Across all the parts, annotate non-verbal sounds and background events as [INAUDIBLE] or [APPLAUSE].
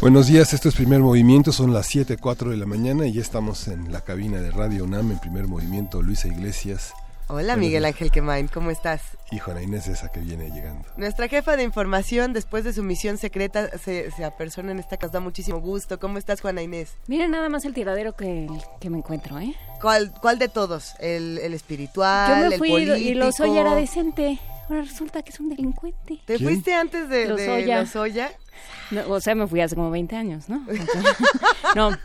Buenos días, esto es Primer Movimiento, son las 7.04 de la mañana y ya estamos en la cabina de Radio UNAM en Primer Movimiento, Luisa Iglesias. Hola Miguel Ángel Quemain, ¿cómo estás? Hijo, Ana Inés esa que viene llegando. Nuestra jefa de información, después de su misión secreta, se, se apersona en esta casa, da muchísimo gusto. ¿Cómo estás, Juana Inés? Mira nada más el tiradero que, que me encuentro, ¿eh? ¿Cuál, cuál de todos? ¿El, el espiritual, Yo me fui el político? y lo soy era decente. Ahora resulta que es un delincuente. ¿Te ¿Quién? fuiste antes de Lozoya. de Lozoya? No, o sea, me fui hace como 20 años, ¿no? [LAUGHS] no.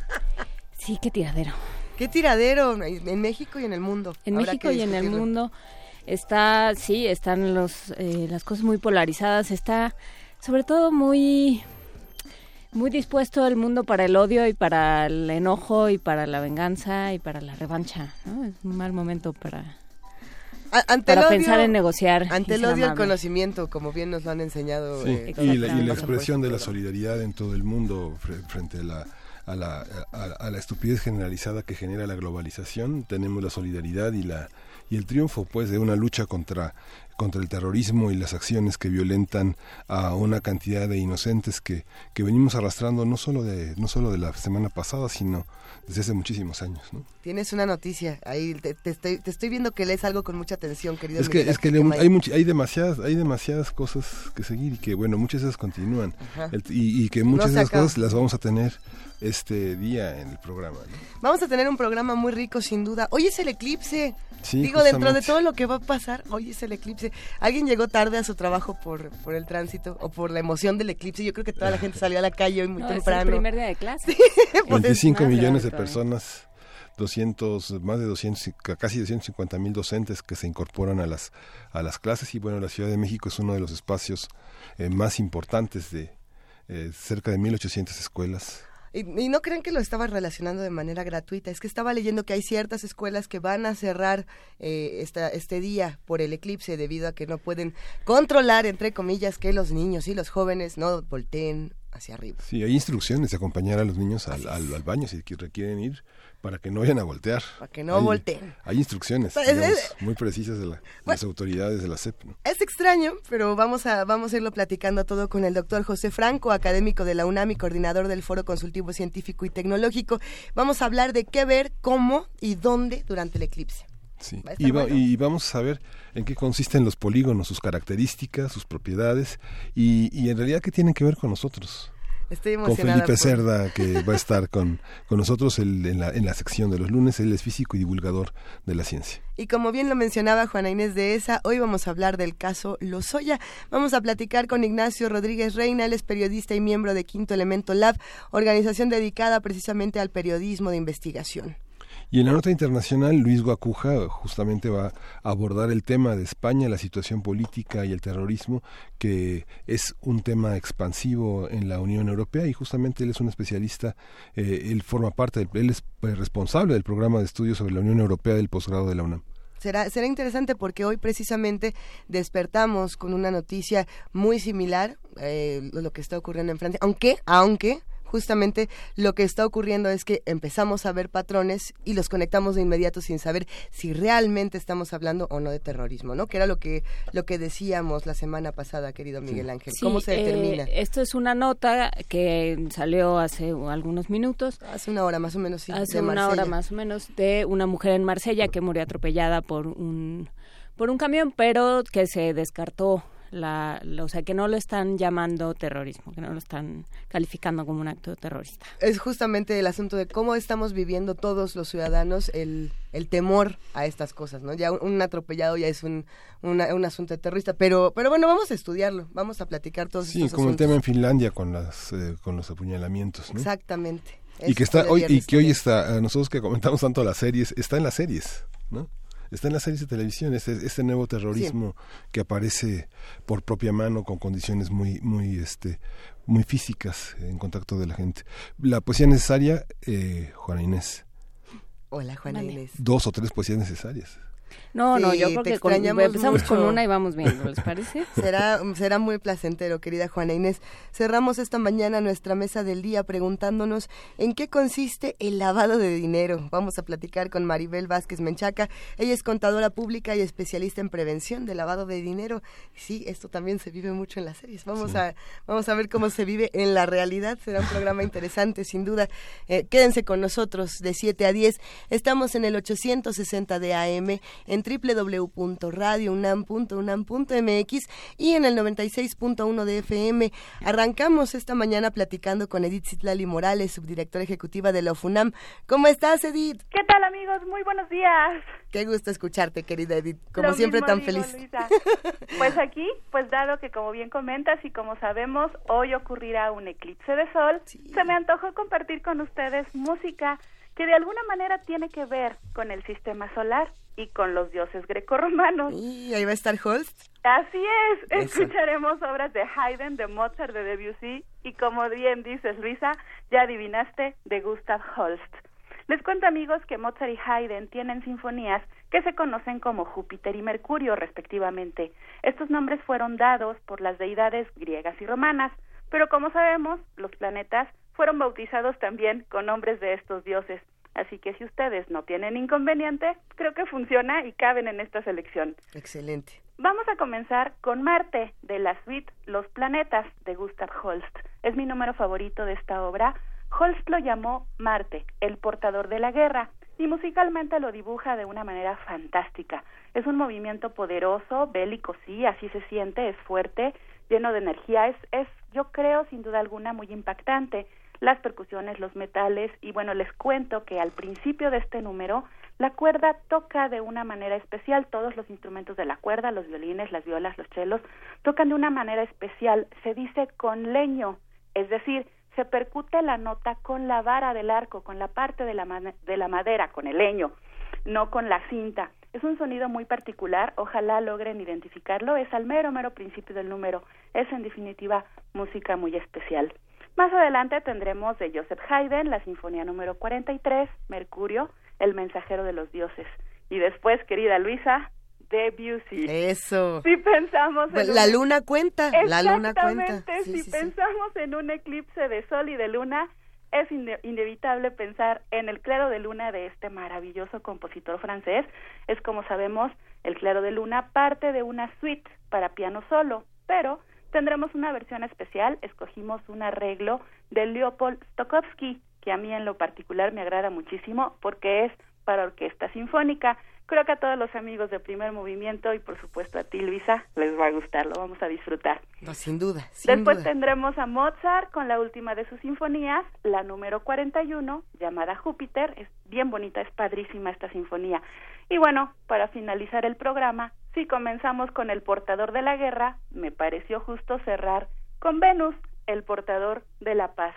Sí, qué tiradero. ¿Qué tiradero en México y en el mundo? En Habrá México y en el mundo está, sí, están los, eh, las cosas muy polarizadas. Está, sobre todo, muy, muy dispuesto el mundo para el odio y para el enojo y para la venganza y para la revancha. ¿no? Es un mal momento para, ante para el odio- pensar en negociar. Ante el odio, el conocimiento, como bien nos lo han enseñado. Sí, eh, y, la, y la expresión de la solidaridad en todo el mundo fre- frente a la, a, la, a, a la estupidez generalizada que genera la globalización, tenemos la solidaridad y la y el triunfo pues de una lucha contra contra el terrorismo y las acciones que violentan a una cantidad de inocentes que, que venimos arrastrando no solo de no solo de la semana pasada sino desde hace muchísimos años ¿no? Tienes una noticia ahí, te, te estoy, te estoy viendo que lees algo con mucha atención, querido. Es que, Miguel es que le- hay, much- hay demasiadas hay demasiadas cosas que seguir y que bueno muchas de esas continúan. El- y, y que muchas de esas cosas las vamos a tener este día en el programa ¿no? Vamos a tener un programa muy rico, sin duda. Hoy es el eclipse. Sí, Digo, dentro de todo lo que va a pasar, hoy es el eclipse. ¿Alguien llegó tarde a su trabajo por, por el tránsito o por la emoción del eclipse? Yo creo que toda la gente salió a la calle hoy muy No, es el temprano. primer día de clase. 25 más [LAUGHS] millones de personas 200 más de 200 y ca- casi 250 mil docentes que se incorporan a las a las clases y bueno la Ciudad de México es uno de los espacios eh, más importantes de eh, cerca de 1800 escuelas Y, y no crean que lo estaba relacionando de manera gratuita, es que estaba leyendo que hay ciertas escuelas que van a cerrar eh, esta, este día por el eclipse debido a que no pueden controlar, entre comillas, que los niños y los jóvenes no volteen hacia arriba. sí hay instrucciones de acompañar a los niños al, al, al baño si qui- requieren ir para que no vayan a voltear Para que no Hay- volteen. hay instrucciones Pues, es- digamos, muy precisas de, la- de Bueno. las autoridades de la CEP ¿no? Es extraño, pero vamos a, vamos a irlo platicando todo con el doctor José Franco, académico de la UNAM y coordinador del Foro Consultivo Científico y Tecnológico. Vamos a hablar de qué ver, cómo y dónde durante el eclipse. Sí. Va a estar Y, va- bueno. y vamos a saber en qué consisten los polígonos, sus características, sus propiedades y, y en realidad qué tienen que ver con nosotros. Estoy Con. Felipe por- Cerda, que va a estar con, con nosotros el- en, la, en la sección de los lunes. Él es físico y divulgador de la ciencia. Y como bien lo mencionaba Juana Inés de esa, hoy vamos a hablar del caso Lozoya. Vamos a platicar con Ignacio Rodríguez Reina, él es periodista y miembro de Quinto Elemento Lab, organización dedicada precisamente al periodismo de investigación. Y en la nota internacional, Luis Guacuja justamente va a abordar el tema de España, la situación política y el terrorismo, que es un tema expansivo en la Unión Europea y justamente él es un especialista, eh, él forma parte, del, él es eh, responsable del programa de estudios sobre la Unión Europea del posgrado de la UNAM. Será, será interesante porque hoy precisamente despertamos con una noticia muy similar eh, lo que está ocurriendo en Francia, aunque, aunque justamente lo que está ocurriendo es que empezamos a ver patrones y los conectamos de inmediato sin saber si realmente estamos hablando o no de terrorismo, ¿no? Que era lo que lo que decíamos la semana pasada, querido Miguel Ángel. ¿Cómo se eh, determina? esto es una nota que salió hace algunos minutos. Hace una hora más o menos, sí. hace de una hora más o menos de una mujer en Marsella que murió atropellada por un por un camión, pero que se descartó la, la- o sea, que no lo están llamando terrorismo, que no lo están calificando como un acto terrorista. Es justamente el asunto de cómo estamos viviendo todos los ciudadanos el, el temor a estas cosas, ¿no? Ya un, un atropellado ya es un, una- un asunto terrorista, pero, pero bueno, vamos a estudiarlo, vamos a platicar todos Sí, estos como el tema en Finlandia con, las, eh, con los apuñalamientos. ¿no? Exactamente. y que está hoy y que hoy está nosotros que comentamos tanto las series está en las series no está en las series de televisión este, este nuevo terrorismo que aparece por propia mano con condiciones muy muy este muy físicas en contacto de la gente. La poesía necesaria eh, Juana Inés. Hola Juana Inés. Dos o tres poesías necesarias no, no, yo creo que empezamos con una y vamos viendo, ¿les [LAUGHS] parece? Será, será muy placentero, querida Juana Inés. Cerramos esta mañana nuestra mesa del día preguntándonos en qué consiste el lavado de dinero. Vamos a platicar con Maribel Vázquez Menchaca. Ella es contadora pública y especialista en prevención de lavado de dinero. Sí, esto también se vive mucho en las series. Vamos, a, vamos a ver cómo se vive en la realidad. Será un programa interesante, sin duda. Eh, quédense con nosotros de 7 a 10. Estamos en el 860 de AM en www.radiounam.unam.mx y en el 96.1 de FM. Arrancamos esta mañana platicando con Edith Citlali Morales, subdirectora ejecutiva de la UFUNAM. ¿Cómo estás, Edith? ¿Qué tal, amigos? Muy buenos días. Qué gusto escucharte, querida Edith. Como siempre, tan feliz. [LAUGHS] Pues aquí, pues dado que como bien comentas y como sabemos, hoy ocurrirá un eclipse de sol, se me antojó compartir con ustedes música que de alguna manera tiene que ver con el sistema solar y con los dioses grecorromanos. ¿Y ahí va a estar Holst? Así es, escucharemos obras de Haydn, de Mozart, de Debussy y como bien dices Luisa, ya adivinaste, de Gustav Holst. Les cuento amigos que Mozart y Haydn tienen sinfonías que se conocen como Júpiter y Mercurio respectivamente. Estos nombres fueron dados por las deidades griegas y romanas, pero como sabemos, los planetas fueron bautizados también con nombres de estos dioses. Así que si ustedes no tienen inconveniente, creo que funciona y caben en esta selección. Excelente. Vamos a comenzar con Marte, de la suite Los Planetas, de Gustav Holst. Es mi número favorito de esta obra. Holst lo llamó Marte, el portador de la guerra, y musicalmente lo dibuja de una manera fantástica. Es un movimiento poderoso, bélico, sí, así se siente, es fuerte, lleno de energía, es, es yo creo, sin duda alguna, muy impactante las percusiones, los metales y bueno, les cuento que al principio de este número la cuerda toca de una manera especial, todos los instrumentos de la cuerda, los violines, las violas, los chelos, tocan de una manera especial, se dice con leño, es decir, se percute la nota con la vara del arco, con la parte de la, de la madera, con el leño, no con la cinta. Es un sonido muy particular, ojalá logren identificarlo, es al mero, mero principio del número, es en definitiva música muy especial. Más adelante tendremos de Joseph Haydn la Sinfonía número 43, Mercurio, El mensajero de los dioses. Y después, querida Luisa, Debussy. Eso. Si pensamos pues La luna cuenta, la luna cuenta. si pensamos en un eclipse de sol y de luna, es inevitable pensar en el claro de luna de este maravilloso compositor francés. Es como sabemos, el claro de luna parte de una suite para piano solo, pero tendremos una versión especial. Escogimos un arreglo de Leopold Stokowski, que a mí en lo particular me agrada muchísimo porque es para orquesta sinfónica. Creo que a todos los amigos de primer movimiento y por supuesto a ti, Luisa, les va a gustar, lo vamos a disfrutar. No, sin duda. Después tendremos a Mozart con la última de sus sinfonías, la número 41, llamada Júpiter. Es bien bonita, es padrísima esta sinfonía. Y bueno, para finalizar el programa, si comenzamos con el portador de la guerra, me pareció justo cerrar con Venus, el portador de la paz.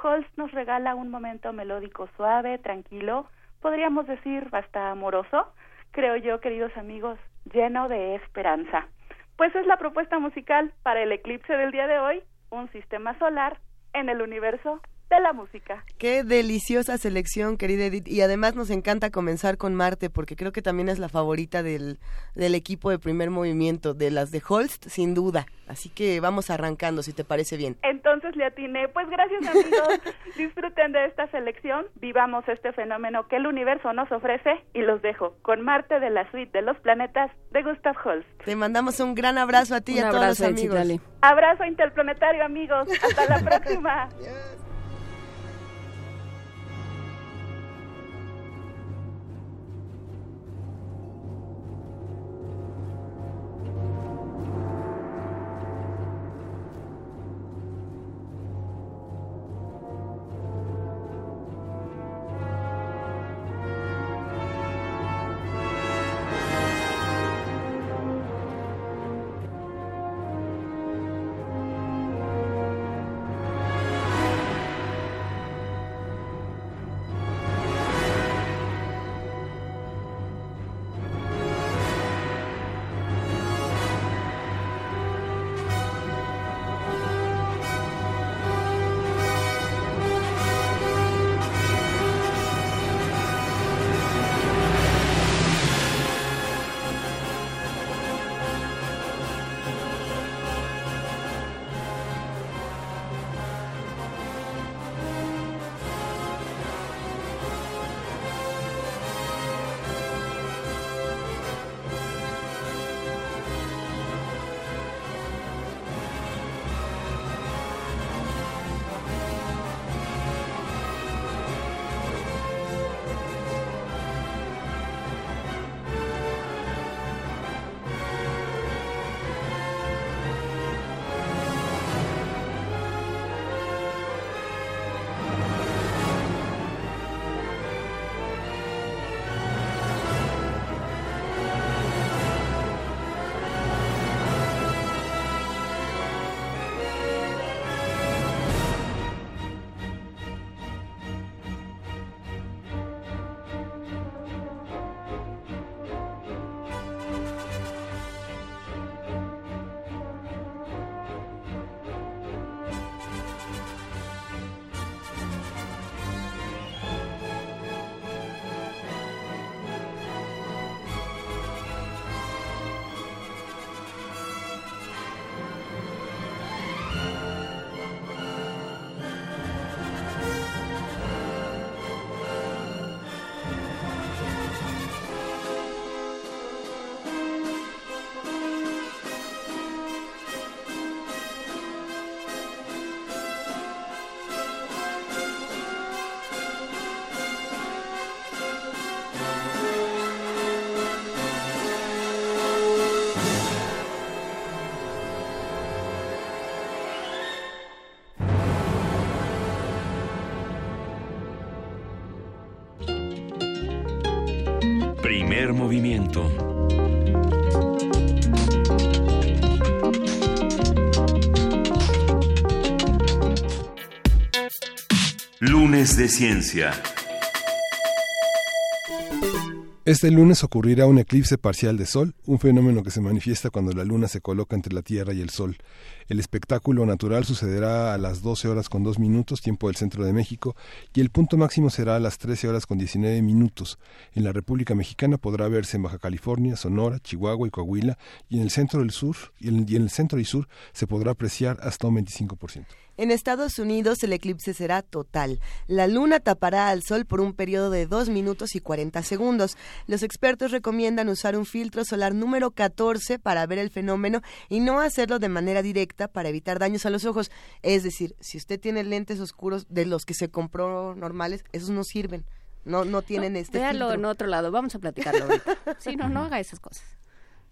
Holst nos regala un momento melódico suave, tranquilo, podríamos decir hasta amoroso, creo yo, queridos amigos, lleno de esperanza. Pues es la propuesta musical para el eclipse del día de hoy, un sistema solar en el universo de la música. Qué deliciosa selección, querida Edith. Y además nos encanta comenzar con Marte, porque creo que también es la favorita del, del equipo de primer movimiento, de las de Holst, sin duda. Así que vamos arrancando, si te parece bien. Entonces le atiné. Pues gracias, amigos. [LAUGHS] Disfruten de esta selección. Vivamos este fenómeno que el universo nos ofrece. Y los dejo con Marte de la suite de los planetas de Gustav Holst. Te mandamos un gran abrazo a ti y a todos los amigos. Abrazo interplanetario, amigos. Hasta la [LAUGHS] próxima. Movimiento. Lunes de Ciencia. Este lunes ocurrirá un eclipse parcial de Sol, un fenómeno que se manifiesta cuando la Luna se coloca entre la Tierra y el Sol. El espectáculo natural sucederá a las 12 horas con 2 minutos, tiempo del centro de México, y el punto máximo será a las 13 horas con 19 minutos. En la República Mexicana podrá verse en Baja California, Sonora, Chihuahua y Coahuila, y en el centro del sur y en, el centro y sur se podrá apreciar hasta un 25%. En Estados Unidos el eclipse será total. La luna tapará al sol por un periodo de 2 minutos y 40 segundos. Los expertos recomiendan usar un filtro solar número 14 para ver el fenómeno y no hacerlo de manera directa para evitar daños a los ojos. Es decir, si usted tiene lentes oscuros de los que se compró normales, esos no sirven. No, no tienen este Véalo filtro. en otro lado, vamos a platicarlo ahorita. [LAUGHS] Sí, no, no haga esas cosas.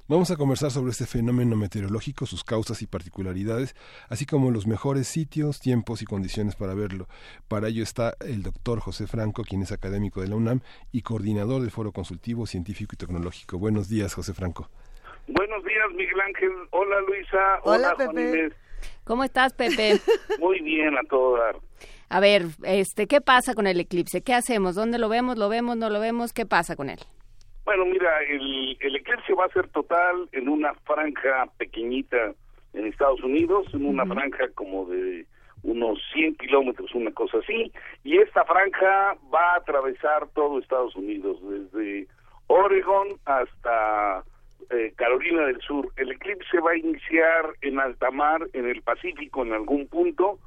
Vamos a conversar sobre este fenómeno meteorológico, sus causas y particularidades, así como los mejores sitios, tiempos y condiciones para verlo. Para ello está el doctor José Franco, quien es académico de la UNAM y coordinador del Foro Consultivo Científico y Tecnológico. Buenos días, José Franco. Buenos días, Miguel Ángel. Hola, Luisa. Hola, Juan Pepe. Inés. ¿Cómo estás, Pepe? [LAUGHS] Muy bien, a todo dar. A ver, este, ¿qué pasa con el eclipse? ¿Qué hacemos? ¿Dónde lo vemos? ¿Lo vemos? ¿No lo vemos? ¿Qué pasa con él? Bueno, mira, el, el eclipse va a ser total en una franja pequeñita en Estados Unidos, en una franja como de unos 100 kilómetros, una cosa así, y esta franja va a atravesar todo Estados Unidos, desde Oregon hasta eh, Carolina del Sur. El eclipse va a iniciar en alta mar, en el Pacífico, en algún punto,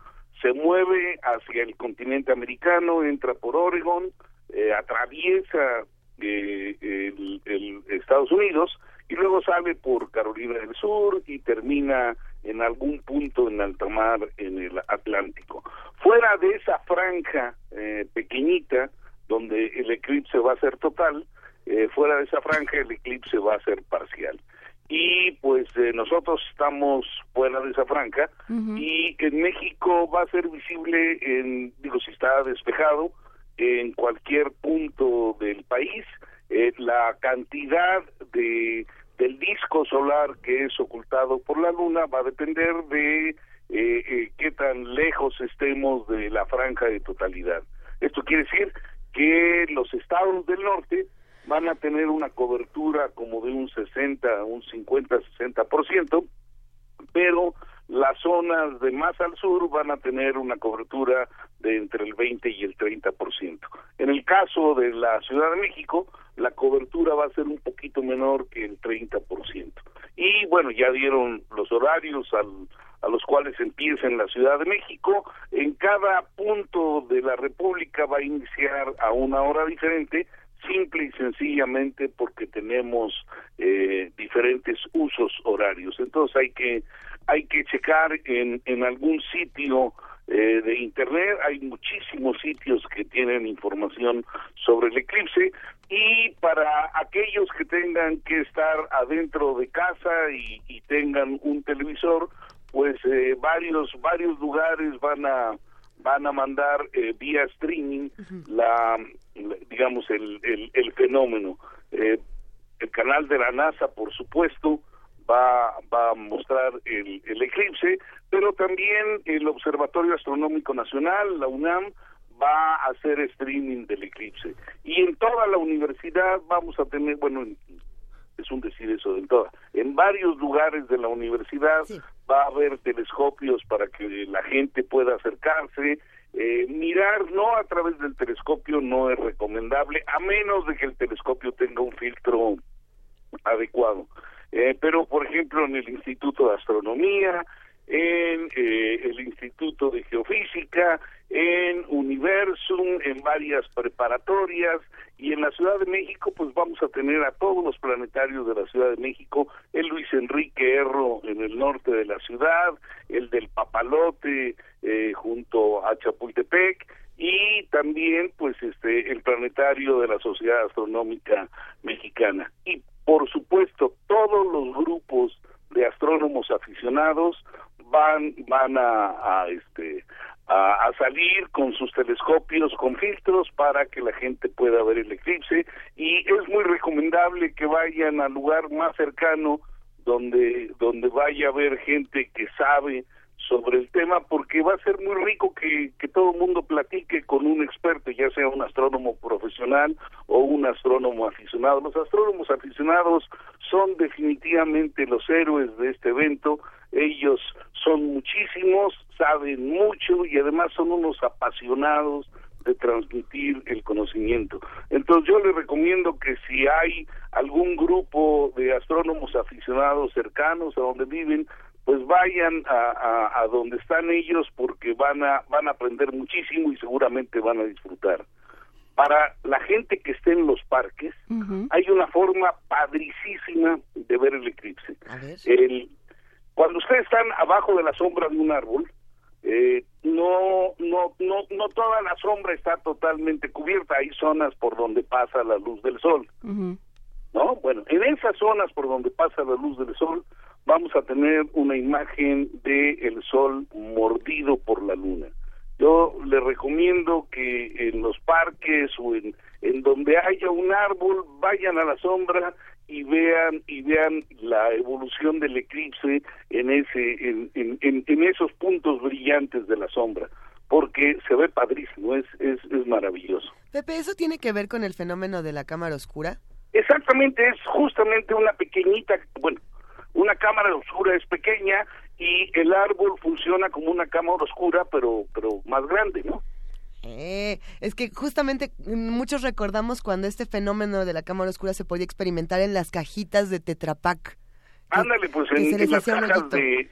se mueve hacia el continente americano, entra por Oregon, eh, atraviesa eh, el, el Estados Unidos y luego sale por Carolina del Sur y termina en algún punto en alta mar en el Atlántico. Fuera de esa franja eh, pequeñita donde el eclipse va a ser total, eh, fuera de esa franja el eclipse va a ser parcial. Y pues eh, nosotros estamos fuera de esa franja y en México va a ser visible, en, digo, si está despejado, en cualquier punto del país. Eh, la cantidad de del disco solar que es ocultado por la luna va a depender de eh, eh, qué tan lejos estemos de la franja de totalidad. Esto quiere decir que los estados del norte van a tener una cobertura como de un 60, un 50, 60%, pero las zonas de más al sur van a tener una cobertura de entre el 20 y el 30%. En el caso de la Ciudad de México, la cobertura va a ser un poquito menor que el 30%. Y bueno, ya dieron los horarios al, a los cuales empieza en la Ciudad de México. En cada punto de la República va a iniciar a una hora diferente, simple y sencillamente porque tenemos eh, diferentes usos horarios. Entonces hay que hay que checar en, en algún sitio eh, de internet, hay muchísimos sitios que tienen información sobre el eclipse. Y para aquellos que tengan que estar adentro de casa y, y tengan un televisor, pues eh, varios varios lugares van a van a mandar eh, vía streaming la, la- digamos el, el, el fenómeno. Eh, el canal de la NASA por supuesto va va a mostrar el, el eclipse pero también el Observatorio Astronómico Nacional la UNAM va a hacer streaming del eclipse y en toda la universidad vamos a tener bueno en- es un decir eso del todo. En varios lugares de la universidad Sí. va a haber telescopios para que la gente pueda acercarse. Eh, mirar no a través del telescopio no es recomendable, a menos de que el telescopio tenga un filtro adecuado. Eh, pero, por ejemplo, en el Instituto de Astronomía, en eh, el Instituto de Geofísica, en Universum, en varias preparatorias y en la Ciudad de México, pues vamos a tener a todos los planetarios de la Ciudad de México, el Luis Enrique Erro en el norte de la ciudad, el del Papalote eh, junto a Chapultepec y también pues este el planetario de la Sociedad Astronómica Mexicana. Y por supuesto todos los grupos de astrónomos aficionados van van a, este a, a, salir con sus telescopios con filtros para que la gente pueda ver el eclipse. Y es muy recomendable que vayan al lugar más cercano donde donde vaya a haber gente que sabe sobre el tema porque va a ser muy rico que, que todo el mundo platique con un experto, ya sea un astrónomo profesional o un astrónomo aficionado. Los astrónomos aficionados son definitivamente los héroes de este evento, ellos son muchísimos, saben mucho y además son unos apasionados de transmitir el conocimiento. Entonces yo les recomiendo que si hay algún grupo de astrónomos aficionados cercanos a donde viven, pues vayan a, a, donde están ellos porque van a van a aprender muchísimo y seguramente van a disfrutar. Para la gente que esté en los parques, hay una forma padricísima de ver el eclipse. El, cuando ustedes están abajo de la sombra de un árbol, eh, no, no, no, no toda la sombra está totalmente cubierta. Hay zonas por donde pasa la luz del sol. ¿No? Bueno, en esas zonas por donde pasa la luz del sol, vamos a tener una imagen de el sol mordido por la luna. Yo le recomiendo que en los parques o en, en donde haya un árbol vayan a la sombra y vean y vean la evolución del eclipse en ese en, en, en, esos puntos brillantes de la sombra porque se ve padrísimo es, es es maravilloso Pepe eso tiene que ver con el fenómeno de la cámara oscura exactamente es justamente una pequeñita bueno una cámara oscura es pequeña y el árbol funciona como una cámara oscura, pero, pero más grande, ¿no? Eh, es que justamente mm, muchos recordamos cuando este fenómeno de la cámara oscura se podía experimentar en las cajitas de Tetrapac. Ándale, pues en, las cajas de,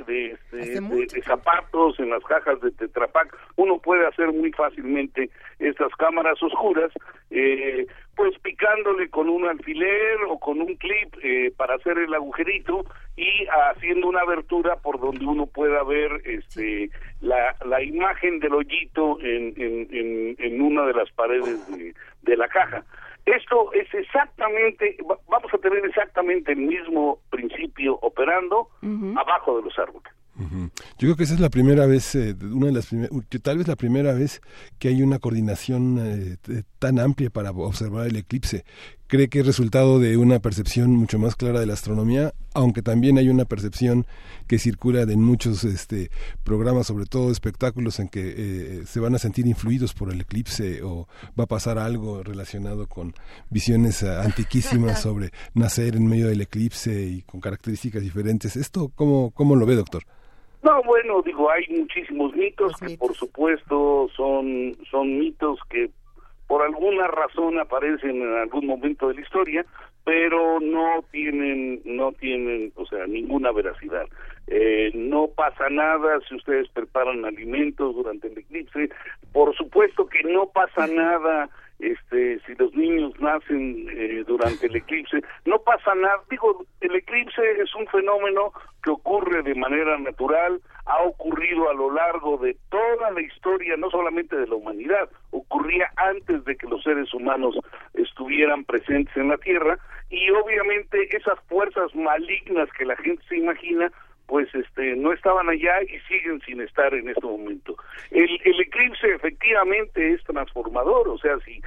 de, zapatos, en las cajas de Tetrapac, uno puede hacer muy fácilmente estas cámaras oscuras, eh, pues picándole con un alfiler o con un clip eh, para hacer el agujerito y haciendo una abertura por donde uno pueda ver este la, la imagen del hoyito en, en, en, una de las paredes de, de la caja. Esto es exactamente, vamos a tener exactamente el mismo principio operando abajo de los árboles. Yo creo que esa es la primera vez, eh, una de las tal vez la primera vez que hay una coordinación eh, tan amplia para observar el eclipse. Cree que es resultado de una percepción mucho más clara de la astronomía, aunque también hay una percepción que circula en muchos este, programas, sobre todo espectáculos, en que eh, se van a sentir influidos por el eclipse o va a pasar algo relacionado con visiones antiquísimas [LAUGHS] sobre nacer en medio del eclipse y con características diferentes. ¿Esto cómo, cómo lo ve, doctor? No, bueno, digo, hay muchísimos mitos que por supuesto son, son mitos que por alguna razón aparecen en algún momento de la historia, pero no tienen, no tienen, o sea, ninguna veracidad. Eh, no pasa nada si ustedes preparan alimentos durante el eclipse. Por supuesto que no pasa nada este si los niños nacen eh, durante el eclipse no pasa nada. Digo el eclipse es un fenómeno que ocurre de manera natural ha ocurrido a lo largo de toda la historia no solamente de la humanidad ocurría antes de que los seres humanos estuvieran presentes en la tierra y obviamente esas fuerzas malignas que la gente se imagina pues este no estaban allá y siguen sin estar en este momento. El, el eclipse efectivamente es transformador, o sea, si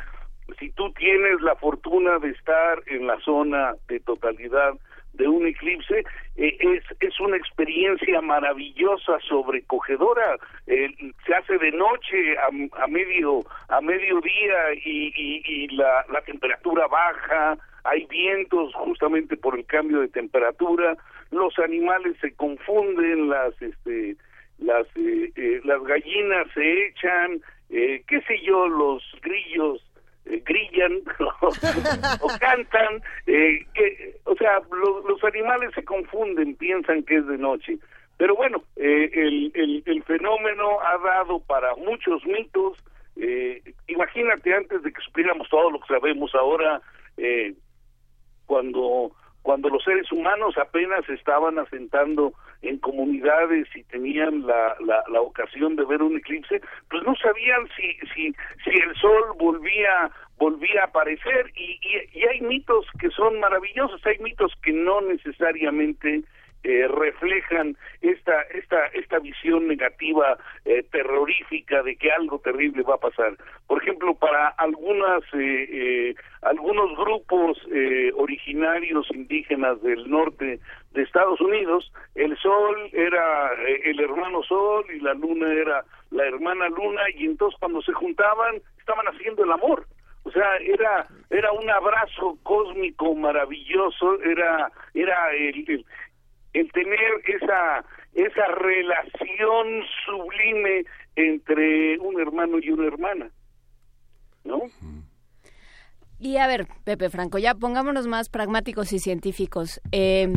si tú tienes la fortuna de estar en la zona de totalidad de un eclipse eh, es es una experiencia maravillosa sobrecogedora eh, se hace de noche a, a medio a mediodía y, y, y la, la temperatura baja hay vientos justamente por el cambio de temperatura los animales se confunden, las este las eh, eh, las gallinas se echan, eh, qué sé yo, los grillos grillan [LAUGHS] o, cantan, que, o sea, los animales se confunden, piensan que es de noche. Pero bueno, el, el, el, fenómeno ha dado para muchos mitos. imagínate antes de que supiéramos todo lo que sabemos ahora, cuando cuando los seres humanos apenas estaban asentando en comunidades y tenían la, la, ocasión de ver un eclipse, pues no sabían si, si, si el sol volvía volvía a aparecer. Y, y, hay mitos que son maravillosos, hay mitos que no necesariamente eh, reflejan esta esta esta visión negativa eh, terrorífica de que algo terrible va a pasar. Por ejemplo para algunas eh, algunos grupos originarios indígenas del norte de Estados Unidos el sol era el hermano sol y la luna era la hermana luna y entonces cuando se juntaban estaban haciendo el amor. O sea era era un abrazo cósmico maravilloso era era el tener esa esa relación sublime entre un hermano y una hermana, ¿no? Y a ver, Pepe Franco, ya pongámonos más pragmáticos y científicos. Eh,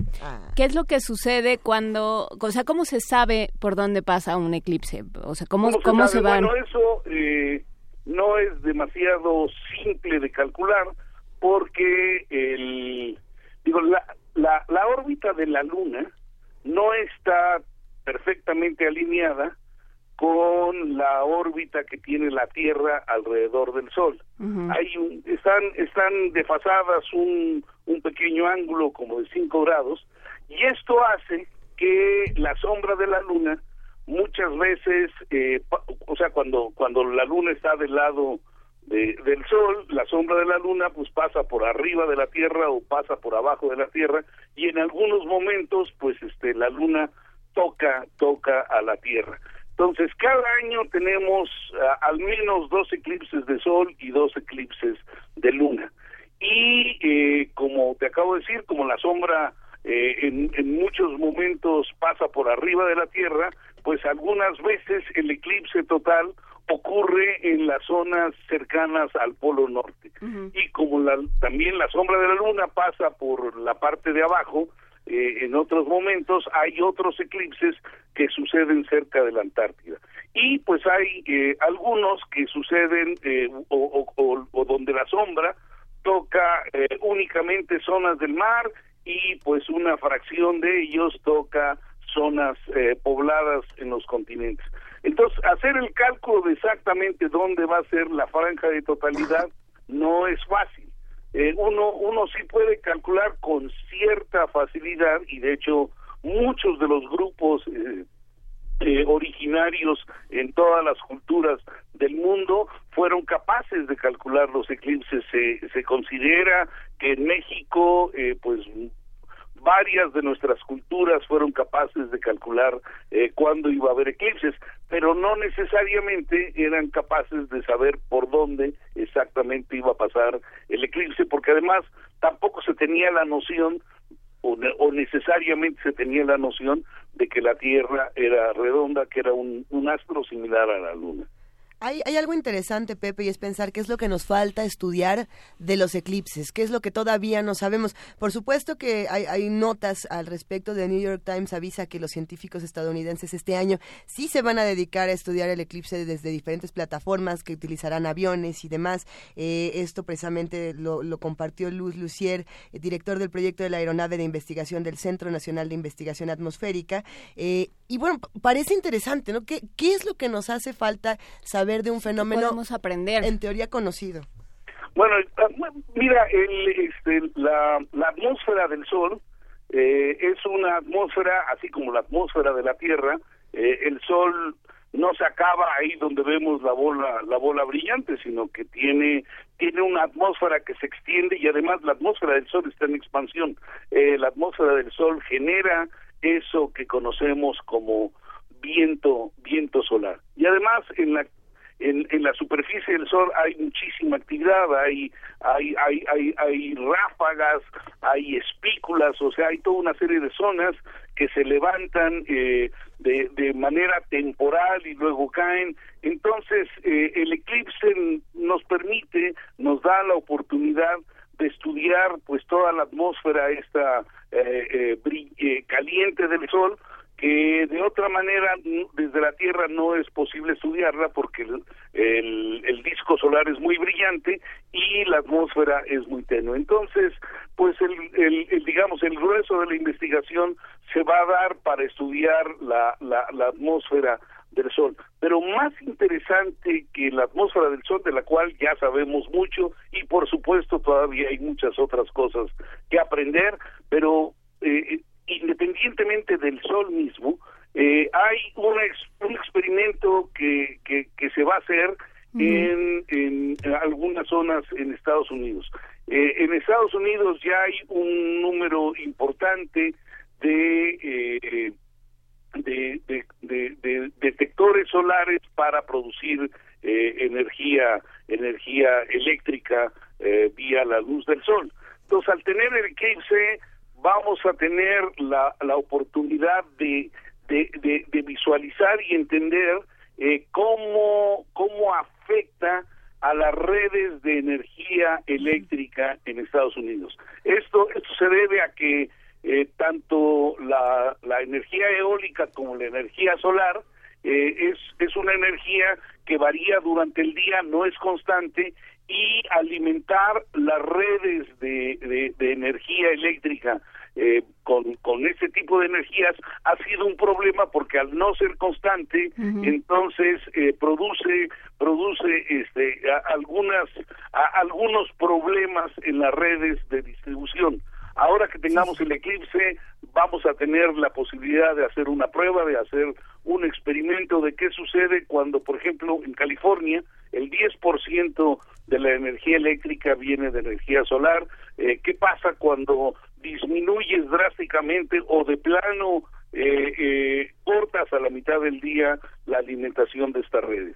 ¿Qué es lo que sucede cuando, o sea, cómo se sabe por dónde pasa un eclipse? O sea, ¿cómo, ¿cómo, se, va? Bueno, eso eh, no es demasiado simple de calcular porque el, digo, la, la, la órbita de la Luna no está perfectamente alineada con la órbita que tiene la Tierra alrededor del Sol. Hay un, están están desfasadas un, un pequeño ángulo como de 5 grados y esto hace que la sombra de la Luna muchas veces, eh, o sea, cuando cuando la Luna está del lado del Sol, la sombra de la Luna pues pasa por arriba de la Tierra o pasa por abajo de la Tierra y en algunos momentos pues este la Luna toca toca a la Tierra. Entonces cada año tenemos al menos dos eclipses de Sol y dos eclipses de Luna y eh, como te acabo de decir como la sombra eh, en, en muchos momentos pasa por arriba de la Tierra pues algunas veces el eclipse total ocurre en las zonas cercanas al polo norte. Y como la, también la sombra de la luna pasa por la parte de abajo eh, en otros momentos hay otros eclipses que suceden cerca de la Antártida. Y pues hay eh, algunos que suceden eh, o, o, o, donde la sombra toca únicamente zonas del mar y pues una fracción de ellos toca zonas pobladas en los continentes entonces, hacer el cálculo de exactamente dónde va a ser la franja de totalidad no es fácil. Eh, uno, uno sí puede calcular con cierta facilidad y de hecho muchos de los grupos eh, eh, originarios en todas las culturas del mundo fueron capaces de calcular los eclipses. Se, se considera que en México, pues varias de nuestras culturas fueron capaces de calcular eh, cuándo iba a haber eclipses, pero no necesariamente eran capaces de saber por dónde exactamente iba a pasar el eclipse, porque además tampoco se tenía la noción o, o necesariamente se tenía la noción de que la Tierra era redonda, que era un astro similar a la Luna. Hay, hay, algo interesante, Pepe, y es pensar qué es lo que nos falta estudiar de los eclipses, qué es lo que todavía no sabemos. Por supuesto que hay, notas al respecto. The New York Times avisa que los científicos estadounidenses este año sí se van a dedicar a estudiar el eclipse desde diferentes plataformas que utilizarán aviones y demás. Eh, esto precisamente lo, lo, compartió Luz Lucier, eh, director del proyecto de la aeronave de investigación del Centro Nacional de Investigación Atmosférica. Eh, y bueno, parece interesante, ¿no? ¿Qué, ¿Qué es lo que nos hace falta saber? de un fenómeno podemos aprender en teoría conocido bueno ah, mira el, este, la, la atmósfera del sol eh, es una atmósfera así como la atmósfera de la tierra eh, el sol no se acaba ahí donde vemos la bola la bola brillante sino que tiene tiene una atmósfera que se extiende y además la atmósfera del sol está en expansión eh, la atmósfera del sol genera eso que conocemos como viento viento solar y además en la en, en la superficie del sol hay muchísima actividad, hay, hay, hay, hay, hay ráfagas, hay espículas, o sea, hay toda una serie de zonas que se levantan eh, de, de manera temporal y luego caen. Entonces, eh, el eclipse nos permite, nos da la oportunidad de estudiar pues toda la atmósfera esta eh, eh, caliente del sol que de otra manera desde la Tierra no es posible estudiarla porque el, el, disco solar es muy brillante y la atmósfera es muy tenue. Entonces, pues el, el, digamos el grueso de la investigación se va a dar para estudiar la, la, la atmósfera del Sol. Pero más interesante que la atmósfera del Sol, de la cual ya sabemos mucho y por supuesto todavía hay muchas otras cosas que aprender, pero eh, independientemente del Sol mismo, eh, hay un experimento que, que, se va a hacer en, en, algunas zonas en Estados Unidos. Eh, en Estados Unidos ya hay un número importante de, de, de, detectores solares para producir energía energía eléctrica vía la luz del sol. Entonces, al tener el eclipse, vamos a tener la, la oportunidad de, de, de, visualizar y entender eh, cómo, cómo afecta a las redes de energía eléctrica en Estados Unidos. Esto, esto se debe a que eh, tanto la, la energía eólica como la energía solar eh, es, es una energía que varía durante el día, no es constante y alimentar las redes de, de, energía eléctrica eh, con, con ese tipo de energías ha sido un problema porque al no ser constante entonces eh, produce produce este algunas algunos problemas en las redes de distribución ahora que tengamos el eclipse vamos a tener la posibilidad de hacer una prueba de hacer un experimento de qué sucede cuando por ejemplo en California el 10% de la energía eléctrica viene de energía solar. Eh, ¿Qué pasa cuando disminuyes drásticamente o de plano eh, eh, cortas a la mitad del día la alimentación de estas redes?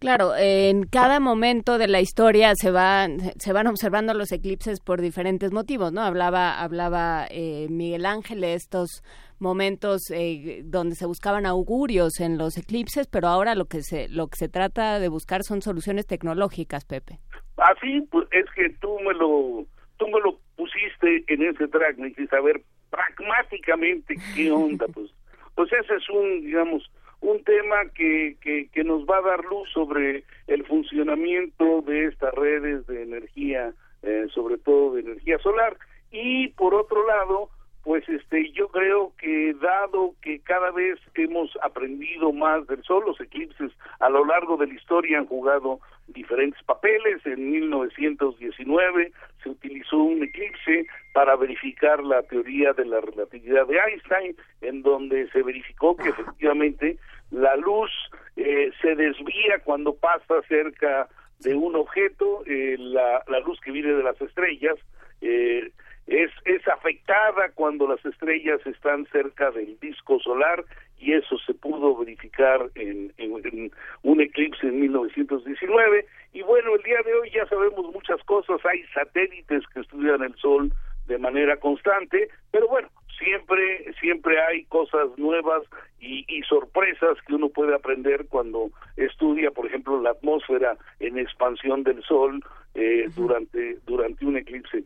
Claro, en cada momento de la historia se van se van observando los eclipses por diferentes motivos, ¿no? Hablaba hablaba eh, Miguel Ángel de estos momentos eh, donde se buscaban augurios en los eclipses, pero ahora lo que se lo que se trata de buscar son soluciones tecnológicas, Pepe. Así, pues es que tú me lo tú me lo pusiste en ese track, me hiciste saber pragmáticamente qué onda, [LAUGHS] pues pues ese es un digamos un tema que, que, que nos va a dar luz sobre el funcionamiento de estas redes de energía, eh, sobre todo de energía solar. Y por otro lado, pues este yo creo que dado que cada vez hemos aprendido más del sol, los eclipses a lo largo de la historia han jugado diferentes papeles. En 1919 se utilizó un eclipse para verificar la teoría de la relatividad de Einstein, en donde se verificó que efectivamente la luz eh, se desvía cuando pasa cerca de un objeto, eh, la, la luz que viene de las estrellas eh, es, es afectada cuando las estrellas están cerca del disco solar y eso se pudo verificar en, en, un eclipse en 1919 y bueno el día de hoy ya sabemos muchas cosas. Hay satélites que estudian el sol de manera constante pero bueno siempre siempre hay cosas nuevas y, y, sorpresas que uno puede aprender cuando estudia por ejemplo la atmósfera en expansión del sol eh, durante durante un eclipse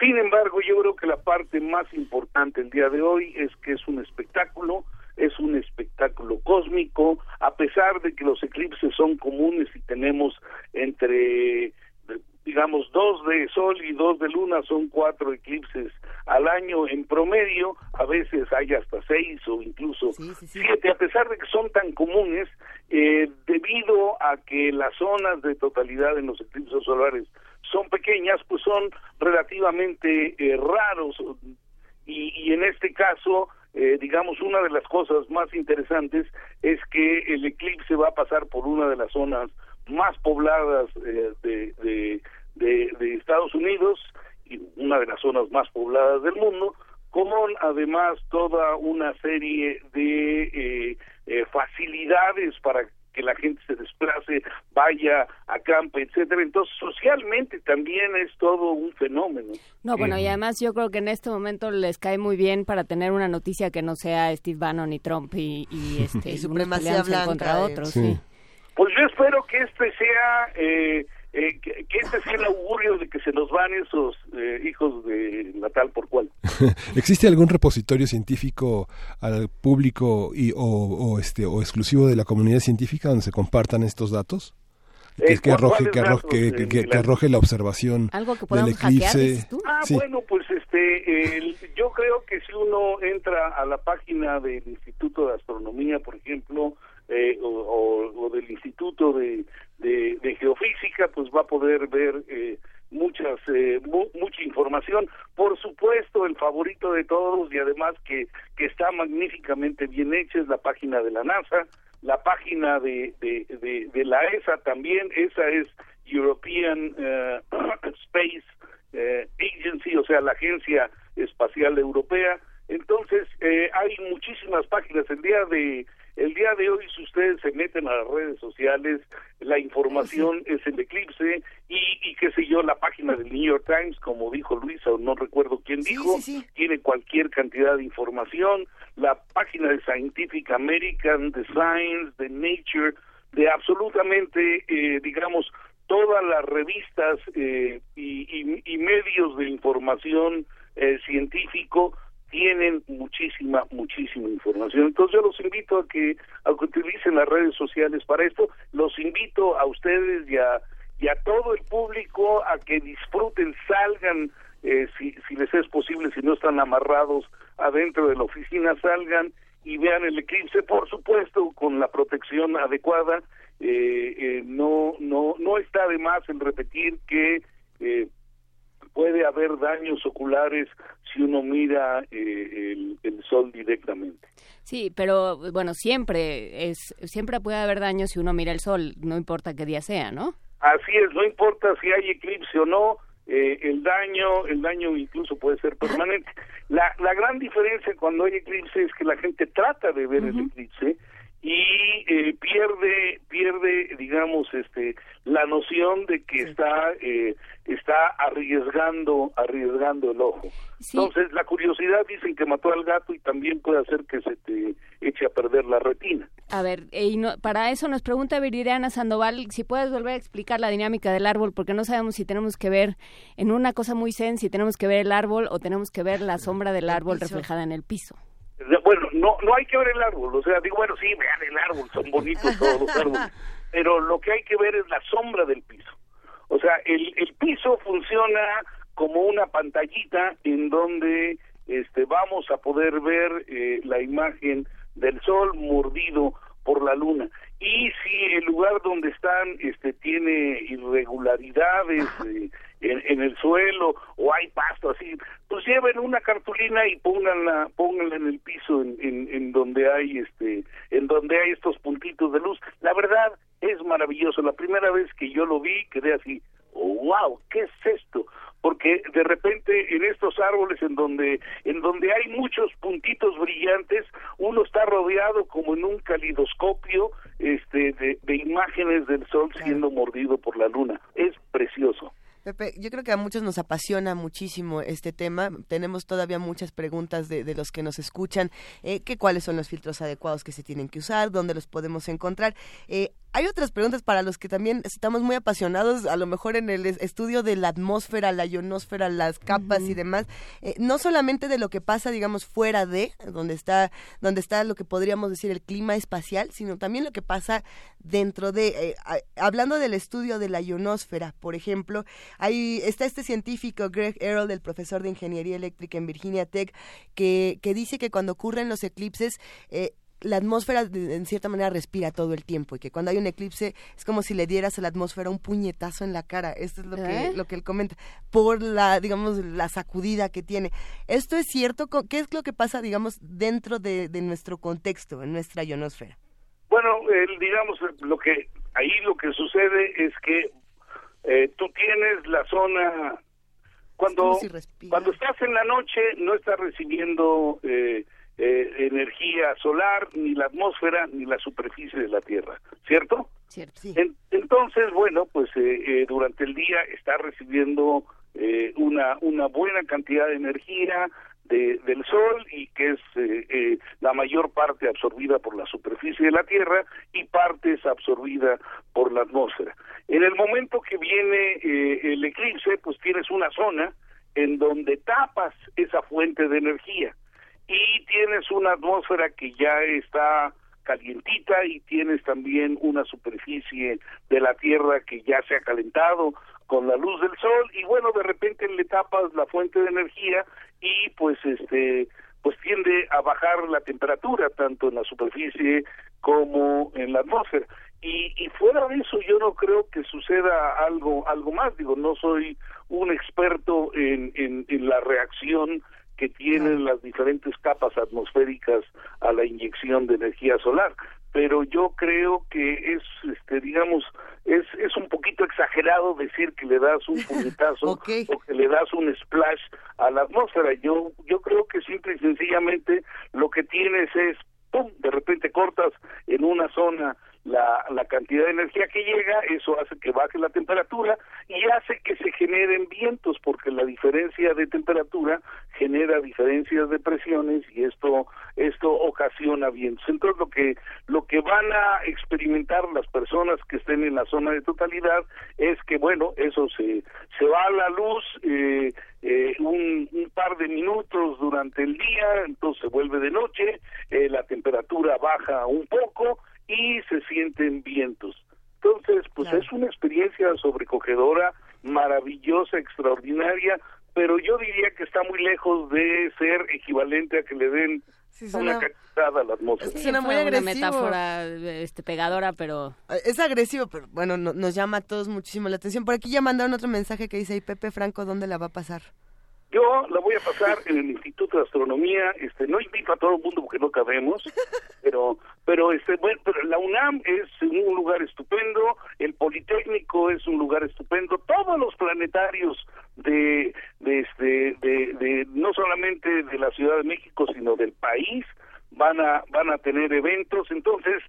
sin embargo, yo creo que la parte más importante el día de hoy es que es un espectáculo, es un espectáculo cósmico, a pesar de que los eclipses son comunes y tenemos entre digamos dos de sol y dos de luna son cuatro eclipses al año en promedio a veces hay hasta seis o incluso siete a pesar de que son tan comunes eh, debido a que las zonas de totalidad en los eclipses solares son pequeñas, pues son relativamente eh, raros. Y, y, en este caso, eh, digamos, una de las cosas más interesantes es que el eclipse va a pasar por una de las zonas más pobladas eh, de, de, Estados Unidos y una de las zonas más pobladas del mundo, con además toda una serie de facilidades para que la gente se desplace, vaya, acampe, etcétera. Entonces, socialmente también es todo un fenómeno. No, bueno, y además yo creo que en este momento les cae muy bien para tener una noticia que no sea Steve Bannon y Trump y, y [LAUGHS] este y supremacía blanca contra otros, sí. Pues yo espero que este sea eh, eh, que, este sea el augurio de que se nos van esos eh, hijos de Natal por cual. [LAUGHS] ¿Existe algún repositorio científico al público y, o, este o exclusivo de la comunidad científica donde se compartan estos datos? Que, eh, que arroje que arroje, que, arroje la observación ¿Algo que del eclipse. ah, bueno, pues este yo creo que si uno entra a la página del Instituto de Astronomía, por ejemplo, eh, o, del Instituto de, de, Geofísica, pues va a poder ver eh, muchas eh, mucha información. Por supuesto el favorito de todos y además que que está magníficamente bien hecha es la página de la NASA la página de de, de, la ESA también. Esa es European eh, [CLEARS THROAT] Space eh, Agency o sea la agencia espacial europea. Entonces hay muchísimas páginas. El día de el día de hoy, si ustedes se meten a las redes sociales, la información es el eclipse y, y qué sé yo, la página del New York Times, como dijo Luisa, o no recuerdo quién dijo, tiene cualquier cantidad de información, la página de Scientific American, de Science, de Nature, de absolutamente, eh, digamos, todas las revistas eh, y, y, medios de información eh, científico tienen muchísima, muchísima información. Entonces yo los invito a que, a que utilicen las redes sociales para esto. Los invito a ustedes y a, y a todo el público a que disfruten, salgan, eh, si, si les es posible, si no están amarrados adentro de la oficina, salgan y vean el eclipse, por supuesto, con la protección adecuada. Eh, eh, no, no, no está de más en repetir que eh, puede haber daños oculares si uno mira eh, el, sol directamente. Sí, pero bueno, siempre es siempre puede haber daños si uno mira el sol, no importa qué día sea, ¿no? Así es, no importa si hay eclipse o no, eh, el daño, el daño incluso puede ser permanente. La, la gran diferencia cuando hay eclipse es que la gente trata de ver el eclipse y eh, pierde pierde digamos este la noción de que está eh, está arriesgando arriesgando el ojo. Entonces la curiosidad dicen que mató al gato y también puede hacer que se te eche a perder la retina. A ver y para eso nos pregunta Viridiana Sandoval si puedes volver a explicar la dinámica del árbol porque no sabemos si tenemos que ver en una cosa muy zen si tenemos que ver el árbol o tenemos que ver la sombra del árbol reflejada en el piso bueno, no, no hay que ver el árbol, o sea, digo, bueno, sí, vean el árbol, son bonitos [LAUGHS] todos los árboles, pero lo que hay que ver es la sombra del piso. O sea, el, el piso funciona como una pantallita en donde este, vamos a poder ver eh, la imagen del sol mordido por la luna. Y si el lugar donde están este, tiene irregularidades, eh, en, el suelo o hay pasto así, pues lleven una cartulina y pónganla, pónganla en el piso en, en, donde hay este, en donde hay estos puntitos de luz. La verdad es maravilloso. La primera vez que yo lo vi quedé así, oh, wow, ¿qué es esto? Porque de repente en estos árboles en donde en donde hay muchos puntitos brillantes uno está rodeado como en un calidoscopio este de, de imágenes del sol siendo mordido por la luna es precioso Pepe, yo creo que a muchos nos apasiona muchísimo este tema. Tenemos todavía muchas preguntas de, los que nos escuchan, eh, que cuáles son los filtros adecuados que se tienen que usar, dónde los podemos encontrar. Eh, hay otras preguntas para los que también estamos muy apasionados, a lo mejor en el estudio de la atmósfera, la ionosfera, las capas y demás, eh, no solamente de lo que pasa, digamos, fuera de, donde está, donde está lo que podríamos decir el clima espacial, sino también lo que pasa dentro de, eh, hablando del estudio de la ionosfera, por ejemplo, ahí está este científico Greg Errol, el profesor de ingeniería eléctrica en Virginia Tech, que, que dice que cuando ocurren los eclipses, eh, la atmósfera en cierta manera respira todo el tiempo y que cuando hay un eclipse es como si le dieras a la atmósfera un puñetazo en la cara. Esto es lo que, ¿Eh? lo que él comenta, por la, digamos, la sacudida que tiene. ¿Esto es cierto? ¿Qué es lo que pasa, digamos, dentro de, nuestro contexto, en nuestra ionosfera? Bueno, digamos, lo que ahí lo que sucede es que eh, tú tienes la zona cuando cuando estás en la noche no estás recibiendo eh, eh, energía solar, ni la atmósfera, ni la superficie de la Tierra, ¿cierto? Cierto, entonces, bueno, pues eh, eh, durante el día está recibiendo eh, una, una buena cantidad de energía de, del Sol y que es eh, la mayor parte absorbida por la superficie de la Tierra y parte es absorbida por la atmósfera. En el momento que viene el eclipse, pues tienes una zona en donde tapas esa fuente de energía y tienes una atmósfera que ya está calientita y tienes también una superficie de la Tierra que ya se ha calentado con la luz del sol y bueno de repente le tapas la fuente de energía y pues este pues tiende a bajar la temperatura tanto en la superficie como en la atmósfera. Y, y fuera de eso yo no creo que suceda algo algo más. Digo, no soy un experto en, en, en la reacción que tienen las diferentes capas atmosféricas a la inyección de energía solar. Pero yo creo que es este digamos es es un poquito exagerado decir que le das un [LAUGHS] puñetazo o que le das un splash a la atmósfera. Yo yo creo que simple y sencillamente lo que tienes es pum de repente cortas en una zona la, la cantidad de energía que llega, eso hace que baje la temperatura y hace que se generen vientos, porque la diferencia de temperatura genera diferencias de presiones y esto esto ocasiona vientos. Entonces lo que lo que van a experimentar las personas que estén en la zona de totalidad es que bueno eso se se va a la luz eh, eh, un, un, par de minutos durante el día, entonces se vuelve de noche, eh, la temperatura baja un poco y se sienten vientos. Entonces, pues es una experiencia sobrecogedora, maravillosa, extraordinaria, pero yo diría que está muy lejos de ser equivalente a que le den una cachetada a la atmósfera. Sí, suena muy agresivo. Una metáfora este, pegadora, pero... Eh, es agresivo, pero bueno, nos llama a todos muchísimo la atención. Por aquí ya mandaron otro mensaje que dice, ¿y Pepe Franco dónde la va a pasar? Yo la voy a pasar en el Instituto de Astronomía, este, no invito a todo el mundo porque no cabemos, [LAUGHS] pero, pero este, bueno, pero la UNAM es un lugar estupendo, el Politécnico es un lugar estupendo, todos los planetarios de, de este, de, de no solamente de la Ciudad de México, sino del país, van a van a tener eventos. Entonces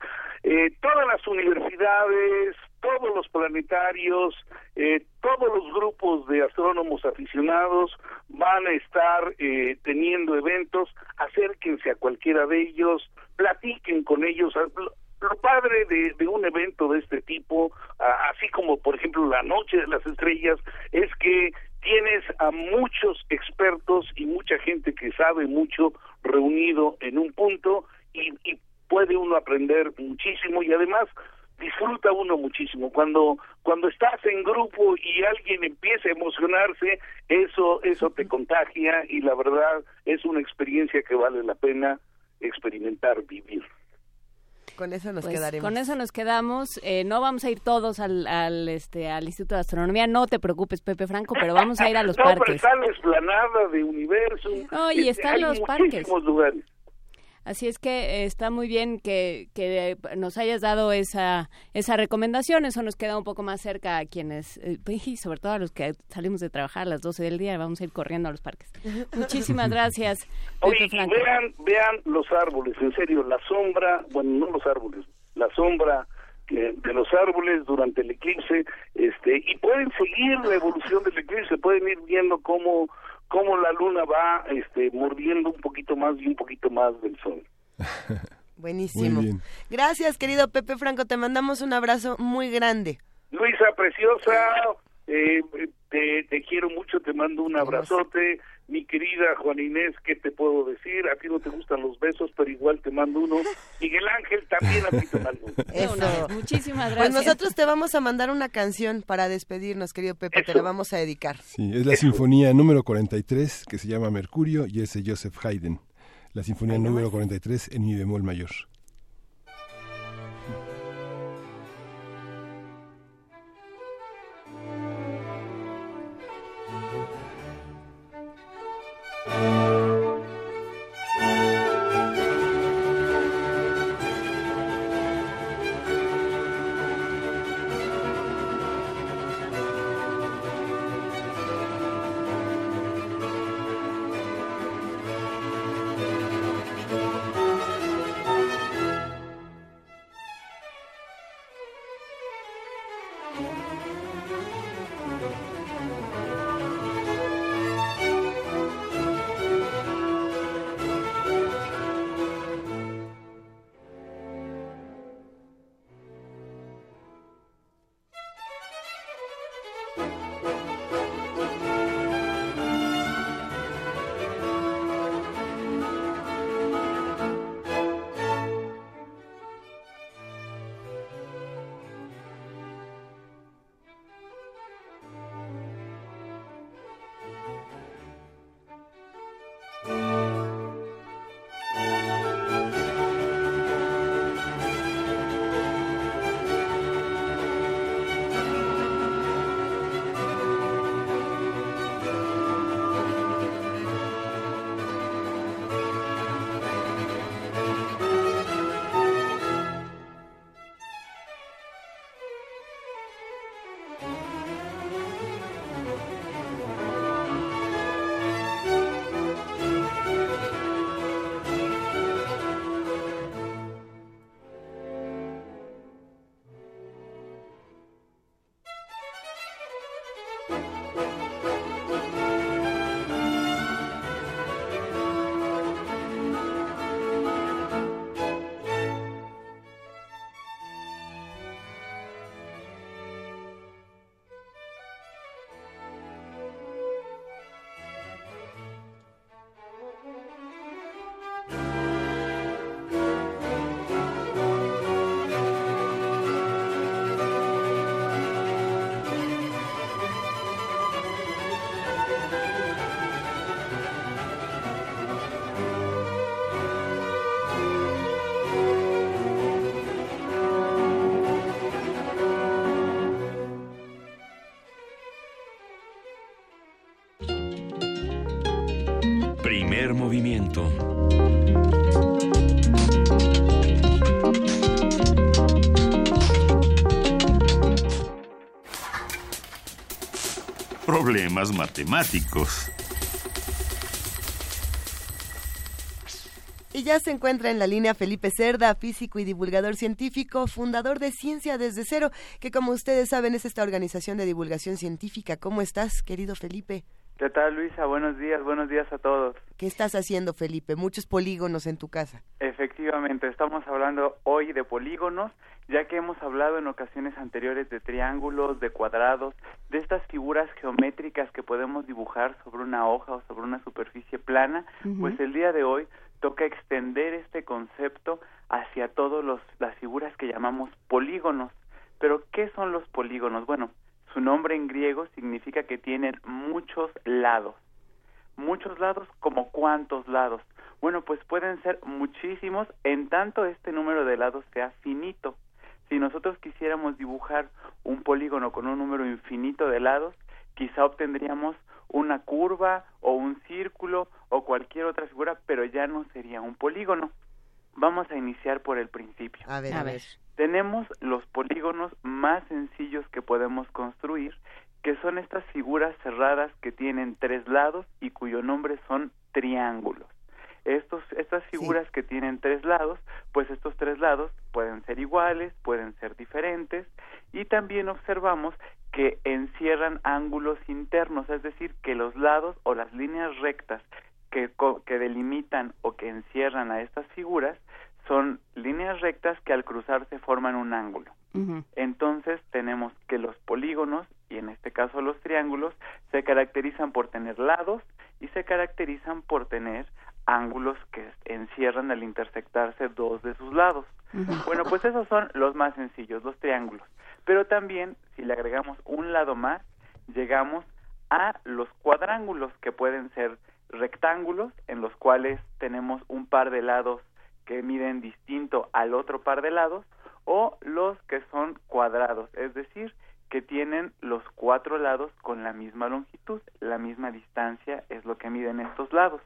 eh, todas las universidades todos los planetarios eh, todos los grupos de astrónomos aficionados van a estar eh, teniendo eventos. Acérquense a cualquiera de ellos platiquen con ellos. Lo padre de, de, un evento de este tipo, así como por ejemplo la Noche de las Estrellas, es que tienes a muchos expertos y mucha gente que sabe mucho reunido en un punto y, y puede uno aprender muchísimo y además disfruta uno muchísimo. Cuando cuando estás en grupo y alguien empieza a emocionarse eso eso te contagia y la verdad es una experiencia que vale la pena experimentar vivir con eso nos pues, quedaremos. Con eso nos quedamos. Eh, no vamos a ir todos al, al, este, al Instituto de Astronomía. No te preocupes, Pepe Franco, pero vamos a ir a los [LAUGHS] no, parques. Pero está la esplanada de Universo. No, y este, están los parques. lugares. Así es que eh, está muy bien que, que, nos hayas dado esa, esa recomendación. Eso nos queda un poco más cerca a quienes, eh, y sobre todo a los que salimos de trabajar a las 12 del día, vamos a ir corriendo a los parques. Muchísimas gracias. [LAUGHS] Oye, vean, vean los árboles, en serio, la sombra, bueno, no los árboles, la sombra de los árboles durante el eclipse, este, y pueden seguir la evolución del eclipse, pueden ir viendo cómo cómo la luna va este, mordiendo un poquito más y un poquito más del sol. [LAUGHS] Buenísimo. Gracias, querido Pepe Franco. Te mandamos un abrazo muy grande. Luisa, preciosa, eh, te, te, quiero mucho, te mando un abrazote. Mi querida Juan Inés, ¿qué te puedo decir? A ti no te gustan los besos, pero igual te mando uno. Miguel Ángel, también a ti te mando uno. Eso. Muchísimas Pues gracias. nosotros te vamos a mandar una canción para despedirnos, querido Pepe, Eso. te la vamos a dedicar. Sí, es la sinfonía número 43 que se llama Mercurio y es de Joseph Haydn. La sinfonía número más. 43 en mi bemol mayor. Música Problemas matemáticos. Y ya se encuentra en la línea Felipe Cerda, físico y divulgador científico, fundador de Ciencia desde Cero, que como ustedes saben es esta organización de divulgación científica. ¿Cómo estás, querido Felipe? ¿Qué tal, Luisa? Buenos días, buenos días a todos. ¿Qué estás haciendo, Felipe? Muchos polígonos en tu casa. Efectivamente, estamos hablando hoy de polígonos, ya que hemos hablado en ocasiones anteriores de triángulos, de cuadrados, de estas figuras geométricas que podemos dibujar sobre una hoja o sobre una superficie plana, pues el día de hoy toca extender este concepto hacia todas las figuras que llamamos polígonos. Pero, ¿qué son los polígonos? Bueno, su nombre en griego significa que tienen muchos lados. Muchos lados, como cuántos lados? Bueno, pues pueden ser muchísimos en tanto este número de lados sea finito. Si nosotros quisiéramos dibujar un polígono con un número infinito de lados, quizá obtendríamos una curva o un círculo o cualquier otra figura, pero ya no sería un polígono. Vamos a iniciar por el principio. A ver, a ver. Tenemos los polígonos más sencillos que podemos construir, que son estas figuras cerradas que tienen tres lados y cuyo nombre son triángulos. Estos, estas figuras que tienen tres lados, pues estos tres lados pueden ser iguales, pueden ser diferentes, y también observamos que encierran ángulos internos, es decir, que los lados o las líneas rectas que, que delimitan o que encierran a estas figuras son líneas rectas que al cruzarse forman un ángulo. Entonces tenemos que los polígonos, y en este caso los triángulos, se caracterizan por tener lados y se caracterizan por tener ángulos que encierran al intersectarse dos de sus lados. Bueno, pues esos son los más sencillos, los triángulos. Pero también, si le agregamos un lado más, llegamos a los cuadrángulos, que pueden ser rectángulos, en los cuales tenemos un par de lados que miden distinto al otro par de lados, o los que son cuadrados, es decir, que tienen los cuatro lados con la misma longitud, la misma distancia es lo que miden estos lados.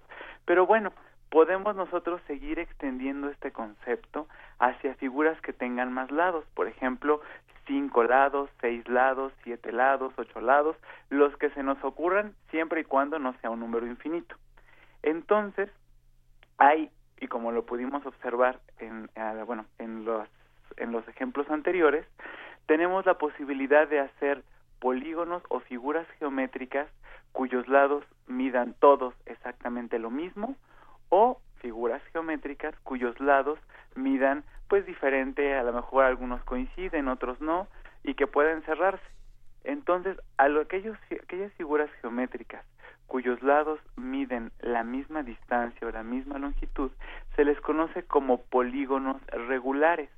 Pero bueno, podemos nosotros seguir extendiendo este concepto hacia figuras que tengan más lados, por ejemplo, cinco lados, seis lados, siete lados, ocho lados, los que se nos ocurran siempre y cuando no sea un número infinito. Entonces, hay, y como lo pudimos observar en, eh, bueno, en los, en los ejemplos anteriores, tenemos la posibilidad de hacer polígonos o figuras geométricas cuyos lados midan todos exactamente lo mismo o figuras geométricas cuyos lados midan pues diferente, a lo mejor algunos coinciden, otros no, y que pueden cerrarse. Entonces, a lo, aquellos, aquellas figuras geométricas cuyos lados miden la misma distancia o la misma longitud, se les conoce como polígonos regulares.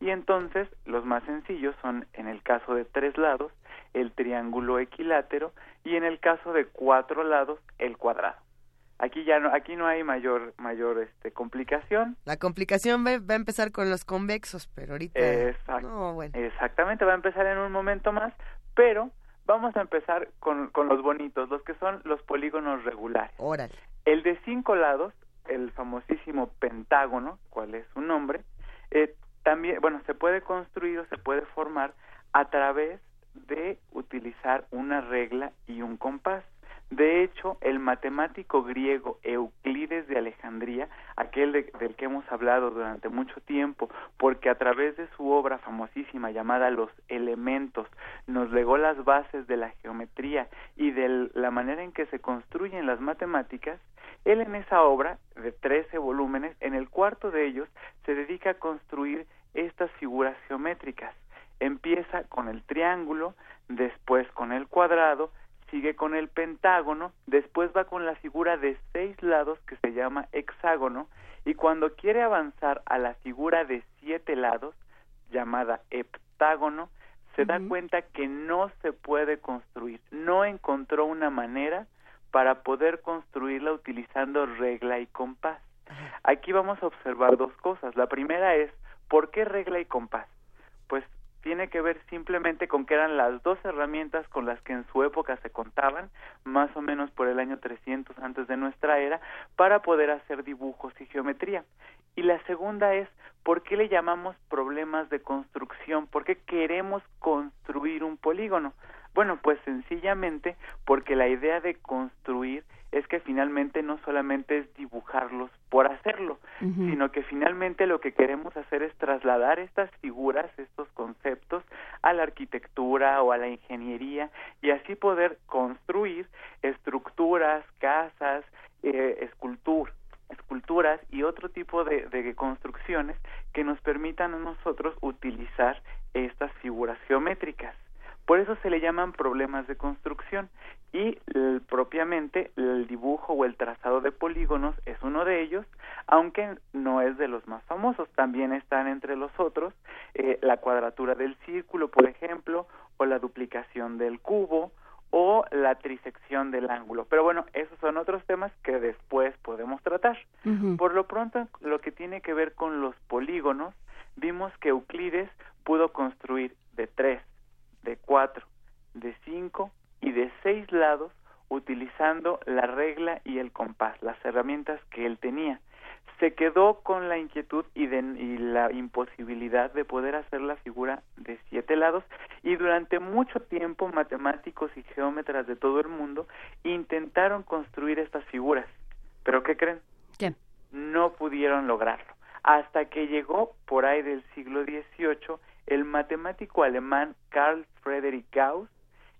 Y entonces, los más sencillos son, en el caso de tres lados, el triángulo equilátero y en el caso de cuatro lados, el cuadrado. Aquí ya no aquí no hay mayor mayor este complicación. La complicación va, a empezar con los convexos pero ahorita exactamente va a empezar en un momento más pero vamos a empezar con, con los bonitos los que son los polígonos regulares. Órale. El de cinco lados el famosísimo pentágono cuál es su nombre eh, también bueno se puede construir o se puede formar a través de utilizar una regla y un compás de hecho, el matemático griego Euclides de Alejandría, aquel del que hemos hablado durante mucho tiempo, porque a través de su obra famosísima llamada Los Elementos, nos legó las bases de la geometría y de la manera en que se construyen las matemáticas, él en esa obra, de 13 volúmenes, en el cuarto de ellos, se dedica a construir estas figuras geométricas. Empieza con el triángulo, después con el cuadrado, sigue con el pentágono, después va con la figura de seis lados que se llama hexágono y cuando quiere avanzar a la figura de siete lados llamada heptágono, se da cuenta que no se puede construir, no encontró una manera para poder construirla utilizando regla y compás. Aquí vamos a observar dos cosas. La primera es, ¿por qué regla y compás? Pues tiene que ver simplemente con que eran las dos herramientas con las que en su época se contaban, más o menos por el año 300 antes de nuestra era, para poder hacer dibujos y geometría. Y la segunda es, ¿por qué le llamamos problemas de construcción? ¿Por qué queremos construir un polígono? Bueno, pues sencillamente porque la idea de construir es que finalmente no solamente es dibujarlos por hacerlo, sino que finalmente lo que queremos hacer es trasladar estas figuras, estos conceptos a la arquitectura o a la ingeniería y así poder construir estructuras, casas, eh, esculturas y otro tipo de, de construcciones que nos permitan a nosotros utilizar estas figuras geométricas. Por eso se le llaman problemas de construcción y propiamente el dibujo o el trazado de polígonos es uno de ellos, aunque no es de los más famosos. También están entre los otros eh, la cuadratura del círculo, por ejemplo, o la duplicación del cubo o la trisección del ángulo. Pero bueno, esos son otros temas que después podemos tratar. Por lo pronto, lo que tiene que ver con los polígonos, vimos que Euclides pudo construir de tres de cuatro, de cinco y de seis lados utilizando la regla y el compás, las herramientas que él tenía. Se quedó con la inquietud y, de, y la imposibilidad de poder hacer la figura de siete lados y durante mucho tiempo matemáticos y geómetras de todo el mundo intentaron construir estas figuras. ¿Pero qué creen? ¿Qué? No pudieron lograrlo. Hasta que llegó por ahí del siglo XVIII el matemático alemán Carl Friedrich Gauss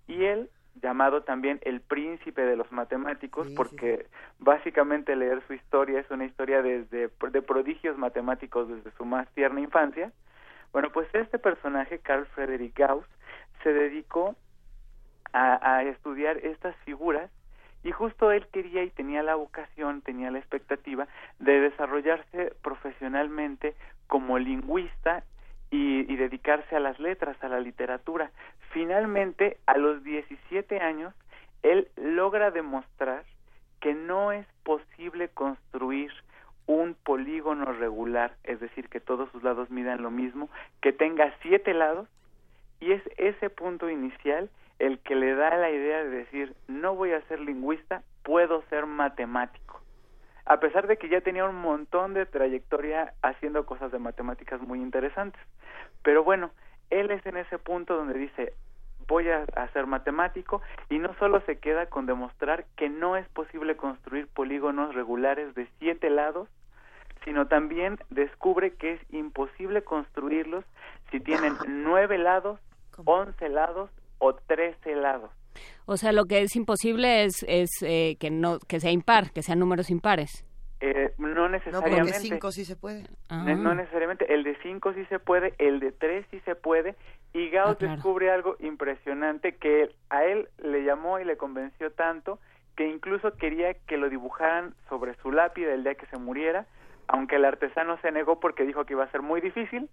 y él llamado también el príncipe de los matemáticos porque básicamente leer su historia es una historia desde de prodigios matemáticos desde su más tierna infancia. Bueno, pues este personaje Carl Friedrich Gauss se dedicó a, a estudiar estas figuras y justo él quería y tenía la vocación, tenía la expectativa de desarrollarse profesionalmente como lingüista y, dedicarse a las letras, a la literatura. Finalmente, a los 17 años, él logra demostrar que no es posible construir un polígono regular, es decir, que todos sus lados midan lo mismo, que tenga siete lados, y es ese punto inicial el que le da la idea de decir, no voy a ser lingüista, puedo ser matemático a pesar de que ya tenía un montón de trayectoria haciendo cosas de matemáticas muy interesantes. Pero bueno, él es en ese punto donde dice, voy a, ser matemático y no solo se queda con demostrar que no es posible construir polígonos regulares de siete lados, sino también descubre que es imposible construirlos si tienen nueve lados, once lados o trece lados. O sea, lo que es imposible es, es eh, que no que sea impar, que sean números impares. Eh, no necesariamente. No, el de 5 sí se puede. No ah. necesariamente. El de 5 sí se puede, el de 3 sí se puede. Y Gauss ah, descubre algo impresionante que a él le llamó y le convenció tanto que incluso quería que lo dibujaran sobre su lápida el día que se muriera aunque el artesano se negó porque dijo que iba a ser muy difícil,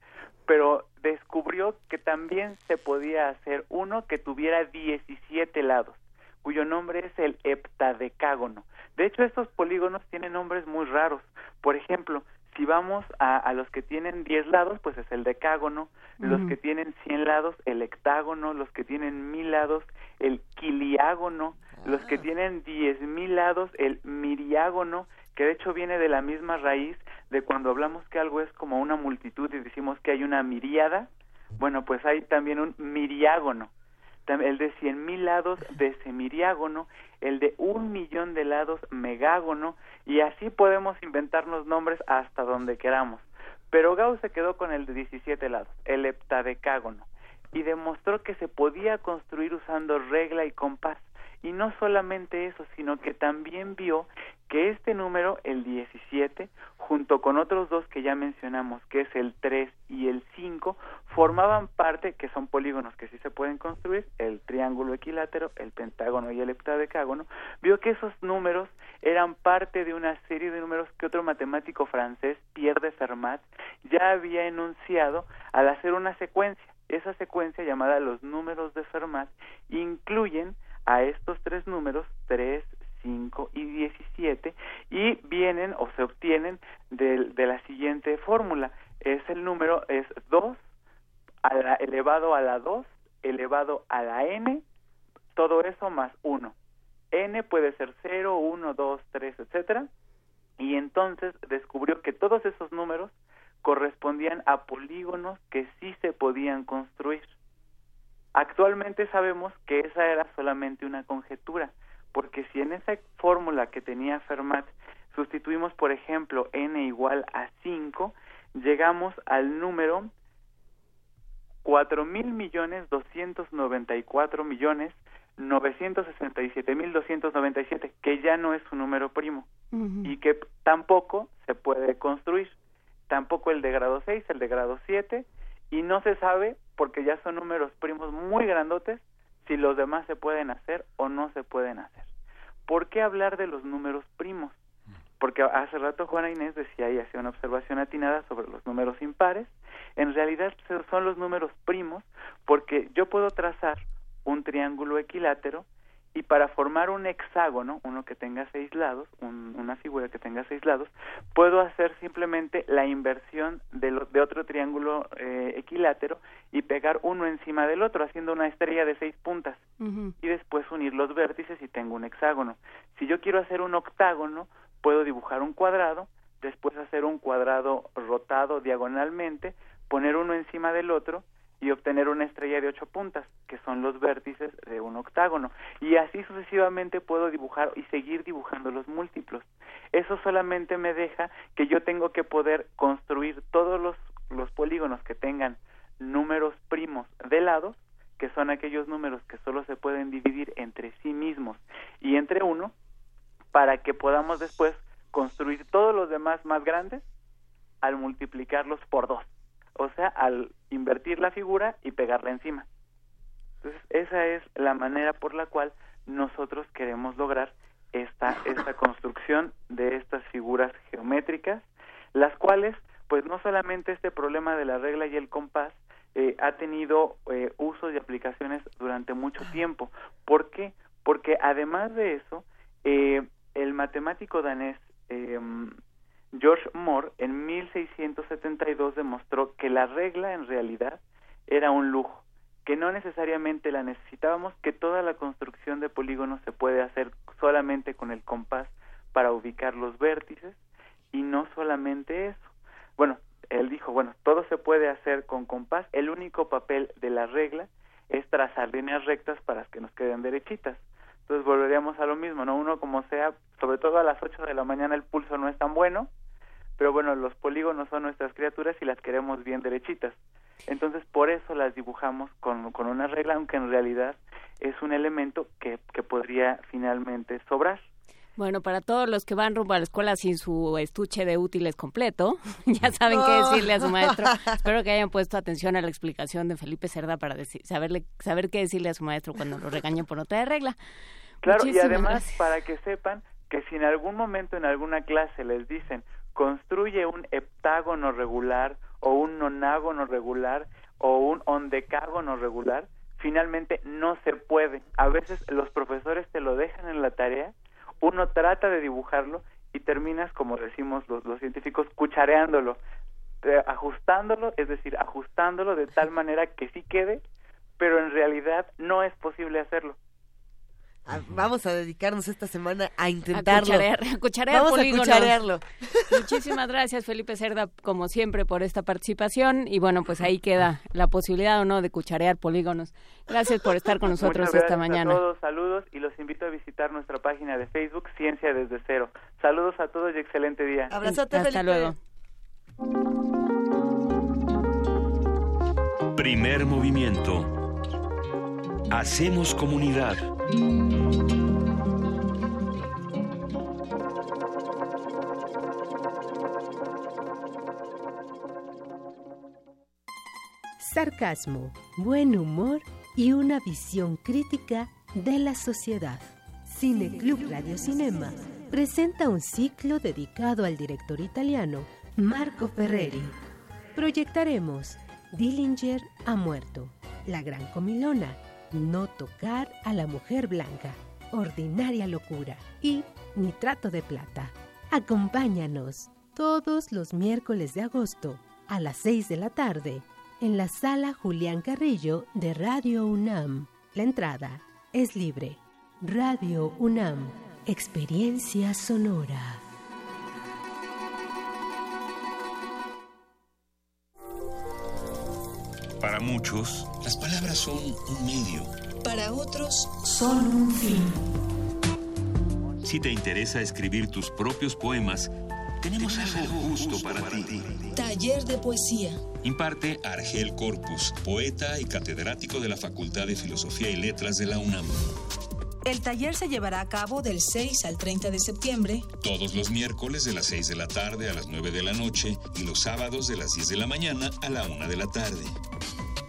pero descubrió que también se podía hacer uno que tuviera 17 lados, cuyo nombre es el heptadecágono. De hecho, estos polígonos tienen nombres muy raros. Por ejemplo, si vamos a, los que tienen 10 lados, pues es el decágono, los que tienen 100 lados, el hectágono, los que tienen 1000 lados, el quiliágono, los que ah. tienen 10.000 lados, el miriágono, que de hecho viene de la misma raíz de cuando hablamos que algo es como una multitud y decimos que hay una miríada, bueno, pues hay también un miriágono, el de cien mil lados de el de un millón de lados megágono, y así podemos inventarnos nombres hasta donde queramos. Pero Gauss se quedó con el de 17 lados, el heptadecágono, y demostró que se podía construir usando regla y compás. Y no solamente eso, sino que también vio que este número, el 17, junto con otros dos que ya mencionamos, que es el 3 y el 5, formaban parte, que son polígonos que sí se pueden construir, el triángulo equilátero, el pentágono y el heptadecágono, vio que esos números eran parte de una serie de números que otro matemático francés, Pierre de Fermat, ya había enunciado al hacer una secuencia. Esa secuencia llamada los números de Fermat incluyen a estos tres números, 3, 5 y 17, y vienen o se obtienen de, de la siguiente fórmula. Es el número, es 2 a la elevado la 2 elevado a la n, todo eso más 1. n puede ser 0, 1, 2, 3, etcétera. Y entonces descubrió que todos esos números correspondían a polígonos que sí se podían construir. Actualmente sabemos que esa era solamente una conjetura, porque si en esa fórmula que tenía Fermat sustituimos, por ejemplo, n igual a 5, llegamos al número cuatro mil millones doscientos noventa y cuatro millones novecientos sesenta y siete mil doscientos noventa y siete que ya no es un número primo y que tampoco se puede construir. Tampoco el de grado 6, el de grado 7 y no se sabe porque ya son números primos muy grandotes si los demás se pueden hacer o no se pueden hacer. ¿Por qué hablar de los números primos? Porque hace rato Juana Inés decía y hacía una observación atinada sobre los números impares en realidad son los números primos porque yo puedo trazar un triángulo equilátero y para formar un hexágono, uno que tenga seis lados, una figura que tenga seis lados, puedo hacer simplemente la inversión de, de otro triángulo eh, equilátero y pegar uno encima del otro, haciendo una estrella de seis puntas. Y después unir los vértices y tengo un hexágono. Si yo quiero hacer un octágono, puedo dibujar un cuadrado, después hacer un cuadrado rotado diagonalmente, poner uno encima del otro y obtener una estrella de ocho puntas, que son los vértices de un octágono. Y así sucesivamente puedo dibujar y seguir dibujando los múltiplos. Eso solamente me deja que yo tengo que poder construir todos los, los polígonos que tengan números primos de lado, que son aquellos números que solo se pueden dividir entre sí mismos y entre uno, para que podamos después construir todos los demás más grandes al multiplicarlos por dos o sea, al invertir la figura y pegarla encima. Entonces, esa es la manera por la cual nosotros queremos lograr esta, esta construcción de estas figuras geométricas, las cuales, pues no solamente este problema de la regla y el compás, eh, ha tenido eh, usos y aplicaciones durante mucho tiempo. ¿Por qué? Porque además de eso, eh, el matemático danés eh, George Moore en 1672 demostró que la regla en realidad era un lujo, que no necesariamente la necesitábamos, que toda la construcción de polígonos se puede hacer solamente con el compás para ubicar los vértices y no solamente eso. Bueno, él dijo, bueno, todo se puede hacer con compás, el único papel de la regla es trazar líneas rectas para que nos queden derechitas. Entonces volveríamos a lo mismo, ¿no? Uno como sea, sobre todo a las 8 de la mañana el pulso no es tan bueno, pero bueno, los polígonos son nuestras criaturas y las queremos bien derechitas. Entonces, por eso las dibujamos con, con una regla, aunque en realidad es un elemento que, que podría finalmente sobrar. Bueno, para todos los que van rumbo a la escuela sin su estuche de útiles completo, [LAUGHS] ya saben qué decirle a su maestro. [LAUGHS] Espero que hayan puesto atención a la explicación de Felipe Cerda para decir, saberle, saber qué decirle a su maestro cuando lo regañen por otra regla. Claro, y además para que sepan que si en algún momento en alguna clase les dicen, construye un heptágono regular o un nonágono regular o un ondecágono regular, finalmente no se puede. A veces los profesores te lo dejan en la tarea, uno trata de dibujarlo y terminas, como decimos los, los científicos, cuchareándolo, eh, ajustándolo, es decir, ajustándolo de tal manera que sí quede, pero en realidad no es posible hacerlo. Ah, vamos a dedicarnos esta semana a intentarlo. A cucharear, Vamos a cucharearlo. [LAUGHS] Muchísimas gracias, Felipe Cerda, como siempre, por esta participación. Y bueno, pues ahí queda la posibilidad o no de cucharear polígonos. Gracias por estar con nosotros esta mañana. A todos, saludos y los invito a visitar nuestra página de Facebook, Ciencia desde Cero. Saludos a todos y excelente día. Abrazote, Hasta luego. Primer movimiento. Hacemos comunidad. Sarcasmo, buen humor y una visión crítica de la sociedad. Cine Club Radio Cinema presenta un ciclo dedicado al director italiano Marco Ferreri. Proyectaremos Dillinger ha muerto, La Gran Comilona, No tocar a la mujer blanca, Ordinaria locura y Nitrato de plata. Acompáñanos todos los miércoles de agosto a las 6 de la tarde en la sala Julián Carrillo de Radio UNAM. La entrada es libre. Radio UNAM, experiencia sonora. Para muchos, las palabras son un medio. Para otros, son un fin. Si te interesa escribir tus propios poemas, tenemos algo justo para ti. Taller de poesía. Imparte Argel Corpus, poeta y catedrático de la Facultad de Filosofía y Letras de la UNAM. El taller se llevará a cabo del 6 al 30 de septiembre. Todos los miércoles de las 6 de la tarde a las 9 de la noche y los sábados de las 10 de la mañana a la 1 de la tarde.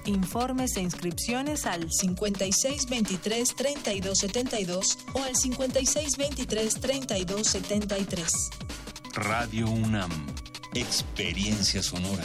Informes e inscripciones al 5623 3272 o al 5623 3273. Radio UNAM. Experiencia sonora.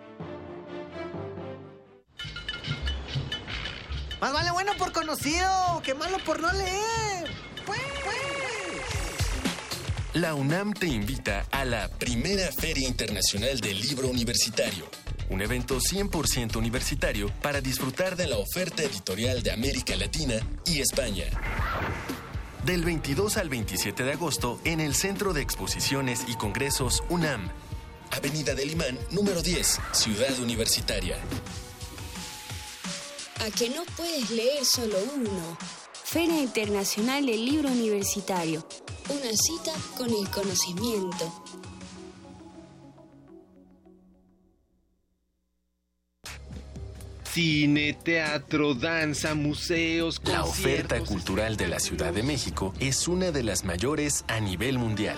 Más vale bueno por conocido que malo por no leer. Pues, La UNAM te invita a la primera Feria Internacional del Libro Universitario. Un evento 100% universitario para disfrutar de la oferta editorial de América Latina y España. Del 22 al 27 de agosto en el Centro de Exposiciones y Congresos UNAM. Avenida del Imán, número 10, Ciudad Universitaria. A que no puedes leer solo uno. Feria Internacional del Libro Universitario. Una cita con el conocimiento. Cine, teatro, danza, museos, La oferta cultural de la Ciudad de México es una de las mayores a nivel mundial.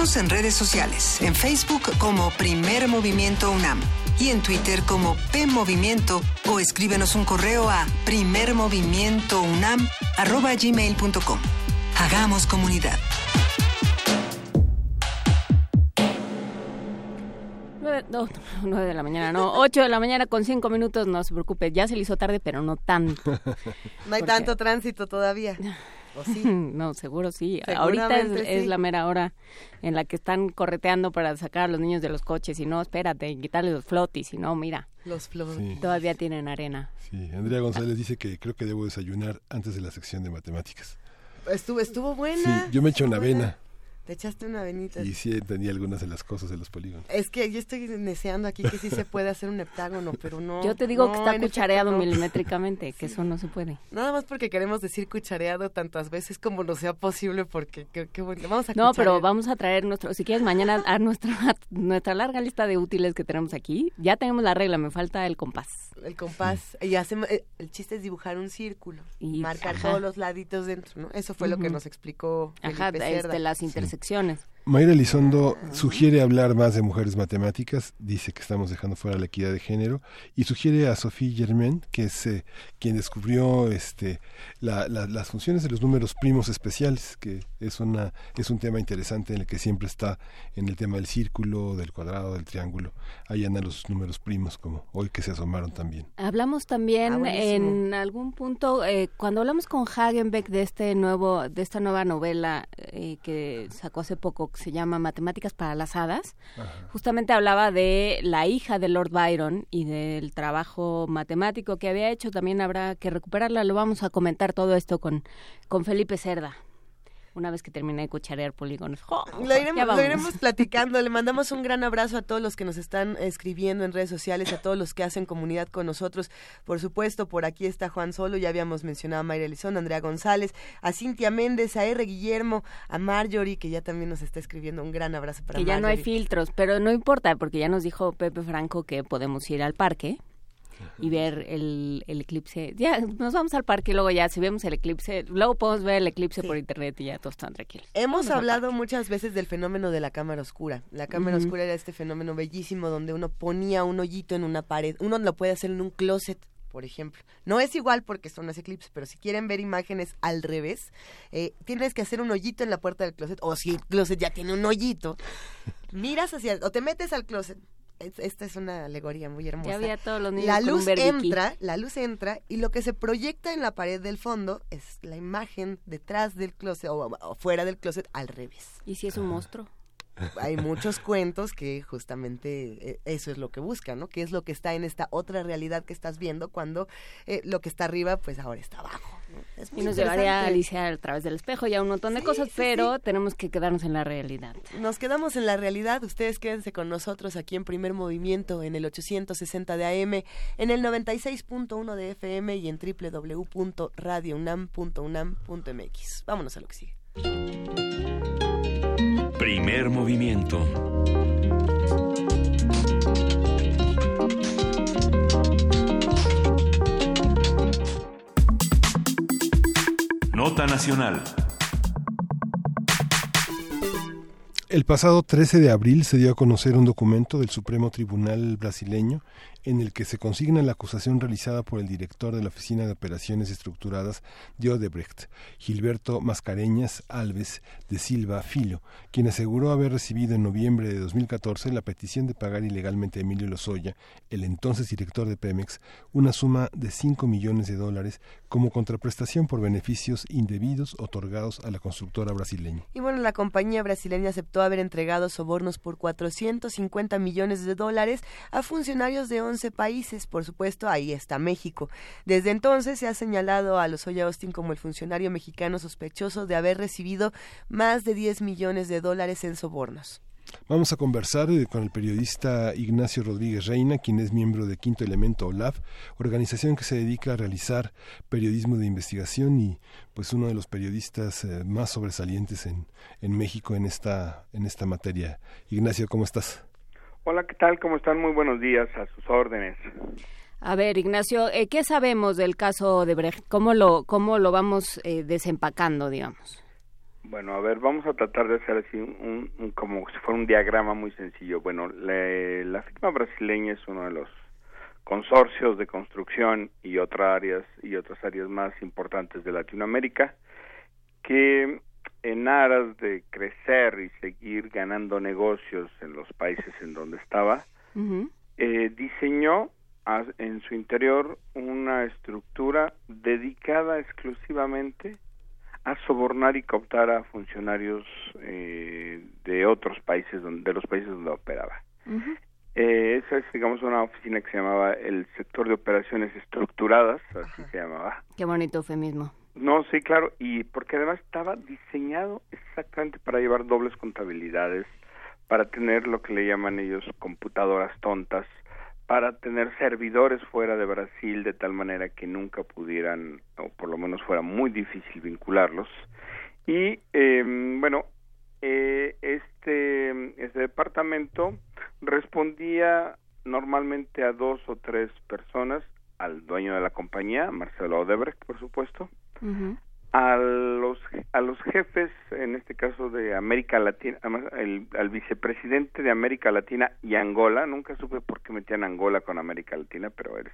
Búscanos en redes sociales, en Facebook como Primer Movimiento UNAM y en Twitter como P Movimiento o escríbenos un correo a primermovimientounam@gmail.com. Hagamos comunidad. Nueve, no, [LAUGHS] nueve de la mañana, no, ocho de la mañana con cinco minutos, no se preocupe, ya se le hizo tarde, pero no tanto. [LAUGHS] No hay tanto tránsito todavía. [LAUGHS] ¿O sí? [LAUGHS] No, seguro sí. Ahorita es, es la mera hora en la que están correteando para sacar a los niños de los coches. Y no, espérate, quitarles los flotis. Y no, mira. Los flotis. Todavía tienen arena. Sí, Andrea González dice que creo que debo desayunar antes de la sección de matemáticas. Estuvo, estuvo buena. Sí, yo me eché una avena Te echaste una venita. y sí entendí algunas de las cosas de los polígonos. Es que yo estoy deseando aquí que sí se puede hacer un heptágono, pero no. Yo te digo no, que está efecto, cuchareado no. milimétricamente, que eso no se puede. Nada más porque queremos decir cuchareado tantas veces como nos sea posible, porque qué, qué bueno. Vamos a No, pero vamos a traer nuestro, si quieres mañana a nuestra nuestra larga lista de útiles que tenemos aquí. Ya tenemos la regla, me falta el compás. El compás. Y hacemos, eh, el chiste es dibujar un círculo. Y- marcar ajá. todos los laditos dentro, ¿no? Eso fue lo que nos explicó Ajá, este, Cerda. las intersecciones secciones. Mayra Elizondo sugiere hablar más de mujeres matemáticas, dice que estamos dejando fuera la equidad de género, y sugiere a Sophie Germain, que es eh, quien descubrió este, la- la- las funciones de los números primos especiales, que es, una, es un tema interesante en el que siempre está en el tema del círculo, del cuadrado, del triángulo. Ahí andan los números primos, como hoy que se asomaron también. Hablamos Ah, también buenísimo. en algún punto eh, cuando hablamos con Hagenbeck de este nuevo de esta nueva novela eh, que sacó hace poco que se llama Matemáticas para las hadas. Justamente hablaba de la hija de Lord Byron y del trabajo matemático que había hecho. También habrá que recuperarla. Lo vamos a comentar todo esto con con Felipe Cerda. Una vez que termine de cucharear polígonos. ¡Jo! Lo iremos, lo iremos [LAUGHS] platicando. Le mandamos un gran abrazo a todos los que nos están escribiendo en redes sociales, a todos los que hacen comunidad con nosotros. Por supuesto, por aquí está Juan Solo, ya habíamos mencionado a Mayra Elizondo, a Andrea González, a Cintia Méndez, a R. Guillermo, a Marjorie, que ya también nos está escribiendo. Un gran abrazo para que ya no hay Marjorie. filtros, pero no importa porque ya nos dijo Pepe Franco que podemos ir al parque y ver el, el eclipse. Ya, nos vamos al parque y luego ya, si vemos el eclipse, luego podemos ver el eclipse por internet y ya todos están tranquilos. Hemos Vamos hablado muchas veces del fenómeno de la cámara oscura. La cámara oscura era este fenómeno bellísimo donde uno ponía un hoyito en una pared. Uno lo puede hacer en un closet, por ejemplo. No es igual porque son los eclipses, pero si quieren ver imágenes al revés, eh, tienes que hacer un hoyito en la puerta del closet. O si el closet ya tiene un hoyito, miras hacia o te metes al closet. Es- Esta es una alegoría muy hermosa. Ya había todos los niños la con un luz entra, la luz entra y lo que se proyecta en la pared del fondo es la imagen detrás del closet o, o fuera del closet al revés. ¿Y si es un monstruo? Hay [LAUGHS] muchos cuentos que justamente eh, eso es lo que buscan, ¿no? Que es lo que está en esta otra realidad que estás viendo cuando eh, lo que está arriba, pues ahora está abajo. ¿No? Es muy Y nos llevaría a. Alicia a través del espejo y a un montón de cosas, pero tenemos que quedarnos en la realidad. Nos quedamos en la realidad. Ustedes quédense con nosotros aquí en Primer Movimiento en el 860 de AM, en el 96.1 de FM y en www.radiounam.unam.mx. Vámonos a lo que sigue. Primer movimiento. Nota nacional. El pasado 13 de abril se dio a conocer un documento del Supremo Tribunal brasileño en el que se consigna la acusación realizada por el director de la Oficina de Operaciones Estructuradas de Odebrecht, Gilberto Mascareñas Alves de Silva Filho, quien aseguró haber recibido en noviembre de 2014 la petición de pagar ilegalmente a Emilio Lozoya, el entonces director de Pemex, una suma de 5 millones de dólares como contraprestación por beneficios indebidos otorgados a la constructora brasileña. Y bueno, la compañía brasileña aceptó haber entregado sobornos por 450 millones de dólares a funcionarios de 11 países. Por supuesto, ahí está México. Desde entonces se ha señalado a Lozoya Austin como el funcionario mexicano sospechoso de haber recibido más de 10 millones de dólares en sobornos. Vamos a conversar con el periodista Ignacio Rodríguez Reina, quien es miembro de Quinto Elemento OLAF, organización que se dedica a realizar periodismo de investigación y pues uno de los periodistas eh, más sobresalientes en, en México en esta, en esta materia. Ignacio, ¿cómo estás? Hola, ¿qué tal? ¿Cómo están? Muy buenos días, a sus órdenes. A ver, Ignacio, eh, ¿qué sabemos del caso de Brecht? ¿Cómo lo, cómo lo vamos eh, desempacando, digamos? Bueno, a ver, vamos a tratar de hacer así un, un- como si fuera un diagrama muy sencillo. Bueno, la, la firma brasileña es uno de los consorcios de construcción y otras áreas y otras áreas más importantes de Latinoamérica que en aras de crecer y seguir ganando negocios en los países en donde estaba, eh, diseñó a- en su interior una estructura dedicada exclusivamente a sobornar y cooptar a funcionarios eh, de otros países, donde, de los países donde operaba. Eh, esa es, digamos, una oficina que se llamaba el sector de operaciones estructuradas, así se llamaba. Qué bonito eufemismo. No, sí, claro, y porque además estaba diseñado exactamente para llevar dobles contabilidades, para tener lo que le llaman ellos computadoras tontas, para tener servidores fuera de Brasil de tal manera que nunca pudieran, o por lo menos fuera muy difícil vincularlos. Y eh, bueno, eh, este, este departamento respondía normalmente a dos o tres personas, al dueño de la compañía, Marcelo Odebrecht, por supuesto, a los a los jefes, en este caso de América Latina, el, al vicepresidente de América Latina y Angola, nunca supe por qué metían Angola con América Latina, pero eres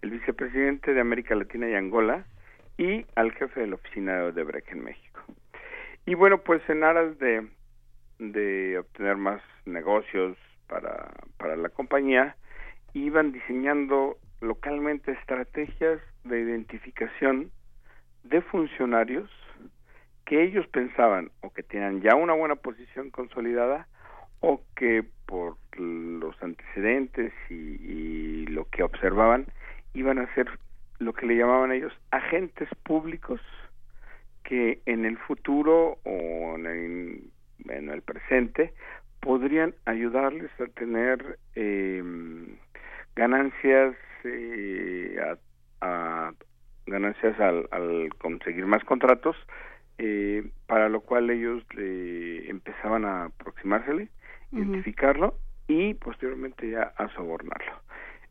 el vicepresidente de América Latina y Angola y al jefe de la oficina de Odebrecht en México. Y bueno, pues en aras de, de obtener más negocios para, para la compañía, iban diseñando localmente estrategias de identificación de funcionarios que ellos pensaban o que tenían ya una buena posición consolidada o que por los antecedentes y, lo que observaban iban a ser lo que le llamaban ellos agentes públicos que en el futuro o en el, en el presente podrían ayudarles a tener eh, ganancias eh, a, ganancias al, conseguir más contratos eh, para lo cual ellos le empezaban a aproximársele identificarlo y posteriormente ya a sobornarlo.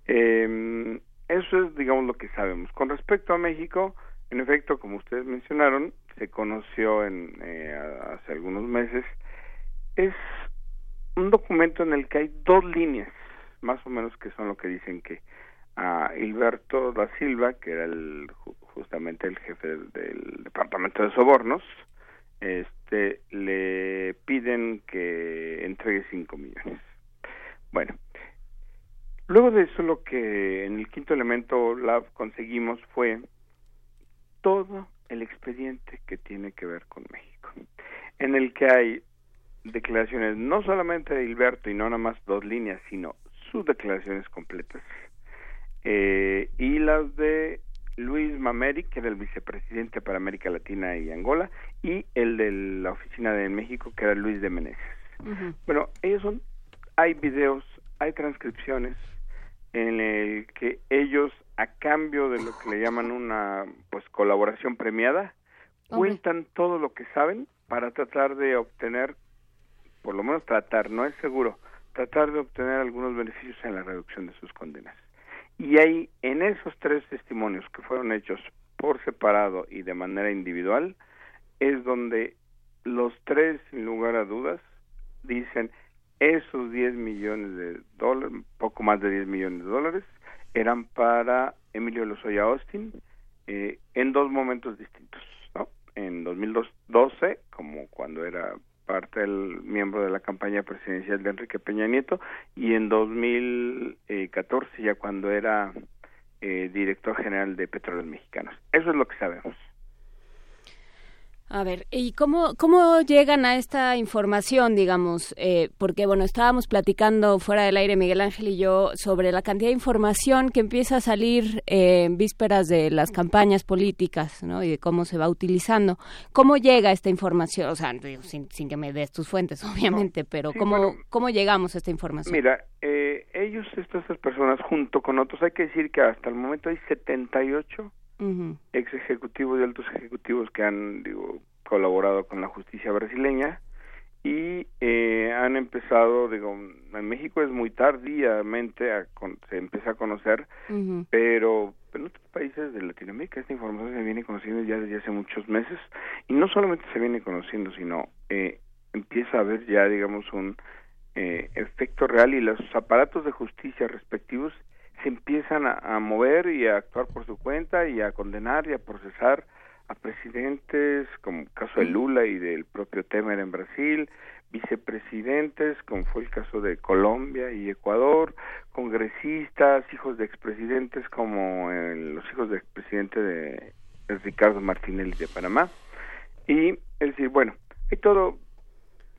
Eh, eso es digamos lo que sabemos. Con respecto a México en efecto como ustedes mencionaron se conoció en eh, hace algunos meses es un documento en el que hay dos líneas más o menos que son lo que dicen que a Hilberto da Silva, que era el justamente el jefe del, departamento de sobornos, este le piden que entregue 5 millones. Bueno, luego de eso lo que en el quinto elemento lab conseguimos fue todo el expediente que tiene que ver con México, en el que hay declaraciones no solamente de Hilberto y no nada más dos líneas, sino sus declaraciones completas eh, y las de Luis Mameri, que era el vicepresidente para América Latina y Angola, y el de la oficina de México, que era Luis de Meneses. Bueno, ellos son, hay videos, hay transcripciones en el que ellos, a cambio de lo que le llaman una pues colaboración premiada, cuentan todo lo que saben para tratar de obtener, por lo menos tratar, no es seguro, tratar de obtener algunos beneficios en la reducción de sus condenas. Y hay en esos tres testimonios que fueron hechos por separado y de manera individual, es donde los tres, sin lugar a dudas, dicen esos 10 millones de dólares, poco más de 10 millones de dólares, eran para Emilio Lozoya Austin eh, en dos momentos distintos. ¿no? En 2012, como cuando era parte del miembro de la campaña presidencial de Enrique Peña Nieto y en 2014 ya cuando era eh, director general de Petróleos Mexicanos. Eso es lo que sabemos. A ver, ¿y cómo, cómo llegan a esta información, digamos? Eh, porque, bueno, estábamos platicando fuera del aire, Miguel Ángel y yo, sobre la cantidad de información que empieza a salir eh, en vísperas de las campañas políticas, ¿no? Y de cómo se va utilizando. ¿Cómo llega esta información? O sea, sin, sin que me des tus fuentes, [LAUGHS] obviamente, pero ¿cómo, ¿cómo llegamos a esta información? Mira, eh, ellos, estas personas, junto con otros, hay que decir que hasta el momento hay 78 ex ejecutivos y altos ejecutivos que han digo, colaborado con la justicia brasileña y eh, han empezado, digo, en México es muy tardíamente, se empieza a conocer, pero en otros países de Latinoamérica esta información se viene conociendo ya desde hace muchos meses y no solamente se viene conociendo, sino eh, empieza a haber ya, digamos, un eh, efecto real y los aparatos de justicia respectivos se empiezan a, mover y a actuar por su cuenta y a condenar y a procesar a presidentes como el caso de Lula y del propio Temer en Brasil, vicepresidentes como fue el caso de Colombia y Ecuador, congresistas, hijos de expresidentes como los hijos del expresidente de, Ricardo Martinelli de Panamá y es decir, bueno, hay todo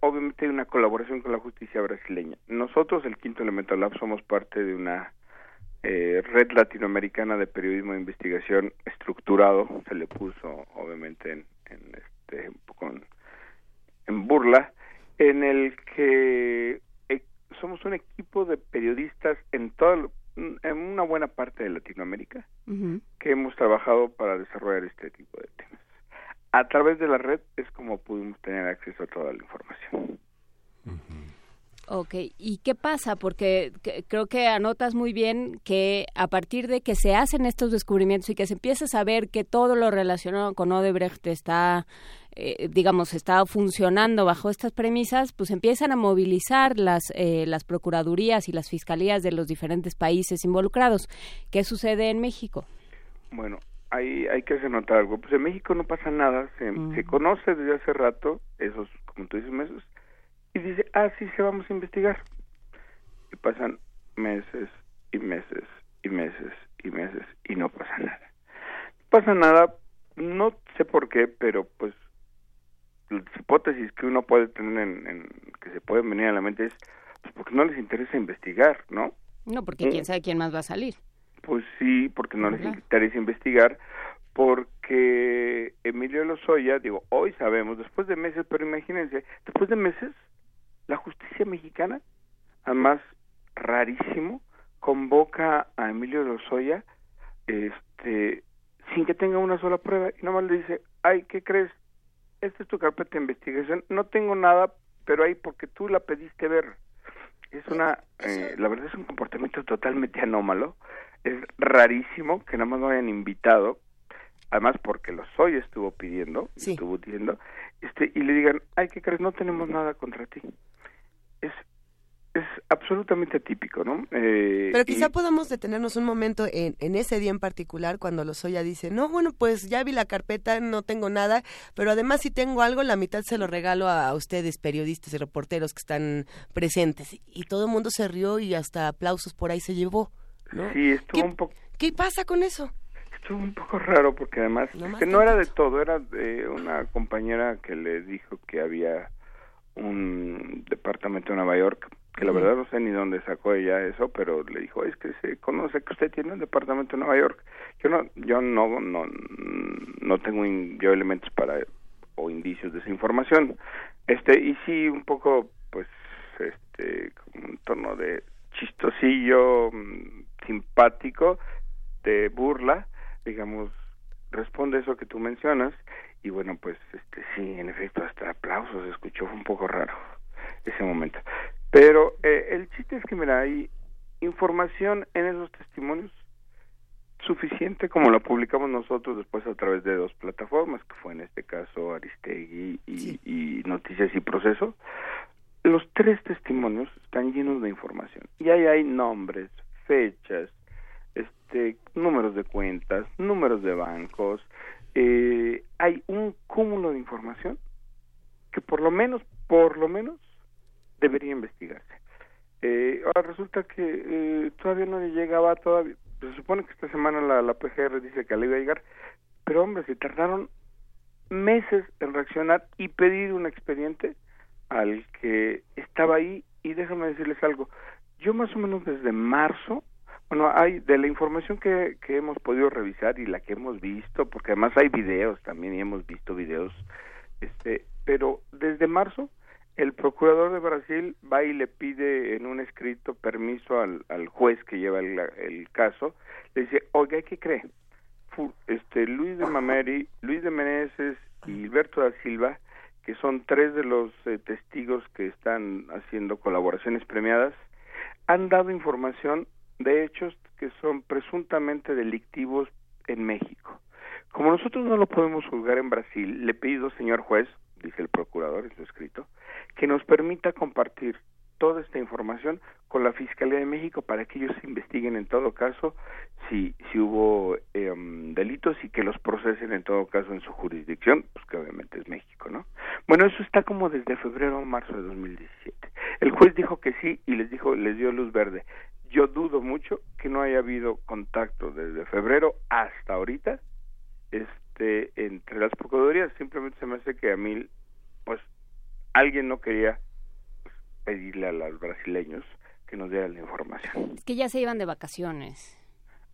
obviamente hay una colaboración con la justicia brasileña. Nosotros, el Quinto Elemento Lab, somos parte de una eh, red latinoamericana de periodismo de investigación estructurado se le puso obviamente en, este en burla en el que eh, somos un equipo de periodistas en todo en una buena parte de Latinoamérica que hemos trabajado para desarrollar este tipo de temas. A través de la red es como pudimos tener acceso a toda la información Ok, ¿y qué pasa? Porque creo que anotas muy bien que a partir de que se hacen estos descubrimientos y que se empieza a saber que todo lo relacionado con Odebrecht está, eh, digamos, está funcionando bajo estas premisas, pues empiezan a movilizar las, eh, las procuradurías y las fiscalías de los diferentes países involucrados. ¿Qué sucede en México? Bueno, hay, hay que hacer notar algo. Pues en México no pasa nada, se, se conoce desde hace rato, esos, como tú dices, meses, y dice, ah, sí, se vamos a investigar. Y pasan meses y meses y meses y meses y no pasa nada. No pasa nada, no sé por qué, pero pues las hipótesis que uno puede tener en, que se pueden venir a la mente es pues porque no les interesa investigar, ¿no? No, porque quién sabe quién más va a salir. Pues sí, porque no les interesa investigar, porque Emilio Lozoya, digo, hoy sabemos, después de meses, pero imagínense, después de meses la justicia mexicana, además rarísimo, convoca a Emilio Lozoya este, sin que tenga una sola prueba y nomás le dice, ay, ¿qué crees? Esta es tu carpeta de investigación, no tengo nada, pero ahí porque tú la pediste ver. Es una, eh, la verdad es un comportamiento totalmente anómalo, es rarísimo que nada más lo hayan invitado, además porque Lozoya estuvo pidiendo, estuvo pidiendo, este, y le digan, ay, ¿qué crees? No tenemos nada contra ti es es absolutamente típico, ¿no? Eh, Pero quizá podamos detenernos un momento en, en, ese día en particular cuando Lozoya dice, no, bueno, pues ya vi la carpeta, no tengo nada, pero además si tengo algo, la mitad se lo regalo a, ustedes, periodistas y reporteros que están presentes. Y todo el mundo se rió y hasta aplausos por ahí se llevó. ¿no? Sí, estuvo un poco... ¿Qué pasa con eso? Estuvo un poco raro porque además no, que no era de todo, era de una compañera que le dijo que había un departamento de Nueva York, que la verdad no sé ni dónde sacó ella eso, pero le dijo, es que se conoce que usted tiene un departamento en Nueva York. Yo no, yo no, no, no tengo yo elementos para o indicios de esa información. Este, y sí, un poco, pues, este, con un tono de chistosillo, mm, simpático, de burla, digamos, responde eso que tú mencionas y bueno pues este sí en efecto hasta aplausos escuchó fue un poco raro ese momento. Pero eh, el chiste es que mira hay información en esos testimonios suficiente como la publicamos nosotros después a través de dos plataformas que fue en este caso Aristegui y, y Noticias y Proceso. Los tres testimonios están llenos de información y ahí hay nombres fechas este números de cuentas números de bancos eh, hay un cúmulo de información que por lo menos, por lo menos, debería investigarse. Eh, ahora resulta que eh, todavía no llegaba, todavía, se supone que esta semana la, la PGR dice que le iba a llegar, pero hombre, se tardaron meses en reaccionar y pedir un expediente al que estaba ahí y déjame decirles algo, yo más o menos desde marzo bueno, hay de la información que, que hemos podido revisar y la que hemos visto, porque además hay videos también y hemos visto videos, este, pero desde marzo el procurador de Brasil va y le pide en un escrito permiso al, al juez que lleva el, el caso, le dice, oiga, ¿qué cree? este Luis de Mameri, Luis de Meneses y Hilberto da Silva, que son tres de los eh, testigos que están haciendo colaboraciones premiadas, han dado información de hechos que son presuntamente delictivos en México. Como nosotros no lo podemos juzgar en Brasil, le pido, señor juez, dice el procurador en su escrito, que nos permita compartir toda esta información con la Fiscalía de México para que ellos investiguen en todo caso si, si hubo em, delitos y que los procesen en todo caso en su jurisdicción, pues que obviamente es México, ¿no? Bueno, eso está como desde febrero o marzo de 2017. El juez dijo que sí y les dijo, les dio luz verde. Yo dudo mucho que no haya habido contacto desde febrero hasta ahorita este entre las procuradurías. Simplemente se me hace que a mí, pues, alguien no quería pues, pedirle a los brasileños que nos dieran la información. Es que ya se iban de vacaciones.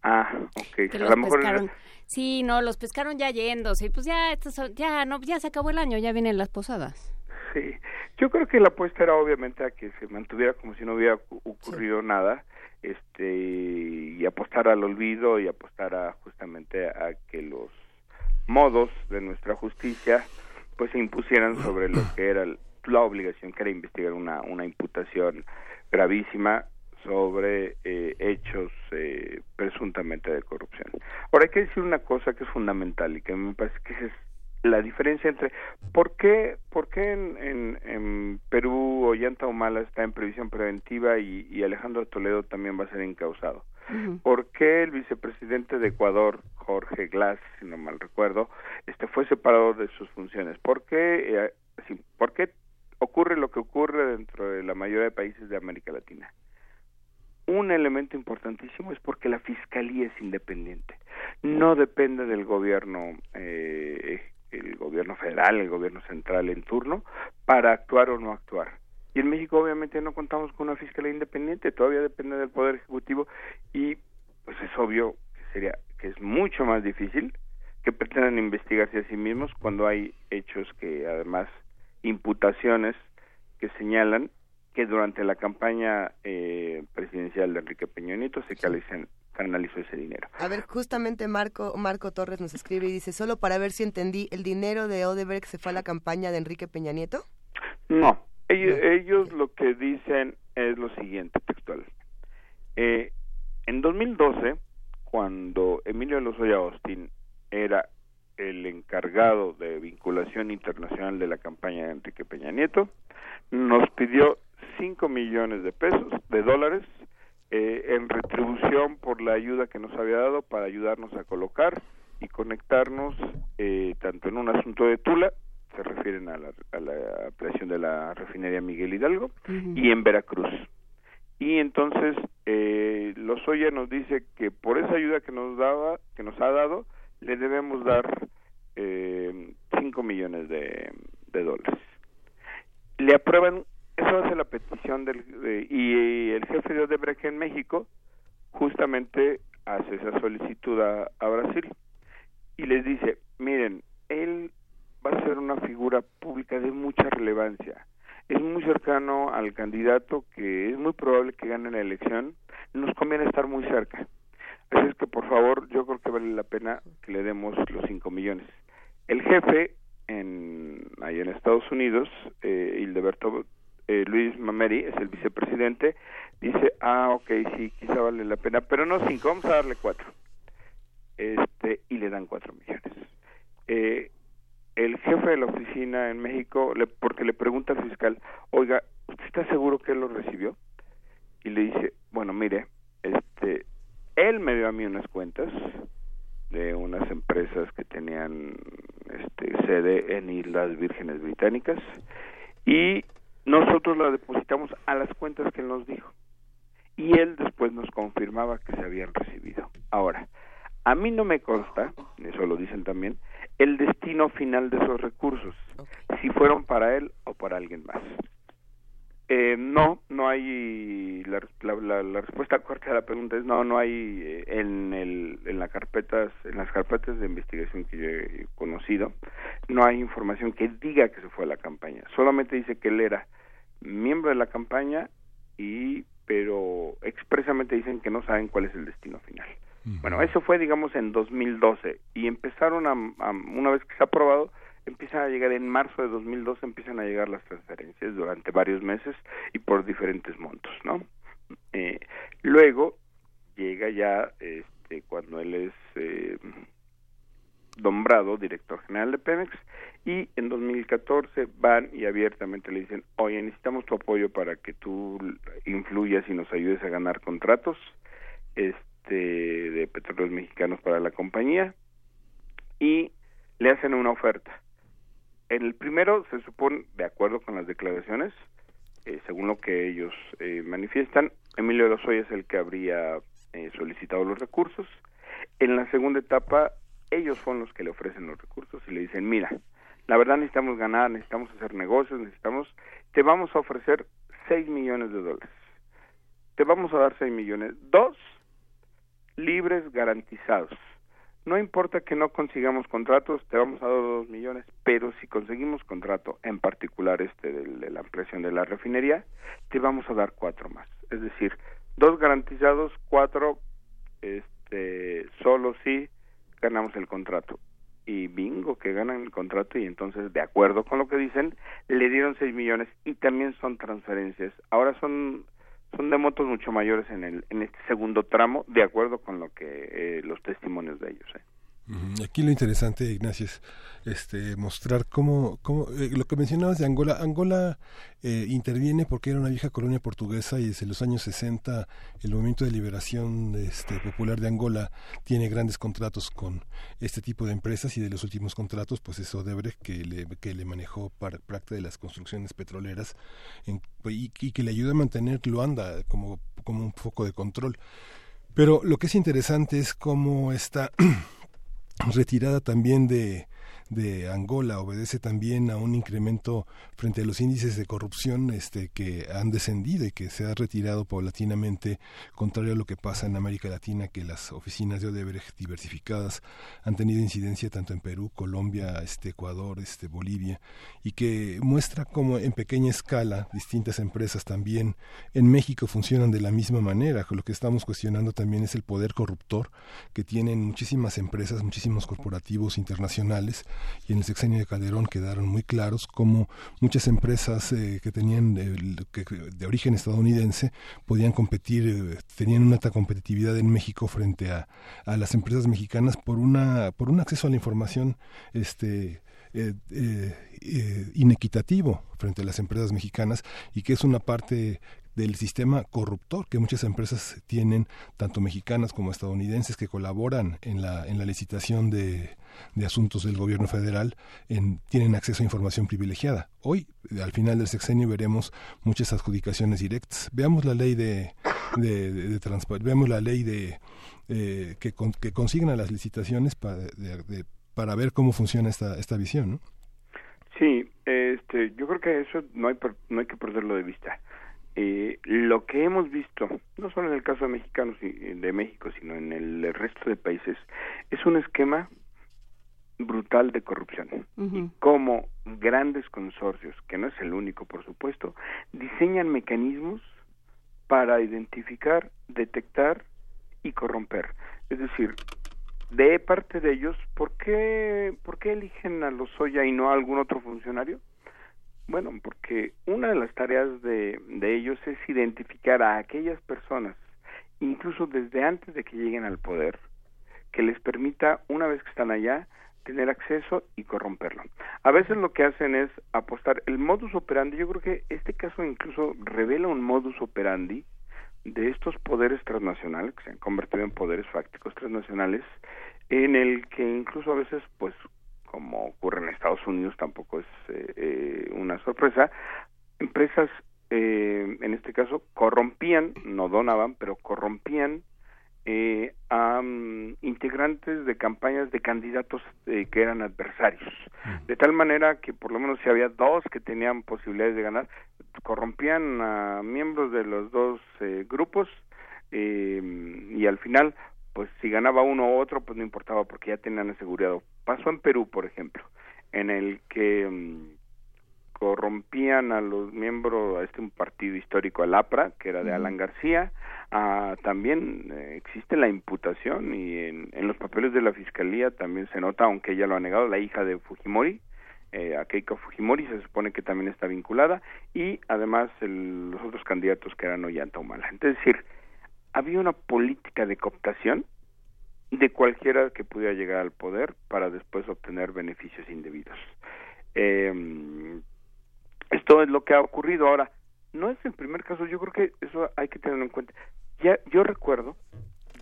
Ah, ok. a lo mejor Sí, no, los pescaron ya yéndose. Pues ya, ya, no, ya se acabó el año, ya vienen las posadas. Sí, yo creo que la apuesta era obviamente a que se mantuviera como si no hubiera ocurrido nada este y apostar al olvido y apostar a justamente a que los modos de nuestra justicia pues se impusieran sobre lo que era la obligación que era investigar una, una imputación gravísima sobre eh, hechos eh, presuntamente de corrupción. Ahora hay que decir una cosa que es fundamental y que me parece que es la diferencia entre por qué, por qué en, en, en Perú Ollanta Humala está en previsión preventiva y, y Alejandro Toledo también va a ser encausado. ¿Por qué el vicepresidente de Ecuador, Jorge Glass, si no mal recuerdo, este fue separado de sus funciones? ¿Por qué, eh, sí, ¿por qué ocurre lo que ocurre dentro de la mayoría de países de América Latina? Un elemento importantísimo es porque la fiscalía es independiente, no depende del gobierno, eh, el gobierno federal, el gobierno central en turno, para actuar o no actuar. Y en México obviamente no contamos con una fiscalía independiente, todavía depende del poder ejecutivo y pues es obvio que sería que es mucho más difícil que pretendan investigarse a sí mismos cuando hay hechos que además imputaciones que señalan que durante la campaña eh, presidencial de Enrique Peña Nieto se canalizan, canalizó ese dinero. A ver, justamente Marco Marco Torres nos escribe y dice, solo para ver si entendí, ¿el dinero de Odebrecht se fue a la campaña de Enrique Peña Nieto? No, ellos, ellos lo que dicen es lo siguiente, textual. Eh, en 2012, cuando Emilio Lozoya Austin era el encargado de vinculación internacional de la campaña de Enrique Peña Nieto, nos pidió 5 millones de pesos, de dólares, eh, en retribución por la ayuda que nos había dado para ayudarnos a colocar y conectarnos eh, tanto en un asunto de Tula, se refieren a la, a la ampliación de la refinería Miguel Hidalgo, y en Veracruz. Y entonces eh, Lozoya nos dice que por esa ayuda que nos daba, que nos ha dado, le debemos dar eh, 5 millones de, de dólares. Le aprueban eso hace la petición del de, y el jefe de Odebrecht en México justamente hace esa solicitud a, Brasil y les dice miren él va a ser una figura pública de mucha relevancia. Es muy cercano al candidato que es muy probable que gane la elección. Nos conviene estar muy cerca. Así es que por favor yo creo que vale la pena que le demos los cinco millones el jefe en ahí en Estados Unidos eh, Hildeberto eh, Luis Mameri, es el vicepresidente, dice, ah, ok, sí, quizá vale la pena, pero no cinco, vamos a darle cuatro. Este, y le dan cuatro millones. Eh, el jefe de la oficina en México, le, porque le pregunta al fiscal, oiga, ¿usted está seguro que él lo recibió? Y le dice, bueno, mire, este, él me dio a mí unas cuentas de unas empresas que tenían este, sede en Islas Vírgenes Británicas y nosotros la depositamos a las cuentas que él nos dijo y él después nos confirmaba que se habían recibido. Ahora, a mí no me consta, eso lo dicen también, el destino final de esos recursos, si fueron para él o para alguien más. Eh, no, no hay la, la, la, respuesta corta a la pregunta es no, no hay eh, en el en las carpetas en las carpetas de investigación que yo he conocido no hay información que diga que se fue a la campaña. Solamente dice que él era miembro de la campaña y pero expresamente dicen que no saben cuál es el destino final. Uh -huh. Bueno, eso fue digamos en 2012 y empezaron a, a una vez que se ha aprobado empiezan a llegar en marzo de 2012 empiezan a llegar las transferencias durante varios meses y por diferentes montos no eh, luego llega ya este cuando él es eh, nombrado director general de Pemex y en 2014 van y abiertamente le dicen oye necesitamos tu apoyo para que tú influyas y nos ayudes a ganar contratos este de petróleos mexicanos para la compañía y le hacen una oferta en el primero se supone, de acuerdo con las declaraciones, eh, según lo que ellos eh, manifiestan, Emilio Lozoya es el que habría eh, solicitado los recursos. En la segunda etapa, ellos son los que le ofrecen los recursos y le dicen, mira, la verdad necesitamos ganar, necesitamos hacer negocios, necesitamos, te vamos a ofrecer 6 millones de dólares. Te vamos a dar 6 millones. Dos, libres garantizados no importa que no consigamos contratos, te vamos a dar dos millones, pero si conseguimos contrato, en particular este de, la ampliación de la refinería, te vamos a dar cuatro más. Es decir, dos garantizados, cuatro, este, solo si ganamos el contrato. y bingo que ganan el contrato y entonces de acuerdo con lo que dicen le dieron 6 millones y también son transferencias ahora son son de montos mucho mayores en el en este segundo tramo de acuerdo con lo que eh, los testimonios de ellos ¿eh? Aquí lo interesante, Ignacio, es este, mostrar cómo, cómo eh, lo que mencionabas de Angola. Angola eh, interviene porque era una vieja colonia portuguesa y desde los años 60 el movimiento de liberación este, popular de Angola tiene grandes contratos con este tipo de empresas y de los últimos contratos, pues es Odebrecht que le, manejó para práctica de las construcciones petroleras y, y que le ayuda a mantener Luanda como, como un foco de control. Pero lo que es interesante es cómo está [CLEARS THROAT] retirada también de, de Angola obedece también a un incremento frente a los índices de corrupción este, que han descendido y que se ha retirado paulatinamente, contrario a lo que pasa en América Latina, que las oficinas de Odebrecht diversificadas han tenido incidencia tanto en Perú, Colombia, este, Ecuador, este, Bolivia, y que muestra cómo en pequeña escala distintas empresas también en México funcionan de la misma manera. Lo que estamos cuestionando también es el poder corruptor que tienen muchísimas empresas, muchísimos corporativos internacionales y en el sexenio de Calderón quedaron muy claros cómo muchas empresas eh, que tenían de origen estadounidense podían competir, eh, tenían una alta competitividad en México frente a, a, las empresas mexicanas por una por un acceso a la información este eh, inequitativo frente a las empresas mexicanas y que es una parte del sistema corruptor que muchas empresas tienen, tanto mexicanas como estadounidenses, que colaboran en la, en la licitación de, de asuntos del gobierno federal, en, tienen acceso a información privilegiada. Hoy, al final del sexenio, veremos muchas adjudicaciones directas. Veamos la ley de, de, de, veamos la ley de eh, que, consigna las licitaciones para ver cómo funciona esta, esta visión. ¿no? Sí, este, yo creo que eso no hay, no hay que perderlo de vista eh, lo que hemos visto, no solo en el caso de mexicanos de México, sino en el resto de países, es un esquema brutal de corrupción. Como grandes consorcios, que no es el único, por supuesto, diseñan mecanismos para identificar, detectar y corromper. Es decir, de parte de ellos, ¿por qué, ¿por qué eligen a los Lozoya y no a algún otro funcionario? Bueno, porque una de las tareas de, de ellos es identificar a aquellas personas, incluso desde antes de que lleguen al poder, que les permita, una vez que están allá, tener acceso y corromperlo. A veces lo que hacen es apostar el modus operandi, yo creo que este caso incluso revela un modus operandi de estos poderes transnacionales que se han convertido en poderes fácticos transnacionales en el que incluso a veces pues como ocurre en Estados Unidos, tampoco es eh, eh, una sorpresa. Empresas, eh, en este caso, corrompían, no donaban, pero corrompían a mm, integrantes de campañas de candidatos que eran adversarios. De tal manera que por lo menos si había dos que tenían posibilidades de ganar, corrompían a miembros de los dos grupos y al final pues si ganaba uno u otro, pues no importaba porque ya tenían asegurado. Pasó en Perú, por ejemplo, en el que mm, corrompían a los miembros a este un partido histórico, al APRA, que era de Alan García. Ah, también eh, existe la imputación y en, en, los papeles de la fiscalía también se nota, aunque ella lo ha negado, la hija de Fujimori, eh, a Keiko Fujimori se supone que también está vinculada y además el, los otros candidatos que eran Ollanta Humala. Es decir, había una política de cooptación de cualquiera que pudiera llegar al poder para después obtener beneficios indebidos. Eh, esto es lo que ha ocurrido ahora. No es el primer caso, yo creo que eso hay que tenerlo en cuenta. Ya, yo recuerdo,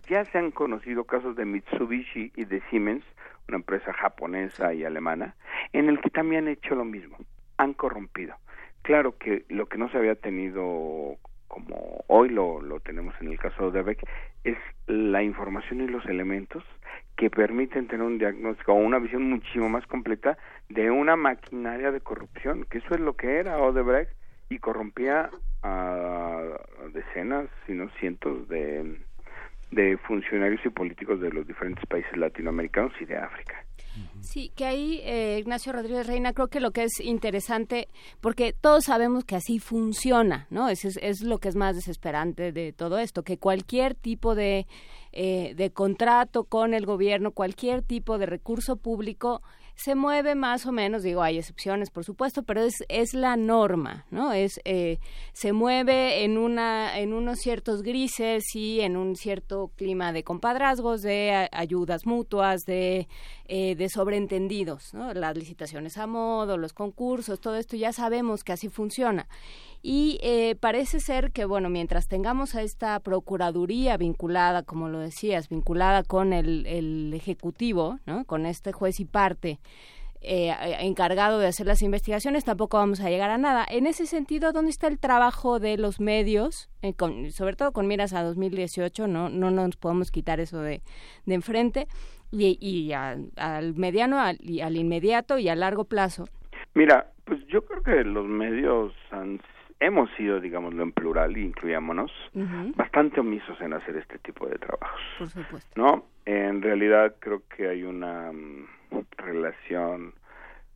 ya se han conocido casos de Mitsubishi y de Siemens, una empresa japonesa y alemana, en el que también han hecho lo mismo, han corrompido. Claro que lo que no se había tenido como hoy lo, lo tenemos en el caso de Beck, es la información y los elementos que permiten tener un diagnóstico o una visión muchísimo más completa de una maquinaria de corrupción, que eso es lo que era Odebrecht y corrompía a decenas, si no cientos de, de funcionarios y políticos de los diferentes países latinoamericanos y de África. Sí, que ahí, eh, Ignacio Rodríguez Reina, creo que lo que es interesante, porque todos sabemos que así funciona, ¿no? Es, es, lo que es más desesperante de todo esto, que cualquier tipo de, eh, de contrato con el gobierno, cualquier tipo de recurso público, se mueve más o menos, digo, hay excepciones, por supuesto, pero es, es la norma, ¿no? Es, eh, se mueve en, una, en unos ciertos grises y en un cierto clima de compadrazgos, de ayudas mutuas, de, eh, de sobreentendidos, ¿no? Las licitaciones a modo, los concursos, todo esto ya sabemos que así funciona. Y eh, parece ser que, bueno, mientras tengamos a esta Procuraduría vinculada, como lo decías, vinculada con el, el Ejecutivo, ¿no? con este juez y parte, eh, encargado de hacer las investigaciones, tampoco vamos a llegar a nada. En ese sentido, ¿dónde está el trabajo de los medios, eh, sobre todo con miras a 2018? No, no nos podemos quitar eso de, de enfrente, y, y al mediano y al inmediato y a largo plazo. Mira, pues yo creo que los medios han hemos sido, digámoslo en plural, incluyámonos, bastante omisos en hacer este tipo de trabajos. Por supuesto. ¿No? En realidad creo que hay una mm, relación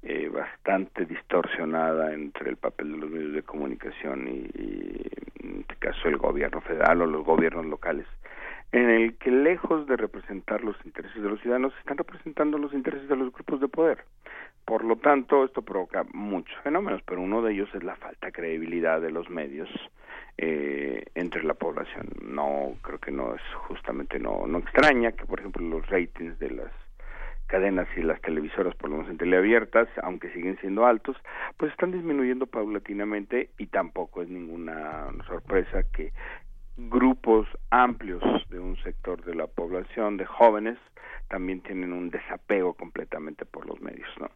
eh, bastante distorsionada entre el papel de los medios de comunicación y, en este caso, el gobierno federal o los gobiernos locales en el que lejos de representar los intereses de los ciudadanos, están representando los intereses de los grupos de poder. Por lo tanto, esto provoca muchos fenómenos, pero uno de ellos es la falta de credibilidad de los medios eh, entre la población. No, creo que no es justamente, no, no extraña que, por ejemplo, los ratings de las cadenas y las televisoras, por lo menos en teleabiertas, aunque siguen siendo altos, pues están disminuyendo paulatinamente y tampoco es ninguna sorpresa que grupos amplios de un sector de la población, de jóvenes, también tienen un desapego completamente por los medios, ¿no?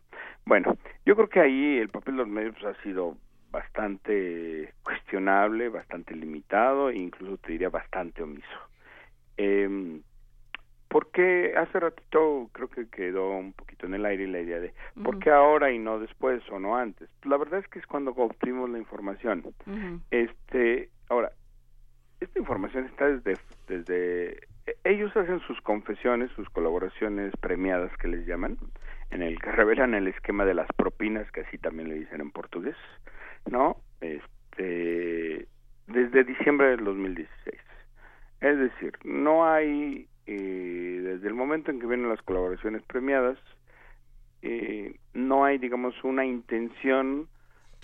Bueno, yo creo que ahí el papel de los medios ha sido bastante cuestionable, bastante limitado e incluso te diría bastante omiso. Eh, porque hace ratito creo que quedó un poquito en el aire la idea de por qué ahora y no después o no antes. La verdad es que es cuando obtuvimos la información. Este, ahora, esta información está desde, desde ellos hacen sus confesiones, sus colaboraciones premiadas que les llaman, en el que [LAUGHS] revelan el esquema de las propinas, que así también le dicen en portugués, ¿no? Este, desde diciembre del 2016. Es decir, no hay, eh, desde el momento en que vienen las colaboraciones premiadas, eh, no hay, digamos, una intención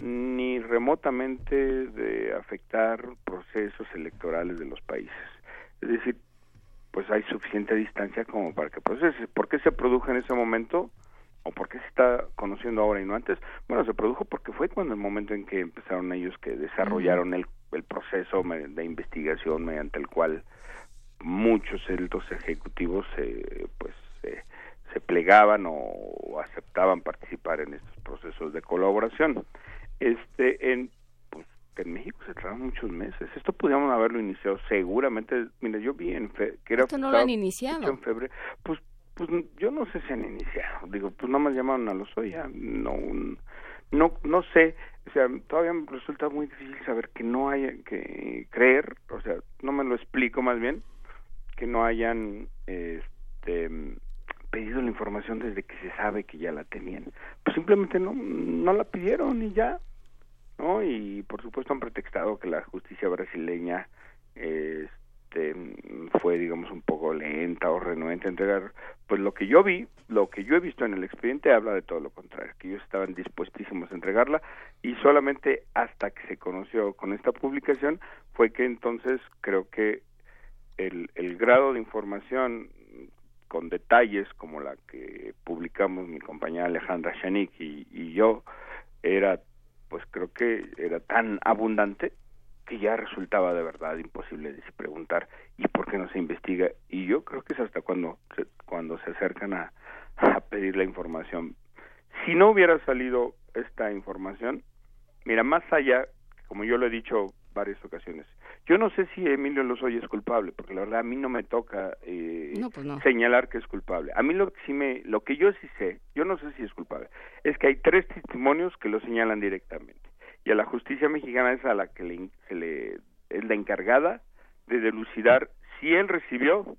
ni remotamente de afectar procesos electorales de los países. Es decir, pues hay suficiente distancia como para que procese. ¿Por qué se produjo en ese momento? ¿O por qué se está conociendo ahora y no antes? Bueno, se produjo porque fue cuando el momento en que empezaron ellos que desarrollaron el, el proceso de investigación mediante el cual muchos altos ejecutivos se, pues, se plegaban o aceptaban participar en estos procesos de colaboración. Este, en, pues, en México se trabajan muchos meses. Esto podríamos haberlo iniciado seguramente. Mira, yo vi en fe, que era. Esto no lo han iniciado. En febrero. Pues, pues yo no sé si han iniciado. Digo, pues nada más llamaron a los Oya. No, no, no sé. O sea, todavía me resulta muy difícil saber que no haya que creer. O sea, no me lo explico más bien que no hayan este pedido la información desde que se sabe que ya la tenían. Pues simplemente no, no la pidieron y ya. ¿No? Y por supuesto han pretextado que la justicia brasileña este, fue, digamos, un poco lenta o renuente a entregar. Pues lo que yo vi, lo que yo he visto en el expediente habla de todo lo contrario, que ellos estaban dispuestísimos a entregarla y solamente hasta que se conoció con esta publicación fue que entonces creo que el, el grado de información con detalles como la que publicamos mi compañera Alejandra Shanik y, y yo era pues creo que era tan abundante que ya resultaba de verdad imposible de preguntar y por qué no se investiga y yo creo que es hasta cuando se, cuando se acercan a, a pedir la información. Si no hubiera salido esta información mira más allá como yo lo he dicho varias ocasiones yo no sé si Emilio Lozoya es culpable, porque la verdad a mí no me toca eh, pues señalar que es culpable. A mí lo que sí me, lo que yo sí sé, yo no sé si es culpable, es que hay tres testimonios que lo señalan directamente y a la justicia mexicana es a la que le, se le es la encargada de delucidar si él recibió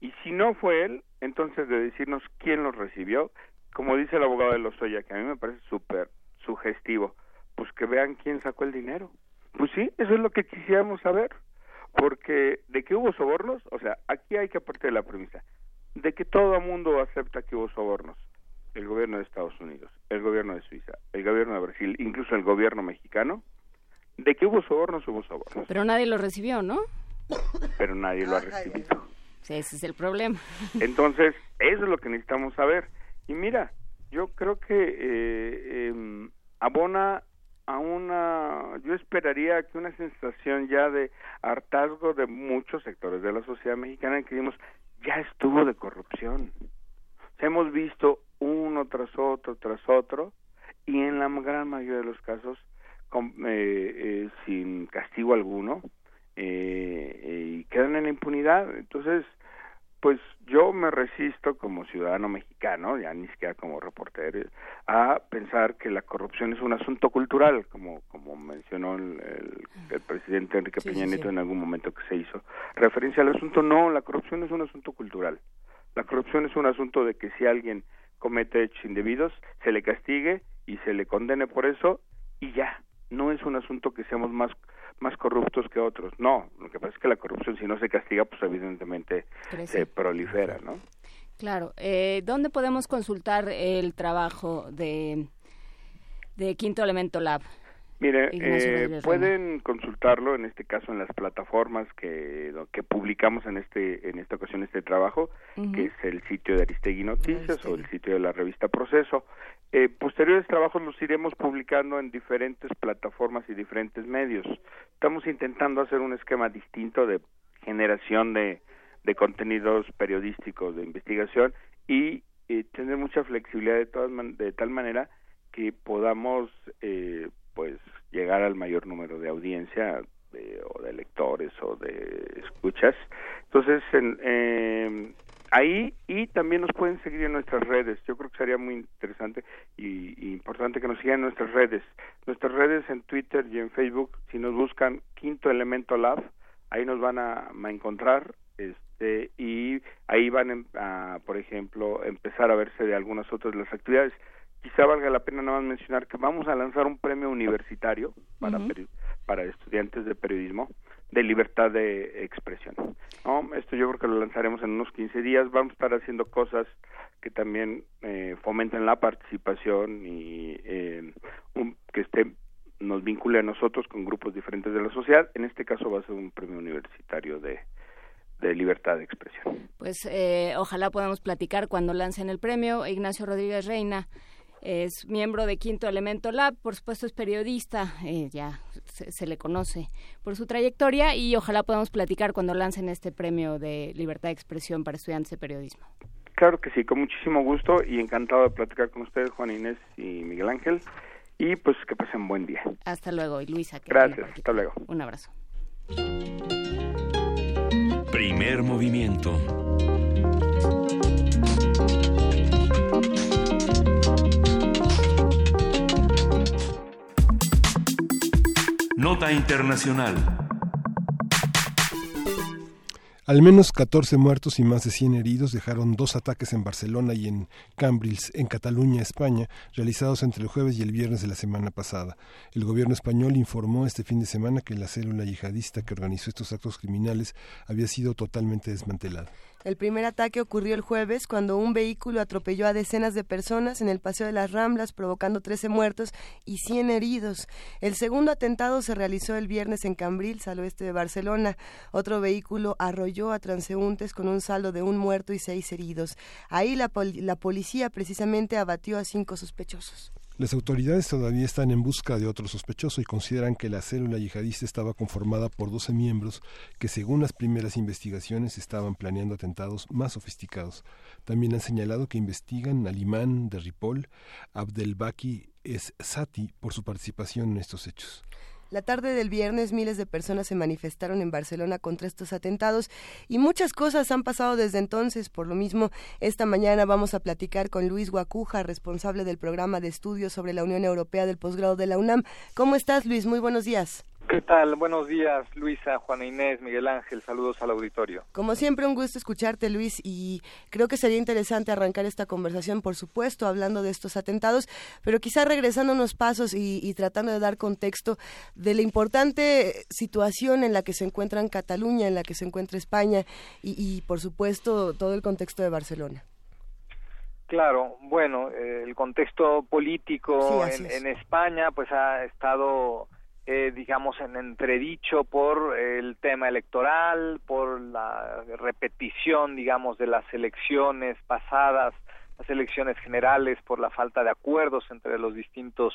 y si no fue él, entonces de decirnos quién lo recibió, como dice el abogado de Lozoya, que a mí me parece súper sugestivo, pues que vean quién sacó el dinero. Pues sí, eso es lo que quisiéramos saber, porque de que hubo sobornos, o sea, aquí hay que partir de la premisa, de que todo el mundo acepta que hubo sobornos, el gobierno de Estados Unidos, el gobierno de Suiza, el gobierno de Brasil, incluso el gobierno mexicano, de que hubo sobornos, hubo sobornos. Pero nadie lo recibió, ¿no? Pero nadie lo ha recibido. Sí, ese es el problema. [LAUGHS] Entonces, eso es lo que necesitamos saber. Y mira, yo creo que eh, em, abona a una, yo esperaría que una sensación ya de hartazgo de muchos sectores de la sociedad mexicana que digamos, ya estuvo de corrupción. hemos visto uno tras otro, tras otro, y en la gran mayoría de los casos eh, eh, sin castigo alguno, y quedan en la impunidad. Entonces, pues yo me resisto como ciudadano mexicano, ya ni siquiera como reportero, a pensar que la corrupción es un asunto cultural, como, como mencionó el, el, presidente Enrique Peña Nieto en algún momento que se hizo referencia al asunto. No, la corrupción es un asunto cultural. La corrupción es un asunto de que si alguien comete hechos indebidos, se le castigue y se le condene por eso y ya. No es un asunto que seamos más más corruptos que otros. No, lo que pasa es que la corrupción si no se castiga, pues evidentemente se prolifera, ¿no? Claro. Eh, ¿Dónde podemos consultar el trabajo de, de Quinto Elemento Lab? Mire, eh, pueden consultarlo en este caso en las plataformas que, que publicamos en este en esta ocasión este trabajo, que es el sitio de Aristegui Noticias o el sitio de la revista Proceso. Eh, posteriores trabajos los iremos publicando en diferentes plataformas y diferentes medios. Estamos intentando hacer un esquema distinto de generación de, de contenidos periodísticos de investigación y eh, tener mucha flexibilidad de, todas de tal manera que podamos eh, pues llegar al mayor número de audiencia o de lectores o de escuchas. Entonces, en, ahí y también nos pueden seguir en nuestras redes. Yo creo que sería muy interesante y, importante que nos sigan en nuestras redes. Nuestras redes en Twitter y en Facebook, si nos buscan Quinto Elemento Lab, ahí nos van a, encontrar este y ahí van a, por ejemplo, empezar a verse de algunas otras de las actividades. Quizá valga la pena nada más mencionar que vamos a lanzar un premio universitario para, para estudiantes de periodismo de libertad de expresión. ¿no? Esto yo creo que lo lanzaremos en unos 15 días. Vamos a estar haciendo cosas que también eh, fomenten la participación y eh, que esté nos vincule a nosotros con grupos diferentes de la sociedad. En este caso va a ser un premio universitario de, de libertad de expresión. Pues eh, ojalá podamos platicar cuando lancen el premio. Ignacio Rodríguez Reina es miembro de Quinto Elemento Lab, por supuesto es periodista, eh, ya se, le conoce por su trayectoria y ojalá podamos platicar cuando lancen este premio de libertad de expresión para estudiantes de periodismo. Claro que sí, con muchísimo gusto y encantado de platicar con ustedes, Juan Inés y Miguel Ángel, y pues que pasen buen día. Hasta luego, y Luisa. Gracias, hasta luego. Un abrazo. Primer movimiento. Nota Internacional. Al menos 14 muertos y más de 100 heridos dejaron dos ataques en Barcelona y en Cambrils, en Cataluña, España, realizados entre el jueves y el viernes de la semana pasada. El gobierno español informó este fin de semana que la célula yihadista que organizó estos actos criminales había sido totalmente desmantelada. El primer ataque ocurrió el jueves cuando un vehículo atropelló a decenas de personas en el Paseo de las Ramblas, provocando 13 muertos y 100 heridos. El segundo atentado se realizó el viernes en Cambrils, al oeste de Barcelona. Otro vehículo arrolló a transeúntes con un saldo de un muerto y seis heridos. Ahí la, la policía precisamente abatió a cinco sospechosos. Las autoridades todavía están en busca de otro sospechoso y consideran que la célula yihadista estaba conformada por 12 miembros que, según las primeras investigaciones, estaban planeando atentados más sofisticados. También han señalado que investigan al imán de Ripoll, Abdelbaki Es-Sati, por su participación en estos hechos. La tarde del viernes miles de personas se manifestaron en Barcelona contra estos atentados y muchas cosas han pasado desde entonces. Por lo mismo, esta mañana vamos a platicar con Luis Guacuja, responsable del programa de estudios sobre la Unión Europea del posgrado de la UNAM. ¿Cómo estás, Luis? Muy buenos días. ¿Qué tal? Buenos días, Luisa, Juana Inés, Miguel Ángel. Saludos al auditorio. Como siempre, un gusto escucharte, Luis, y creo que sería interesante arrancar esta conversación, por supuesto, hablando de estos atentados, pero quizá regresando unos pasos y, tratando de dar contexto de la importante situación en la que se encuentra en Cataluña, en la que se encuentra España y, por supuesto, todo el contexto de Barcelona. Claro, bueno, eh, el contexto político en España pues ha estado eh, digamos, en entredicho por el tema electoral, por la repetición, digamos, de las elecciones pasadas, las elecciones generales, por la falta de acuerdos entre los distintos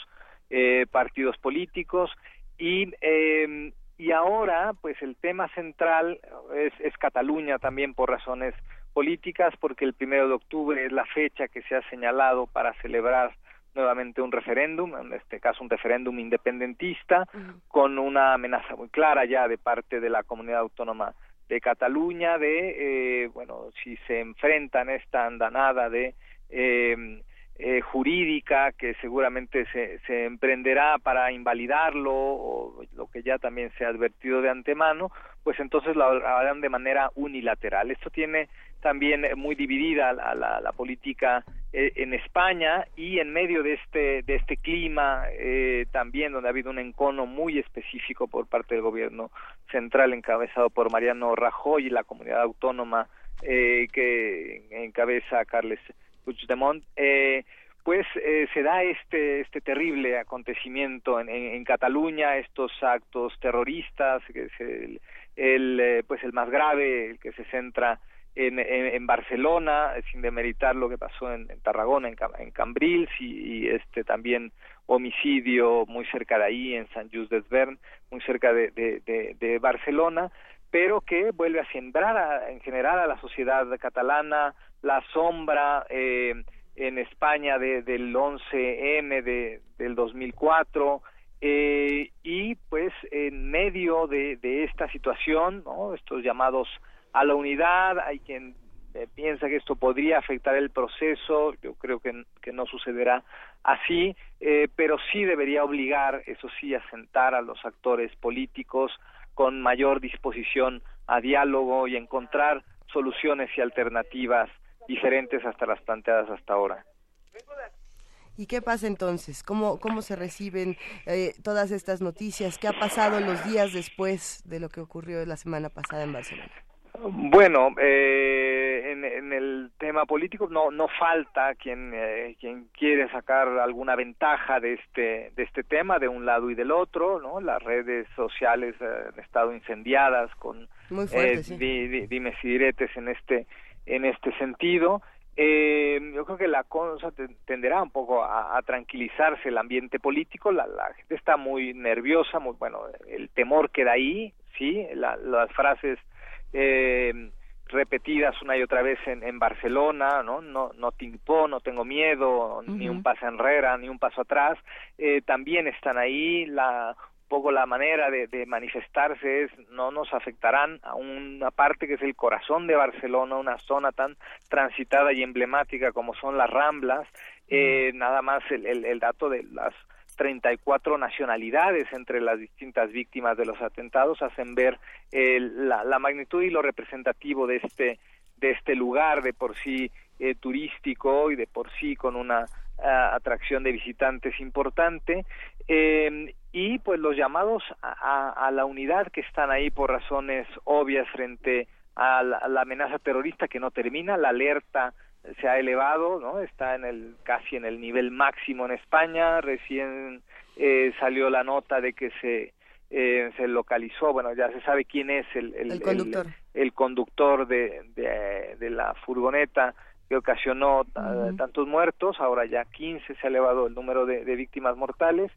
eh, partidos políticos. Y eh, y ahora, pues el tema central es, es Cataluña también por razones políticas, porque el primero de octubre es la fecha que se ha señalado para celebrar nuevamente un referéndum, en este caso un referéndum independentista, con una amenaza muy clara ya de parte de la comunidad autónoma de Cataluña de, eh, bueno, si se enfrentan esta andanada de eh, eh, jurídica que seguramente se, se emprenderá para invalidarlo o lo que ya también se ha advertido de antemano, pues entonces lo harán de manera unilateral. Esto tiene también muy dividida la, política eh, en España y en medio de este de este clima eh, también donde ha habido un encono muy específico por parte del gobierno central encabezado por Mariano Rajoy y la comunidad autónoma eh, que encabeza Carles Puigdemont, eh, pues eh, se da este este terrible acontecimiento en, en, Cataluña, estos actos terroristas, que es el, el eh, pues el más grave, el que se centra en, Barcelona, sin demeritar lo que pasó en, Tarragona, en, en Cambrils y, este también homicidio muy cerca de ahí, en San Just Desvern, muy cerca de, de, Barcelona, pero que vuelve a sembrar en general a la sociedad catalana la sombra eh, en España de, del 11M de, del 2004 eh, y pues en medio de, de esta situación, ¿no? estos llamados a la unidad, hay quien eh, piensa que esto podría afectar el proceso, yo creo que, no sucederá así, eh, pero sí debería obligar, eso sí, a sentar a los actores políticos con mayor disposición a diálogo y encontrar soluciones y alternativas diferentes hasta las planteadas hasta ahora. ¿Y qué pasa entonces? ¿Cómo, cómo se reciben eh, todas estas noticias? ¿Qué ha pasado los días después de lo que ocurrió la semana pasada en Barcelona? Bueno, eh, en, el tema político no no falta quien eh, quien quiere sacar alguna ventaja de este de este tema de un lado y del otro, ¿no? Las redes sociales han estado incendiadas con Muy fuerte, dimes y diretes en este en este sentido. Eh, yo creo que la cosa tenderá un poco a, tranquilizarse el ambiente político, la, la, gente está muy nerviosa, muy bueno, el temor queda ahí, sí, las frases eh, repetidas una y otra vez en, en Barcelona, ¿no? No, no timpo, no tengo miedo, ni un paso enrera, ni un paso atrás, eh, también están ahí, la poco la manera de, de, manifestarse es no nos afectarán a una parte que es el corazón de Barcelona, una zona tan transitada y emblemática como son las Ramblas, eh, nada más el, el, el dato de las 34 nacionalidades entre las distintas víctimas de los atentados hacen ver eh, la, la, magnitud y lo representativo de este de este lugar de por sí eh, turístico y de por sí con una ah, atracción de visitantes importante eh, y pues los llamados a, a, la unidad que están ahí por razones obvias frente a a la amenaza terrorista que no termina la alerta se ha elevado, ¿no? Está en el casi en el nivel máximo en España. Recién eh, salió la nota de que se eh, se localizó, bueno, ya se sabe quién es el, el, conductor, el, conductor de, de, de, la furgoneta que ocasionó tantos muertos, ahora ya 15 se ha elevado el número de, de víctimas mortales.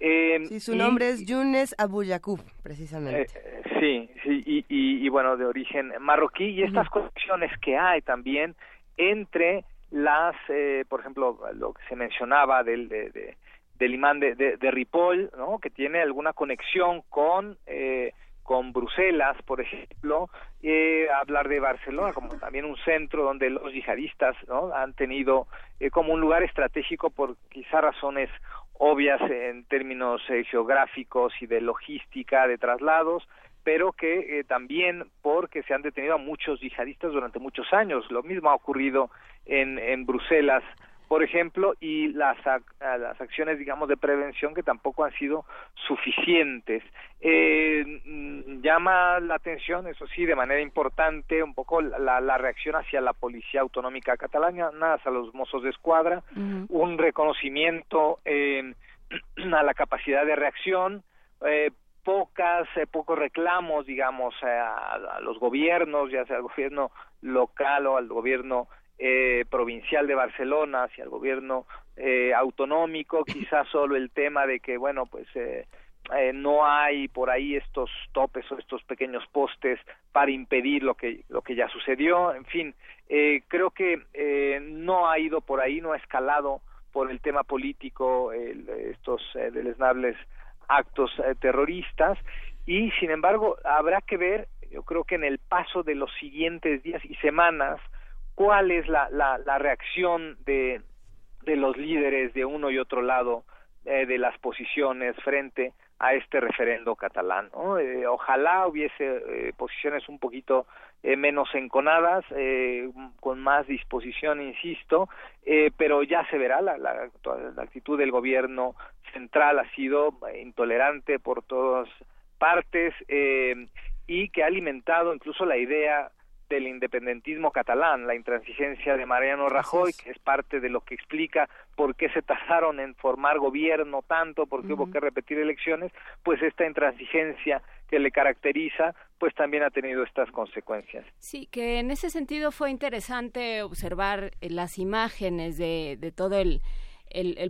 Eh, sí, su nombre es Yunes Abuyakub, precisamente. Eh, sí, sí y, y, y, bueno, de origen marroquí, y estas conexiones que hay también entre las, eh, por ejemplo, lo que se mencionaba del, de, del imán de, de, Ripoll, ¿no? que tiene alguna conexión con, eh, con Bruselas, por ejemplo, eh, hablar de Barcelona como también un centro donde los yihadistas ¿no? han tenido eh, como un lugar estratégico por quizá razones obvias en términos eh, geográficos y de logística de traslados, pero que eh, también porque se han detenido a muchos yihadistas durante muchos años. Lo mismo ha ocurrido en, en Bruselas por ejemplo, y las, las acciones, digamos, de prevención que tampoco han sido suficientes. Eh, mm, llama la atención, eso sí, de manera importante, un poco la, la reacción hacia la Policía Autonómica Catalana, a los mozos de escuadra, un reconocimiento eh, [CLEARS THROAT] a la capacidad de reacción, eh, pocas, eh, pocos reclamos, digamos, a, a, los gobiernos, ya sea al gobierno local o al gobierno eh, provincial de Barcelona hacia el gobierno eh, autonómico, [LAUGHS] quizás solo el tema de que, bueno, pues eh, eh, no hay por ahí estos topes o estos pequeños postes para impedir lo que, lo que ya sucedió, en fin, eh, creo que eh, no ha ido por ahí, no ha escalado por el tema político estos eh, deleznables actos eh, terroristas y sin embargo habrá que ver yo creo que en el paso de los siguientes días y semanas cuál es la, la, la reacción de, de los líderes de uno y otro lado eh, de las posiciones frente a este referendo catalán. Eh, ojalá hubiese eh, posiciones un poquito eh, menos enconadas, eh, con más disposición, insisto, eh, pero ya se verá, la, la, la actitud del gobierno central ha sido intolerante por todas partes eh, y que ha alimentado incluso la idea del independentismo catalán, la intransigencia de Mariano Rajoy, que es parte de lo que explica por qué se tardaron en formar gobierno tanto, por qué uh -huh. hubo que repetir elecciones, pues esta intransigencia que le caracteriza, pues también ha tenido estas consecuencias. Sí, que en ese sentido fue interesante observar las imágenes de, de todo el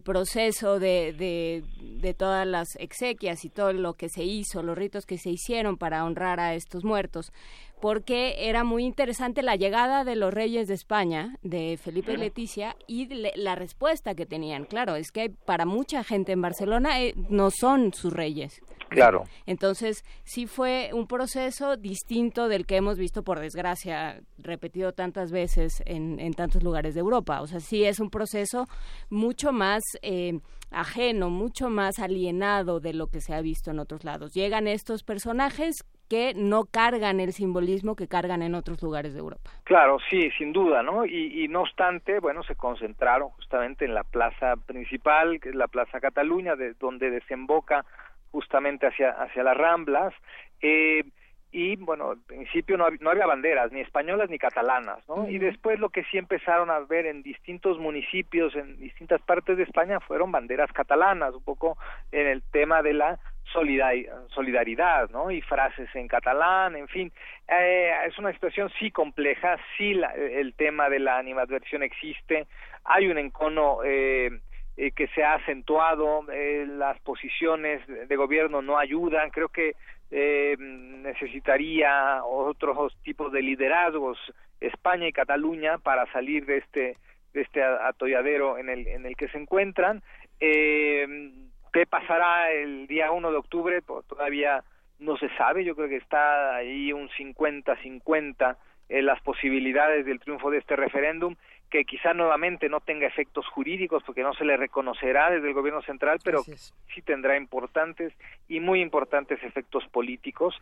proceso de, de, todas las exequias y todo lo que se hizo, los ritos que se hicieron para honrar a estos muertos, porque era muy interesante la llegada de los reyes de España, de Felipe y Leticia, y le, la respuesta que tenían. Claro, es que para mucha gente en Barcelona eh, no son sus reyes. Claro. Entonces, sí fue un proceso distinto del que hemos visto, por desgracia, repetido tantas veces en, en tantos lugares de Europa. O sea, sí es un proceso mucho más eh, ajeno, mucho más alienado de lo que se ha visto en otros lados. Llegan estos personajes que no cargan el simbolismo que cargan en otros lugares de Europa. Claro, sí, sin duda, ¿no? Y, y no obstante, bueno, se concentraron justamente en la plaza principal, que es la Plaza Cataluña, de donde desemboca justamente hacia, hacia las Ramblas. Eh, y bueno, en principio no, no, había banderas, ni españolas ni catalanas, ¿no? Uh -huh. Y después lo que sí empezaron a ver en distintos municipios, en distintas partes de España, fueron banderas catalanas, un poco en el tema de la solidaridad, ¿no? Y frases en catalán, en fin, eh, es una situación sí compleja, sí la, el tema de la animadversión existe, hay un encono eh, eh, que se ha acentuado, eh, las posiciones de gobierno no ayudan, creo que eh, necesitaría otros tipos de liderazgos España y Cataluña para salir de este de este atolladero en el en el que se encuentran. Eh, qué pasará el día 1 de octubre pues, todavía no se sabe yo creo que está ahí un 50-50 eh, las posibilidades del triunfo de este referéndum que quizá nuevamente no tenga efectos jurídicos porque no se le reconocerá desde el gobierno central, pero sí tendrá importantes y muy importantes efectos políticos.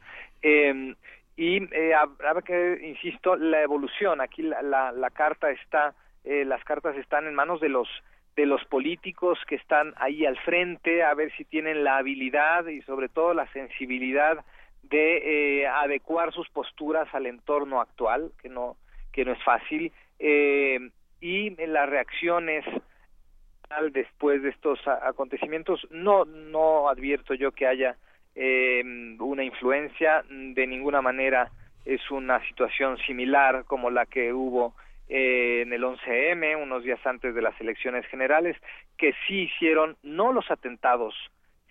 Eh, y eh, habrá que, insisto, la evolución. Aquí la, la, la carta está, eh, las cartas están en manos de los de los políticos que están ahí al frente, a ver si tienen la habilidad y sobre todo la sensibilidad de eh, adecuar sus posturas al entorno actual, que no que no es fácil, eh, y las reacciones después de estos acontecimientos no no advierto yo que haya eh, una influencia de ninguna manera es una situación similar como la que hubo eh, en el 11M unos días antes de las elecciones generales que sí hicieron no los atentados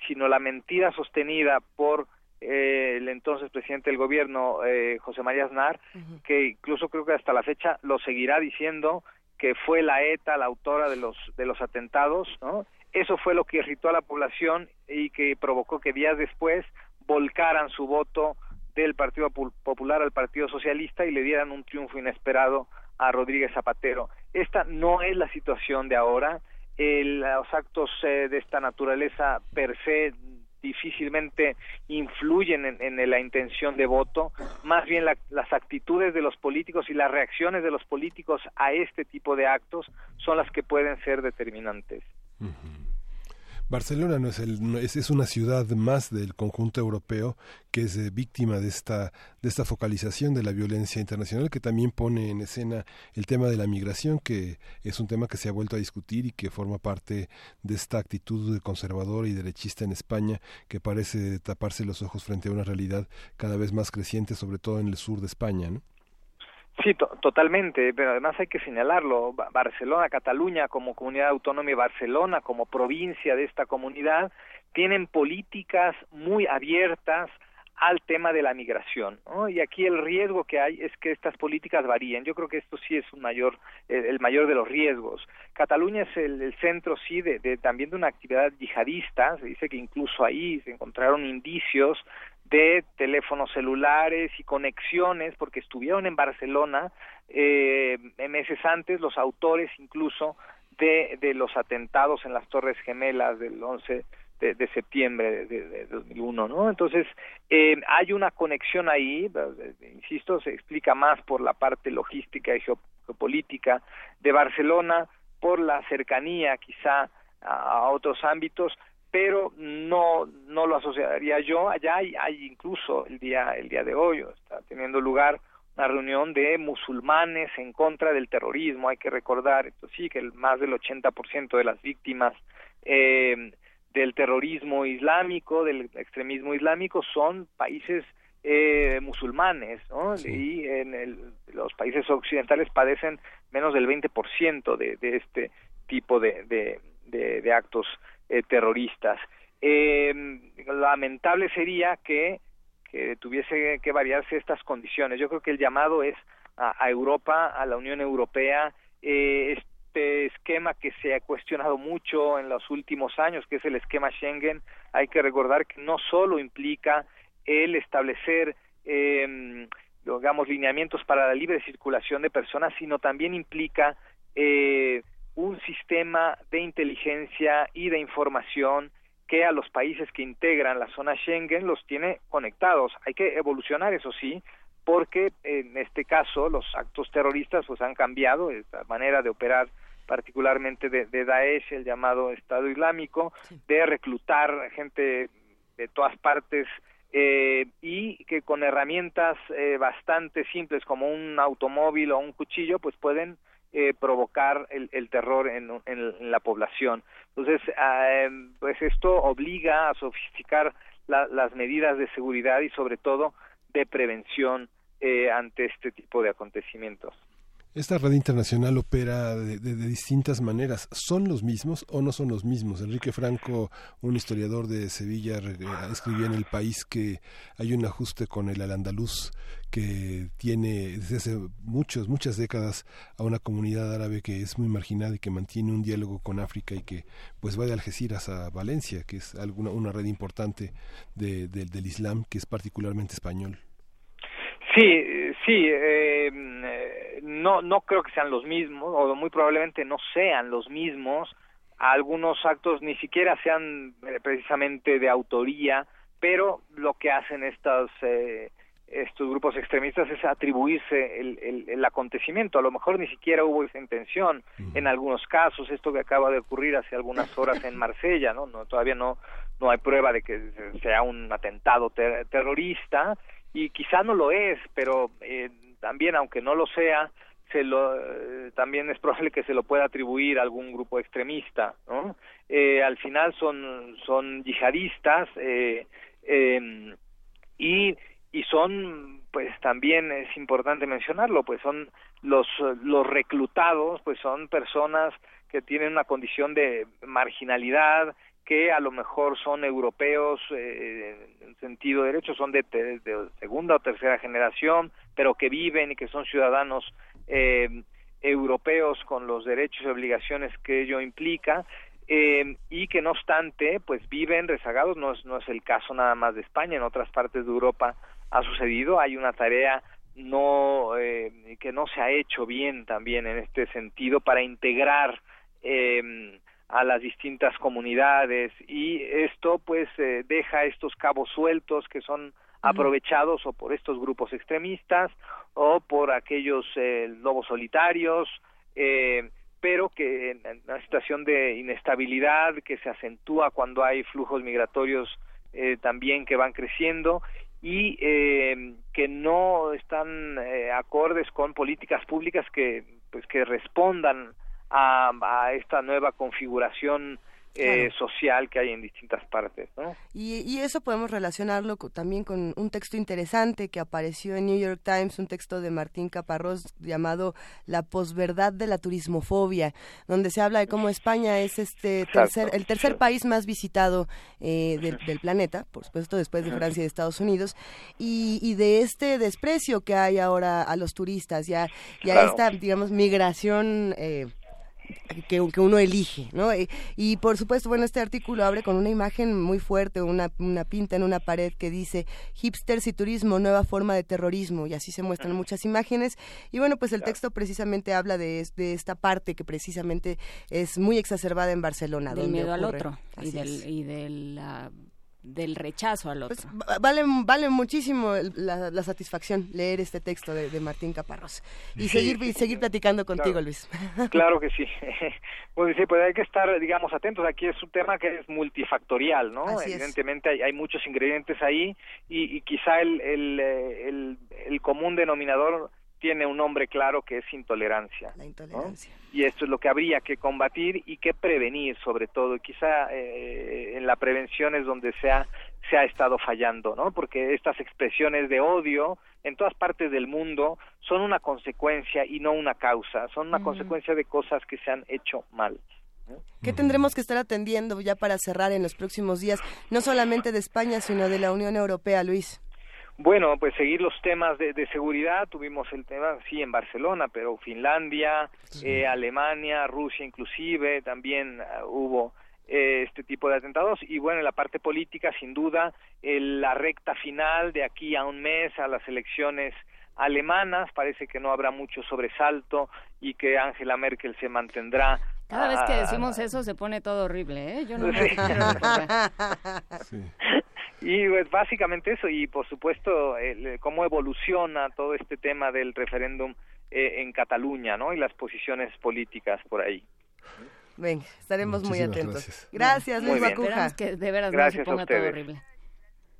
sino la mentira sostenida por eh, el entonces presidente del gobierno eh, José María Aznar uh -huh. que incluso creo que hasta la fecha lo seguirá diciendo que fue la ETA la autora de los de los atentados, ¿no? Eso fue lo que irritó a la población y que provocó que días después volcaran su voto del Partido Popular al Partido Socialista y le dieran un triunfo inesperado a Rodríguez Zapatero. Esta no es la situación de ahora. los actos de esta naturaleza per se difícilmente influyen en, la intención de voto, más bien las actitudes de los políticos y las reacciones de los políticos a este tipo de actos son las que pueden ser determinantes. Barcelona no es, el, es, una ciudad más del conjunto europeo que es eh, víctima de esta, de esta focalización de la violencia internacional que también pone en escena el tema de la migración, que es un tema que se ha vuelto a discutir y que forma parte de esta actitud conservadora y derechista en España que parece taparse los ojos frente a una realidad cada vez más creciente, sobre todo en el sur de España. ¿no? Sí, totalmente, pero además hay que señalarlo, Barcelona, Cataluña como comunidad autónoma y Barcelona como provincia de esta comunidad tienen políticas muy abiertas al tema de la migración. Y aquí el riesgo que hay es que estas políticas varíen. Yo creo que esto sí es un mayor, el mayor de los riesgos. Cataluña es el, centro, sí, de, de, también de una actividad yihadista. Se dice que incluso ahí se encontraron indicios de teléfonos celulares y conexiones, porque estuvieron en Barcelona eh, meses antes los autores incluso de, de los atentados en las Torres Gemelas del 11 de, septiembre de, de, 2001, ¿no? Entonces, eh, hay una conexión ahí, insisto, se explica más por la parte logística y geopolítica de Barcelona, por la cercanía quizá a otros ámbitos, pero no no lo asociaría yo allá hay, hay incluso el día el día de hoy está teniendo lugar una reunión de musulmanes en contra del terrorismo hay que recordar esto sí que el, más del 80% de las víctimas eh, del terrorismo islámico del extremismo islámico son países eh, musulmanes ¿no? y en el, los países occidentales padecen menos del 20% de, de este tipo de, de, de, de actos eh, terroristas. Eh, lamentable sería que, que tuviese que variarse estas condiciones. Yo creo que el llamado es a, Europa, a la Unión Europea, eh, este esquema que se ha cuestionado mucho en los últimos años, que es el esquema Schengen, hay que recordar que no solo implica el establecer eh, digamos lineamientos para la libre circulación de personas, sino también implica eh, un sistema de inteligencia y de información que a los países que integran la zona Schengen los tiene conectados. Hay que evolucionar, eso sí, porque en este caso los actos terroristas pues han cambiado esta manera de operar particularmente de, de Daesh, el llamado Estado Islámico, de reclutar gente de todas partes eh, y que con herramientas eh, bastante simples como un automóvil o un cuchillo pues pueden eh, provocar el, el terror en, la población. Entonces, eh, pues esto obliga a sofisticar las medidas de seguridad y sobre todo de prevención eh, ante este tipo de acontecimientos. Esta red internacional opera de, distintas maneras. ¿Son los mismos o no son los mismos? Enrique Franco, un historiador de Sevilla, escribía en El País que hay un ajuste con el al-andaluz que tiene desde hace muchos, muchas décadas a una comunidad árabe que es muy marginada y que mantiene un diálogo con África y que pues va de Algeciras a Valencia, que es alguna, una red importante de, del Islam que es particularmente español. Sí, sí, eh, no, no creo que sean los mismos, o muy probablemente no sean los mismos. Algunos actos ni siquiera sean eh, precisamente de autoría, pero lo que hacen estos, eh, estos grupos extremistas es atribuirse el, el, acontecimiento. A lo mejor ni siquiera hubo esa intención en algunos casos. Esto que acaba de ocurrir hace algunas horas en Marsella, ¿no? no todavía no, no hay prueba de que sea un atentado terrorista y quizá no lo es, pero eh, también aunque no lo sea, se lo, eh, también es probable que se lo pueda atribuir a algún grupo extremista, ¿no? Eh, al final son son yihadistas eh, em, y y son pues también es importante mencionarlo pues son los los reclutados pues son personas que tienen una condición de marginalidad que a lo mejor son europeos eh, en sentido de derecho, son de, segunda o tercera generación, pero que viven y que son ciudadanos eh, europeos con los derechos y obligaciones que ello implica, eh, y que no obstante, pues viven rezagados, no es, no es el caso nada más de España, en otras partes de Europa ha sucedido, hay una tarea no que no se ha hecho bien también en este sentido para integrar eh, a las distintas comunidades y esto pues eh, deja estos cabos sueltos que son aprovechados o por estos grupos extremistas o por aquellos eh, lobos solitarios eh, pero que en una situación de inestabilidad que se acentúa cuando hay flujos migratorios eh, también que van creciendo y eh, que no están eh, acordes con políticas públicas que pues que respondan a, a esta nueva configuración eh, social que hay en distintas partes. ¿no? Y, y, eso podemos relacionarlo también con un texto interesante que apareció en New York Times, un texto de Martín Caparrós llamado La posverdad de la turismofobia, donde se habla de cómo España es este tercer, el tercer país más visitado eh, del, del, planeta, por supuesto después de Francia y de Estados Unidos, y, y de este desprecio que hay ahora a los turistas, ya, ya claro. esta, digamos, migración... Eh, que, que, uno elige, ¿no? Y, y, por supuesto, bueno, este artículo abre con una imagen muy fuerte, una, una pinta en una pared que dice hipsters y turismo, nueva forma de terrorismo, y así se muestran muchas imágenes. Y bueno, pues el texto precisamente habla de, de esta parte que precisamente es muy exacerbada en Barcelona. Del miedo ocurre. al otro y, del, y de la del rechazo al otro. Pues, vale, vale muchísimo la, la, satisfacción leer este texto de, de Martín Caparrós y sí, seguir, seguir platicando contigo, claro. Luis. [LAUGHS] Claro que sí. [LAUGHS] Pues sí, pues hay que estar, digamos, atentos. Aquí es un tema que es multifactorial, ¿no? Así Evidentemente hay, hay, muchos ingredientes ahí y, y quizá el, el, el, el común denominador tiene un nombre claro que es intolerancia. La intolerancia. ¿no? Y esto es lo que habría que combatir y que prevenir, sobre todo. Y quizá eh, en la prevención es donde se ha, se ha estado fallando, ¿no? Porque estas expresiones de odio en todas partes del mundo son una consecuencia y no una causa. Son una consecuencia de cosas que se han hecho mal. ¿Qué tendremos que estar atendiendo ya para cerrar en los próximos días, no solamente de España, sino de la Unión Europea, Luis? Bueno, pues seguir los temas de, de, seguridad, tuvimos el tema, sí, en Barcelona, pero Finlandia, sí. eh, Alemania, Rusia inclusive, también uh, hubo eh, este tipo de atentados. Y bueno, en la parte política, sin duda, el, la recta final de aquí a un mes a las elecciones alemanas, parece que no habrá mucho sobresalto y que Angela Merkel se mantendrá cada vez que decimos eso se pone todo horrible, ¿eh? Yo no [LAUGHS] sí. [LAUGHS] sí. Y pues básicamente eso, y por supuesto el, cómo evoluciona todo este tema del referéndum eh, en Cataluña, ¿no? Y las posiciones políticas por ahí. Venga, estaremos Muchísimas muy atentos. Gracias, gracias Luis Bacuja. que de veras gracias no se ponga todo horrible.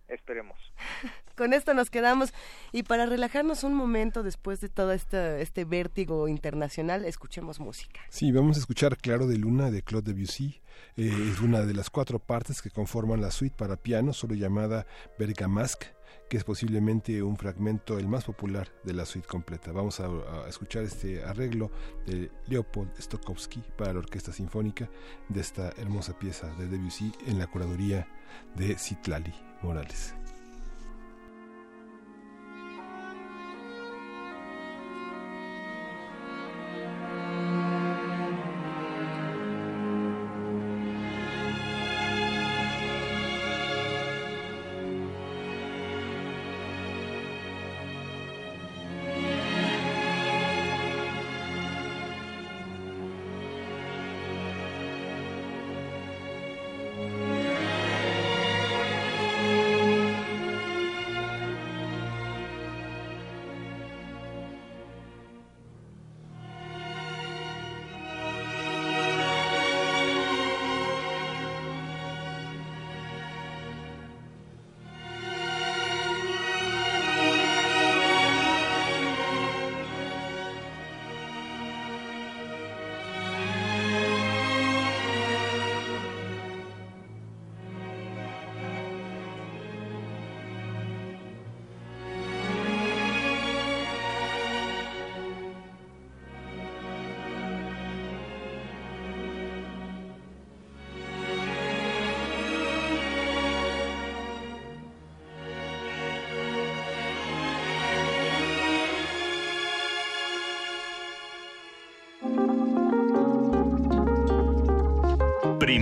Esperemos. [LAUGHS] Con esto nos quedamos y para relajarnos un momento después de todo este, este vértigo internacional, escuchemos música. Sí, vamos a escuchar Claro de Luna de Claude Debussy. Eh, es una de las cuatro partes que conforman la suite para piano, solo llamada Bergamasque, que es posiblemente un fragmento el más popular de la suite completa. Vamos a, a escuchar este arreglo de Leopold Stokowski para la Orquesta Sinfónica de esta hermosa pieza de Debussy en la curaduría de Citlali Morales.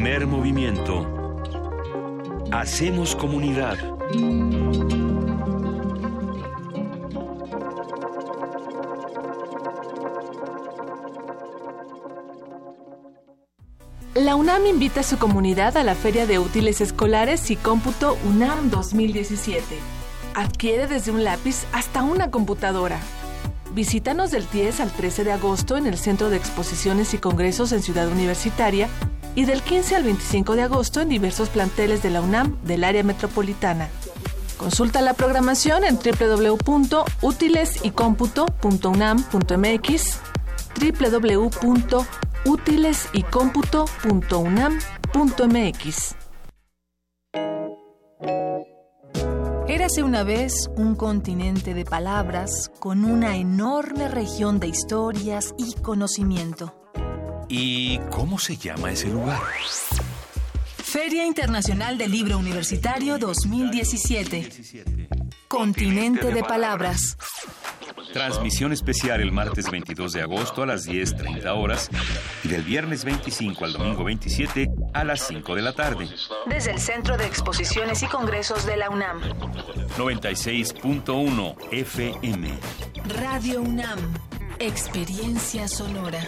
Primer movimiento. Hacemos comunidad. La UNAM invita a su comunidad a la Feria de Útiles Escolares y Cómputo UNAM 2017. Adquiere desde un lápiz hasta una computadora. Visítanos del 10 al 13 de agosto en el Centro de Exposiciones y Congresos en Ciudad Universitaria y del 15 al 25 de agosto en diversos planteles de la UNAM del área metropolitana. Consulta la programación en www.utilesycomputo.unam.mx www.utilesycomputo.unam.mx Érase una vez un continente de palabras con una enorme región de historias y conocimiento. ¿Y cómo se llama ese lugar? Feria Internacional del Libro Universitario 2017. Continente de Palabras. Transmisión especial el martes 22 de agosto a las 10.30 horas y del viernes 25 al domingo 27 a las 5 de la tarde. Desde el Centro de Exposiciones y Congresos de la UNAM. 96.1 FM. Radio UNAM. Experiencia sonora.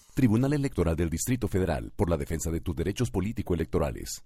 Tribunal Electoral del Distrito Federal por la defensa de tus derechos político-electorales.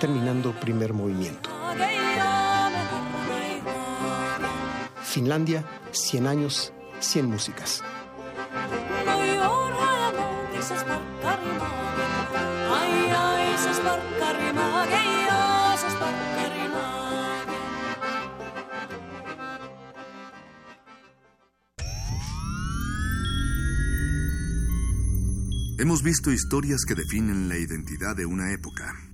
terminando primer movimiento. Finlandia, 100 años, 100 músicas. Hemos visto historias que definen la identidad de una época.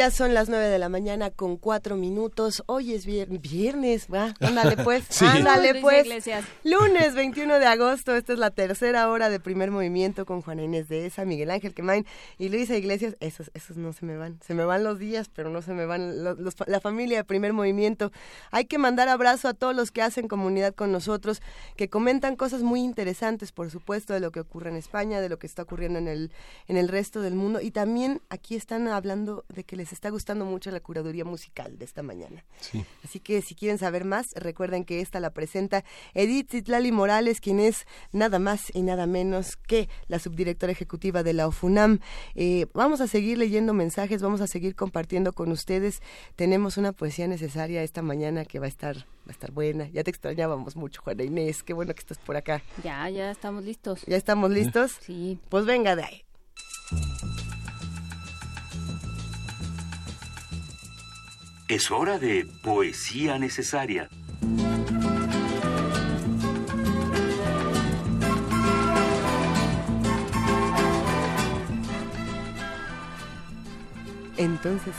Ya son las nueve de la mañana con cuatro minutos. Hoy es viernes, viernes, va, ándale pues, [LAUGHS] Sí. ándale pues. Lunes 21 de agosto, esta es la tercera hora de primer movimiento con Juana Inés de esa, Miguel Ángel Quemain y Luisa Iglesias. Esos, esos no se me van, se me van los días, pero no se me van los- los- la familia de primer movimiento. Hay que mandar abrazo a todos los que hacen comunidad con nosotros, que comentan cosas muy interesantes, por supuesto, de lo que ocurre en España, de lo que está ocurriendo en el, en el resto del mundo. Y también aquí están hablando de que les les está gustando mucho la curaduría musical de esta mañana. Sí. Así que si quieren saber más, recuerden que esta la presenta Edith Zitlali Morales, quien es nada más y nada menos que la subdirectora ejecutiva de la OFUNAM. Eh, vamos a seguir leyendo mensajes, vamos a seguir compartiendo con ustedes. Tenemos una poesía necesaria esta mañana que va a estar va a estar buena. Ya te extrañábamos mucho, Juana Inés. Qué bueno que estás por acá. Ya, ya estamos listos. ¿Ya estamos listos? Sí. Pues venga de ahí. Es hora de poesía necesaria. Entonces.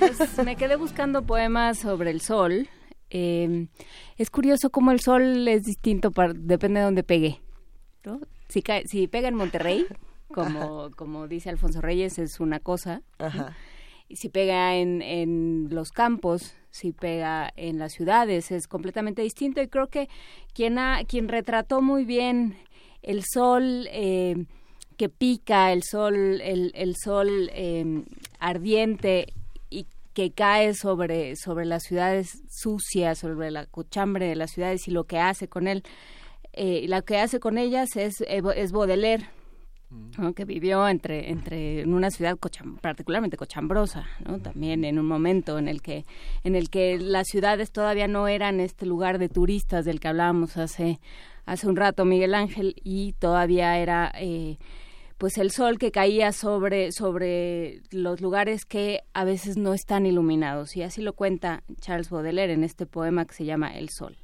Pues me quedé buscando poemas sobre el sol. Eh, es curioso cómo el sol es distinto, para, depende de dónde pegue. ¿no? Si, cae, si pega en Monterrey, como, como dice Alfonso Reyes, es una cosa. Ajá. Si pega en, en los campos, si pega en las ciudades, es completamente distinto. Y creo que quien, ha, quien retrató muy bien el sol eh, que pica, el sol, el, el sol eh, ardiente y que cae sobre, sobre las ciudades sucias, sobre la cochambre de las ciudades y lo que hace con él, eh, lo que hace con ellas es, es Baudelaire que vivió entre, entre en una ciudad particularmente cochambrosa, ¿no? también en un momento en el que en el que las ciudades todavía no eran este lugar de turistas del que hablábamos hace hace un rato Miguel Ángel y todavía era eh, pues el sol que caía sobre sobre los lugares que a veces no están iluminados y así lo cuenta Charles Baudelaire en este poema que se llama El Sol.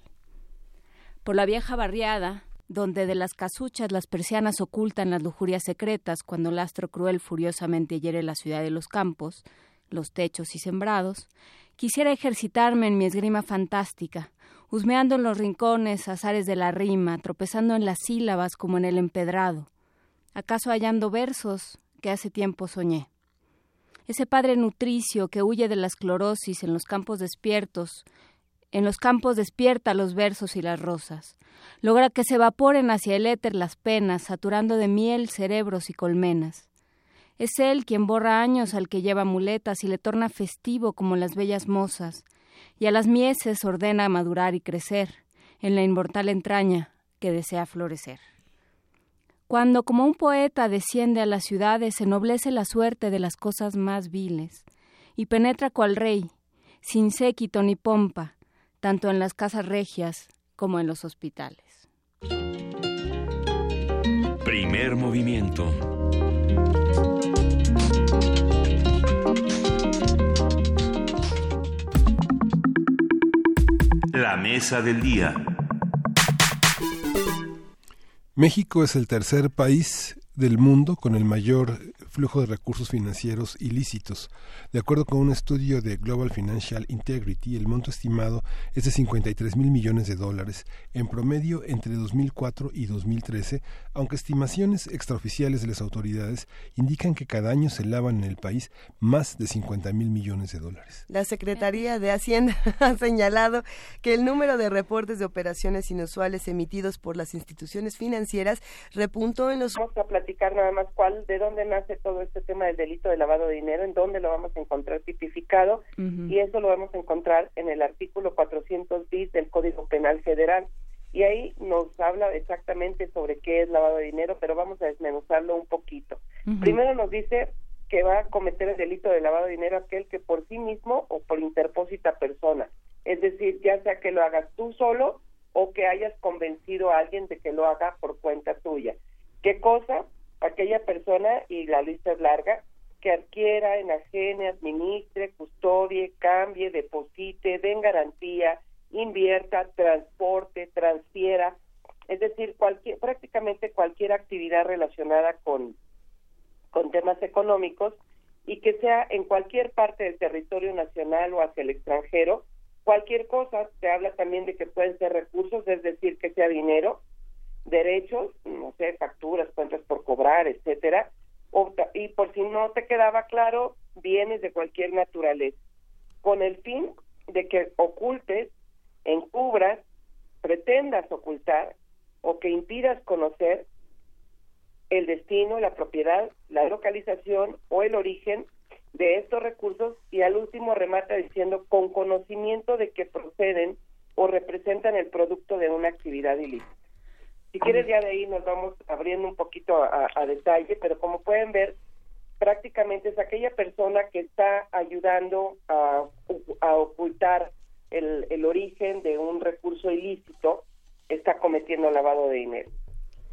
Por la vieja barriada donde de las casuchas las persianas ocultan las lujurias secretas cuando el astro cruel furiosamente hiere la ciudad de los campos, los techos y sembrados, quisiera ejercitarme en mi esgrima fantástica, husmeando en los rincones azares de la rima, tropezando en las sílabas como en el empedrado, acaso hallando versos que hace tiempo soñé. Ese padre nutricio que huye de la esclerosis en los campos despiertos, en los campos despierta los versos y las rosas. Logra que se evaporen hacia el éter las penas, saturando de miel cerebros y colmenas. Es él quien borra años al que lleva muletas y le torna festivo como las bellas mozas, y a las mieses ordena madurar y crecer en la inmortal entraña que desea florecer. Cuando como un poeta desciende a las ciudades, ennoblece la suerte de las cosas más viles, y penetra cual rey, sin séquito ni pompa, tanto en las casas regias como en los hospitales. Primer movimiento. La mesa del día. México es el tercer país del mundo con el mayor flujo de recursos financieros ilícitos. De acuerdo con un estudio de Global Financial Integrity, el monto estimado es de 53 mil millones de dólares, en promedio entre 2004 y 2013, aunque estimaciones extraoficiales de las autoridades indican que cada año se lavan en el país más de 50 mil millones de dólares. La Secretaría de Hacienda [LAUGHS] ha señalado que el número de reportes de operaciones inusuales emitidos por las instituciones financieras repuntó en los... Vamos a platicar nada más cuál, de dónde nace todo este tema del delito de lavado de dinero, en dónde lo vamos a encontrar tipificado y eso lo vamos a encontrar en el artículo 400 bis del Código Penal Federal. Y ahí nos habla exactamente sobre qué es lavado de dinero, pero vamos a desmenuzarlo un poquito. Primero nos dice que va a cometer el delito de lavado de dinero aquel que por sí mismo o por interpósita persona, es decir, ya sea que lo hagas tú solo o que hayas convencido a alguien de que lo haga por cuenta tuya. ¿Qué cosa? Aquella persona, y la lista es larga, que adquiera, enajene, administre, custodie, cambie, deposite, den garantía, invierta, transporte, transfiera, es decir, cualquier, prácticamente cualquier actividad relacionada con, con temas económicos y que sea en cualquier parte del territorio nacional o hacia el extranjero, cualquier cosa, se habla también de que pueden ser recursos, es decir, que sea dinero, derechos, no sé, facturas, cuentas por cobrar, etcétera, y por si no te quedaba claro, bienes de cualquier naturaleza, con el fin de que ocultes, encubras, pretendas ocultar o que impidas conocer el destino, la propiedad, la localización o el origen de estos recursos y al último remata diciendo con conocimiento de que proceden o representan el producto de una actividad ilícita. Si quieres ya de ahí nos vamos abriendo un poquito a, detalle, pero como pueden ver, prácticamente es aquella persona que está ayudando a, ocultar el, origen de un recurso ilícito, está cometiendo lavado de dinero.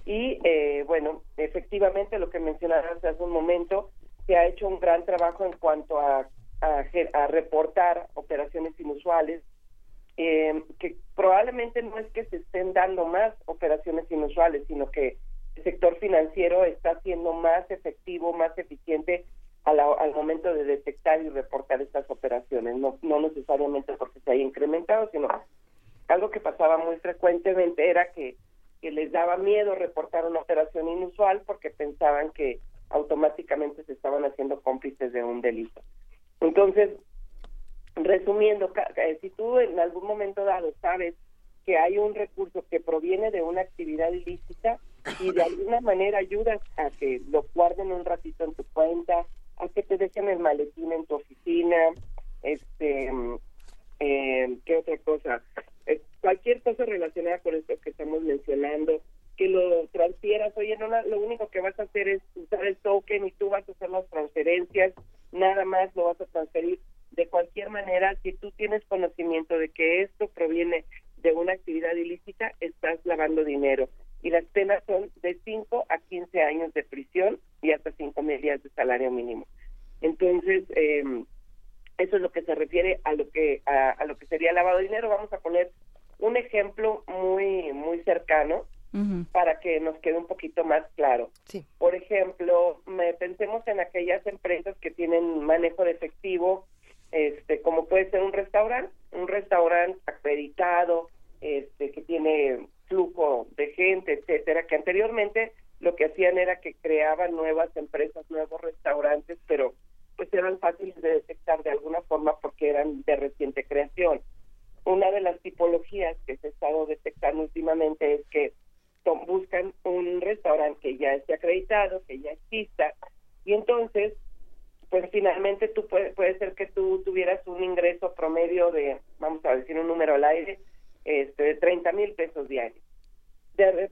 Y eh, bueno, efectivamente lo que mencionaste hace un momento, se ha hecho un gran trabajo en cuanto a, reportar operaciones inusuales, eh, que probablemente no es que se estén dando más operaciones inusuales, sino que el sector financiero está siendo más efectivo, más eficiente al momento de detectar y reportar estas operaciones, no, no necesariamente porque se haya incrementado, sino algo que pasaba muy frecuentemente era que les daba miedo reportar una operación inusual porque pensaban que automáticamente se estaban haciendo cómplices de un delito. Entonces, resumiendo, si tú en algún momento dado sabes que hay un recurso que proviene de una actividad ilícita y de alguna manera ayudas a que lo guarden un ratito en tu cuenta, a que te dejen el maletín en tu oficina, este, eh, ¿qué otra cosa? Eh, cualquier cosa relacionada con esto que estamos mencionando, que lo transfieras, oye, no, lo único que vas a hacer es usar el token y tú vas a hacer las transferencias, nada más lo vas a transferir. De cualquier manera, si tú tienes conocimiento de que esto proviene de una actividad ilícita, estás lavando dinero. Y las penas son de 5 a 15 años de prisión y hasta 5 mil días de salario mínimo. Entonces, eh, eso es lo que se refiere a lo que a, lo que sería lavado de dinero. Vamos a poner un ejemplo muy muy cercano para que nos quede un poquito más claro. Por ejemplo, me, pensemos en aquellas empresas que tienen manejo de efectivo, este, como puede ser un restaurante, un restaurante acreditado, este, que tiene flujo de gente, etcétera, que anteriormente lo que hacían era que creaban nuevas empresas, nuevos restaurantes, pero pues eran fáciles de detectar de alguna forma porque eran de reciente creación. Una de las tipologías que se ha estado detectando últimamente es que buscan un restaurante que ya esté acreditado, que ya exista, y entonces, pues finalmente tú puede, puede ser que tú tuvieras un ingreso promedio de, vamos a decir un número al aire, este, de 30 mil pesos diarios.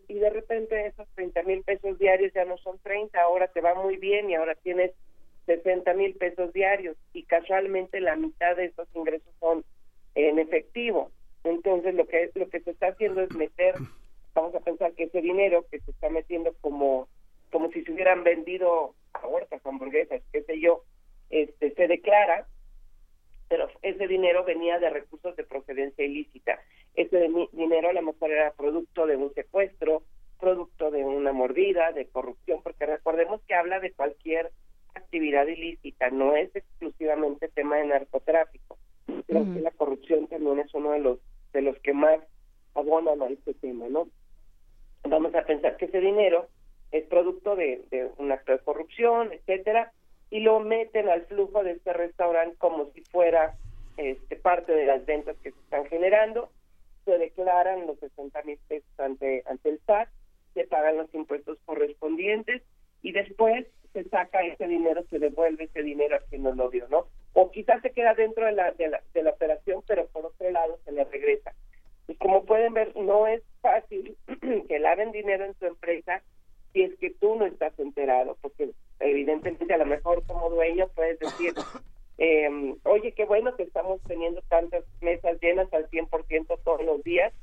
y de repente esos 30 mil pesos diarios ya no son 30, ahora te va muy bien y ahora tienes 60 mil pesos diarios y casualmente la mitad de esos ingresos son en efectivo. Entonces lo que lo que se está haciendo es meter vamos a pensar que ese dinero que se está metiendo como como si se hubieran vendido huertas, hamburguesas, qué sé yo, este se declara, pero ese dinero venía de recursos de procedencia ilícita. Ese dinero a lo mejor era producto de un secuestro, producto de una mordida, de corrupción, porque recordemos que habla de cualquier actividad ilícita, no es exclusivamente tema de narcotráfico. Creo que la corrupción también es uno de los de los que más abonan a este tema, ¿no? vamos a pensar que ese dinero es producto de, un acto de corrupción, etcétera, y lo meten al flujo de este restaurante como si fuera este, parte de las ventas que se están generando, se declaran los 60 mil pesos ante, ante el SAT, se pagan los impuestos correspondientes y después se saca ese dinero, se devuelve ese dinero a quien nos lo dio, ¿no? O quizás se queda dentro de la, de la, de la operación, pero por otro lado se le regresa. Y como pueden ver, no es fácil [CLEARS THROAT] que laven dinero en tu empresa si es que tú no estás enterado, porque evidentemente a lo mejor como dueño puedes decir, [COUGHS] eh, oye, qué bueno que estamos teniendo tantas mesas llenas al 100% todos los días,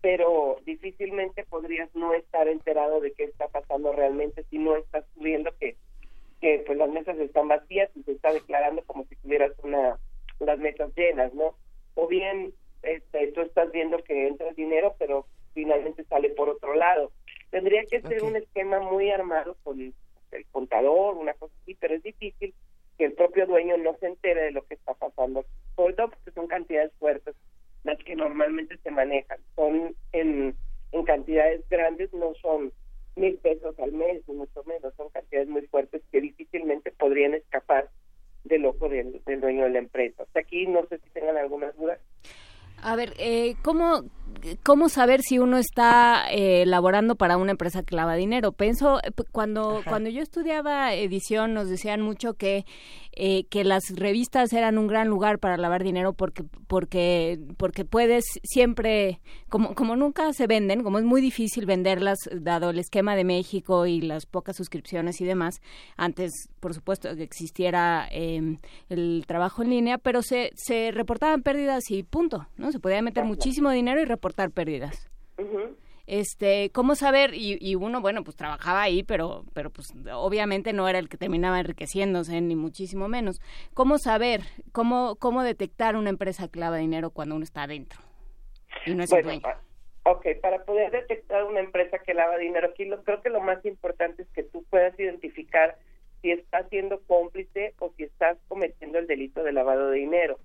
pero difícilmente podrías no estar enterado de qué está pasando realmente si no estás viendo que, que pues las mesas están vacías y se está declarando como si tuvieras una las mesas llenas, ¿no? O bien este, tú estás viendo que entra el dinero, pero finalmente sale por otro lado. Tendría que ser un esquema muy armado con el, contador, una cosa así, pero es difícil que el propio dueño no se entere de lo que está pasando, sobre todo porque son cantidades fuertes las que normalmente se manejan. Son en, en cantidades grandes, no son mil pesos al mes, ni mucho menos, son cantidades muy fuertes que difícilmente podrían escapar del ojo del, del dueño de la empresa. Hasta aquí no sé si tengan algunas dudas. A ver, eh, ¿cómo ¿cómo saber si uno está eh, laborando para una empresa que lava dinero? Pienso, cuando, cuando yo estudiaba edición nos decían mucho que eh, que las revistas eran un gran lugar para lavar dinero porque porque porque puedes siempre como como nunca se venden como es muy difícil venderlas dado el esquema de México y las pocas suscripciones y demás antes por supuesto que existiera em, el trabajo en línea pero se se reportaban pérdidas y punto no se podía meter muchísimo dinero y reportar pérdidas este cómo saber y, uno bueno pues trabajaba ahí pero pero pues obviamente no era el que terminaba enriqueciéndose ni muchísimo menos. Cómo saber cómo cómo detectar una empresa que lava dinero cuando uno está adentro y no es bueno, Ok, para poder detectar una empresa que lava dinero, aquí lo, creo que lo más importante es que tú puedas identificar si estás siendo cómplice o si estás cometiendo el delito de lavado de dinero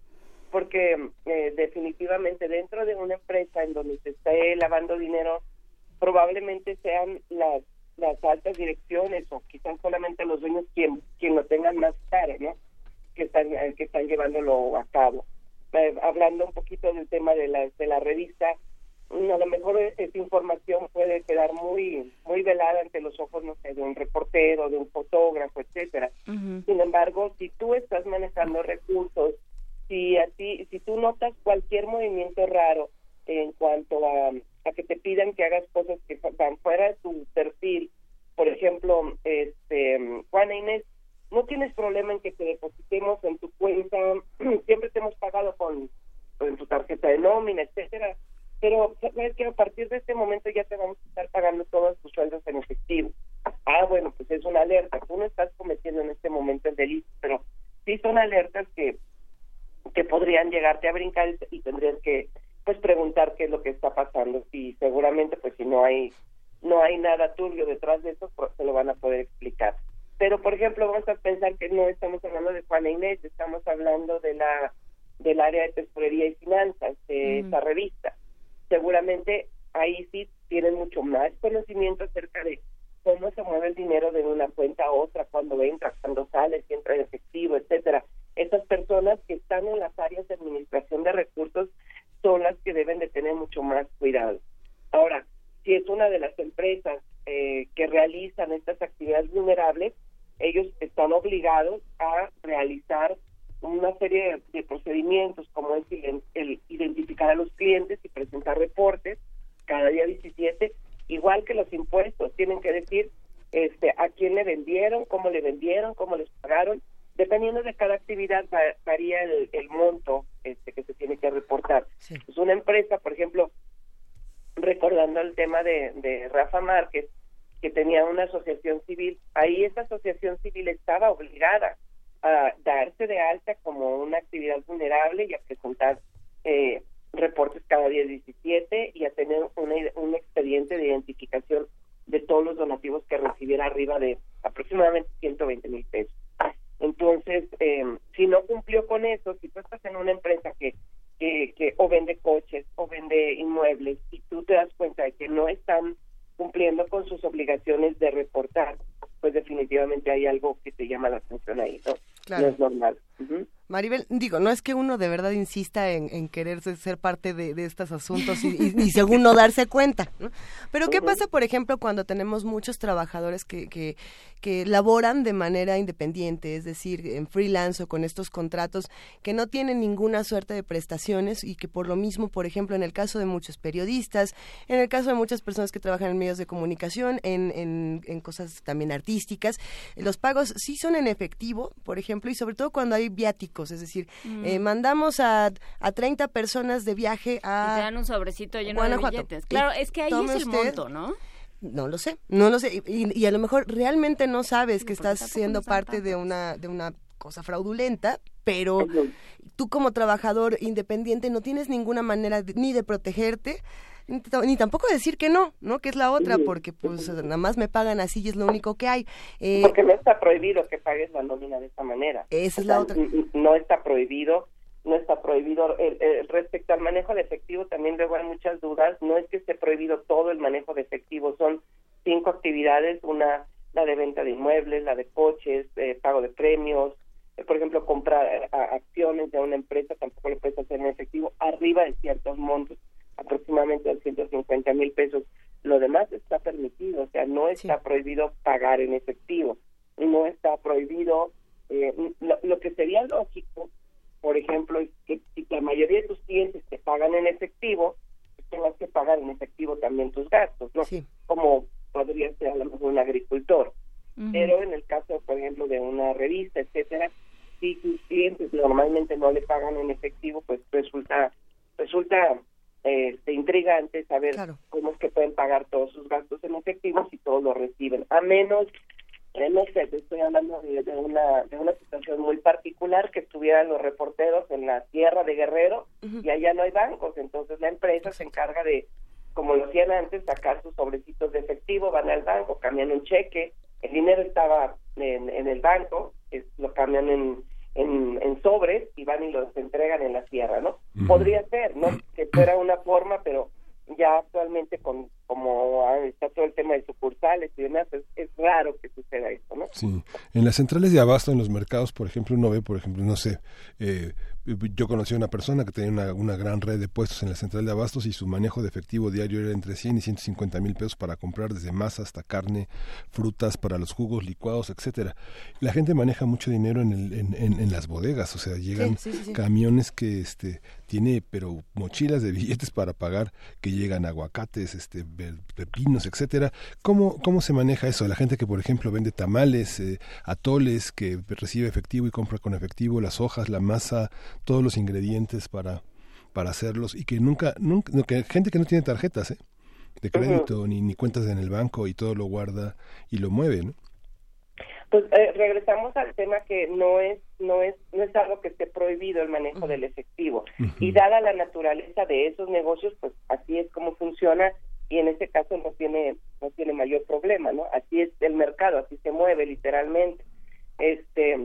porque eh, definitivamente dentro de una empresa en donde se esté lavando dinero, probablemente sean las, las altas direcciones o quizás solamente los dueños quien, quien lo tengan más caro, ¿no? Que están, eh, que están llevándolo a cabo. Eh, hablando un poquito del tema de la, de la revista, a lo mejor esa información puede quedar muy muy velada ante los ojos no sé de un reportero de un fotógrafo etcétera sin embargo si tú estás manejando recursos si así si tú notas cualquier movimiento raro en cuanto a, a que te pidan que hagas cosas que van fuera de tu perfil por ejemplo este Juana Inés no tienes problema en que te depositemos en tu cuenta [CLEARS THROAT] siempre te hemos pagado con, con tu tarjeta de nómina etcétera pero sabes que a partir de este momento ya te vamos a estar pagando todos tus sueldos en efectivo. Ah bueno pues es una alerta tú no estás cometiendo en este momento el delito pero sí son alertas que que podrían llegarte a brincar y tendrías que pues preguntar qué es lo que está pasando. Y seguramente pues si no hay no hay nada turbio detrás de eso pues, se lo van a poder explicar. Pero por ejemplo vamos a pensar que no estamos hablando de Juana Inés estamos hablando de la del área de tesorería y finanzas de esa revista. Seguramente ahí sí tienen mucho más conocimiento acerca de cómo se mueve el dinero de una cuenta a otra cuando entra cuando sale si entra en efectivo etcétera esas personas que están en las áreas de administración de recursos son las que deben de tener mucho más cuidado. Ahora, si es una de las empresas eh, que realizan estas actividades vulnerables, ellos están obligados a realizar una serie de, procedimientos como es el, identificar a los clientes y presentar reportes cada día 17, igual que los impuestos, tienen que decir este a quién le vendieron, cómo le vendieron, cómo les pagaron Dependiendo de cada actividad varía el, monto este, que se tiene que reportar. Es una empresa, por ejemplo, recordando el tema de, Rafa Márquez, que tenía una asociación civil, ahí esa asociación civil estaba obligada a darse de alta como una actividad vulnerable y a presentar eh, reportes cada día 17 y a tener un expediente de identificación de todos los donativos que recibiera arriba de aproximadamente 120 mil pesos. Entonces, eh, si no cumplió con eso, si tú estás en una empresa que, que, que o vende coches o vende inmuebles y tú te das cuenta de que no están cumpliendo con sus obligaciones de reportar, pues definitivamente hay algo que te llama la atención ahí, ¿no? No es normal. Maribel, digo, no es que uno de verdad insista en, en querer ser parte de, estos asuntos y, [LAUGHS] según no darse cuenta, ¿no? Pero ¿qué pasa, por ejemplo, cuando tenemos muchos trabajadores que, que, que laboran de manera independiente, es decir, en freelance o con estos contratos que no tienen ninguna suerte de prestaciones y que por lo mismo, por ejemplo, en el caso de muchos periodistas, en el caso de muchas personas que trabajan en medios de comunicación, en, en, en cosas también artísticas, los pagos sí son en efectivo, por ejemplo, y sobre todo cuando hay viáticos es decir, eh, mm. mandamos a, a 30 personas de viaje a... Y te dan un sobrecito lleno de billetes. Claro, es que ahí es el monto, ¿no? No lo sé, no lo sé. Y, a lo mejor realmente no sabes que estás siendo parte de una, de una cosa fraudulenta, pero tú como trabajador independiente no tienes ninguna manera ni de protegerte, ni tampoco decir que no, ¿no? Que es la otra, porque pues nada más me pagan así y es lo único que hay. Eh, porque no está prohibido que pagues la nómina de esta manera. Esa es la otra. No está prohibido, no está prohibido. respecto al manejo de efectivo también luego hay muchas dudas. No es que esté prohibido todo el manejo de efectivo, son cinco actividades, una la de venta de inmuebles, la de coches, eh, pago de premios, eh, por ejemplo, comprar acciones de una empresa tampoco lo puedes hacer en efectivo arriba de ciertos montos aproximadamente 250 mil pesos. Lo demás está permitido, o sea, no está prohibido pagar en efectivo, no está prohibido, eh, lo, que sería lógico, por ejemplo, es que si la mayoría de tus clientes te pagan en efectivo, pues tengas que pagar en efectivo también tus gastos, ¿no? Como podría ser a lo mejor un agricultor. Pero en el caso, por ejemplo, de una revista, etcétera, si tus clientes normalmente no le pagan en efectivo, pues resulta resulta este, intrigante saber cómo es que pueden pagar todos sus gastos en efectivo si todos lo reciben, a menos no sé, estoy hablando de, una de una situación muy particular que estuvieran los reporteros en la tierra de Guerrero y allá no hay bancos, entonces la empresa se encarga de, como lo hacían antes, sacar sus sobrecitos de efectivo, van al banco, cambian un cheque, el dinero estaba en, en el banco, lo cambian en, en, sobres y van y los entregan en la tierra, ¿no? Podría ser, ¿no? Que fuera una forma, pero ya actualmente con como está todo el tema de sucursales y demás, es, raro que suceda esto, ¿no? Sí, en las centrales de abasto, en los mercados, por ejemplo, uno ve, por ejemplo, no sé, eh, yo conocí a una persona que tenía una, una, gran red de puestos en la central de abastos y su manejo de efectivo diario era entre 100 y 150 mil pesos para comprar desde masa hasta carne, frutas para los jugos licuados, etcétera. La gente maneja mucho dinero en, el, en, en, las bodegas, o sea, llegan camiones que este tiene pero mochilas de billetes para pagar que llegan aguacates, este pepinos, etcétera. ¿Cómo, ¿Cómo se maneja eso? La gente que, por ejemplo, vende tamales, eh, atoles, que recibe efectivo y compra con efectivo las hojas, la masa, todos los ingredientes para, para hacerlos y que nunca, nunca que gente que no tiene tarjetas ¿eh? de crédito ni, ni cuentas en el banco y todo lo guarda y lo mueve, ¿no? Pues eh, regresamos al tema que no es no es no es algo que esté prohibido el manejo del efectivo y dada la naturaleza de esos negocios, pues así es como funciona y en este caso no tiene no tiene mayor problema, ¿no? Así es el mercado, así se mueve literalmente. Este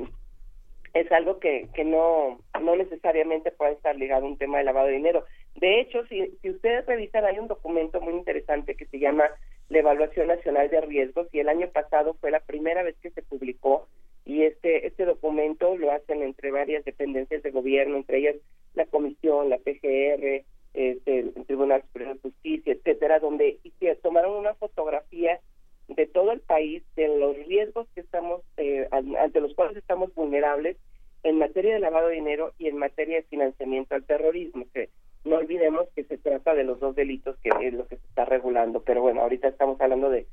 es algo que, que no, no necesariamente puede estar ligado a un tema de lavado de dinero. De hecho, si, si ustedes revisan, hay un documento muy interesante que se llama la Evaluación Nacional de Riesgos y el año pasado fue la primera vez que se publicó y este, este documento lo hacen entre varias dependencias de gobierno, entre ellas la Comisión, la PGR, este, el Tribunal Superior de Justicia, etcétera, donde tomaron una fotografía de todo el país de los riesgos que estamos eh, ante los cuales estamos vulnerables en materia de lavado de dinero y en materia de financiamiento al terrorismo que no olvidemos que se trata de los dos delitos que es lo que se está regulando. Pero bueno ahorita estamos hablando de,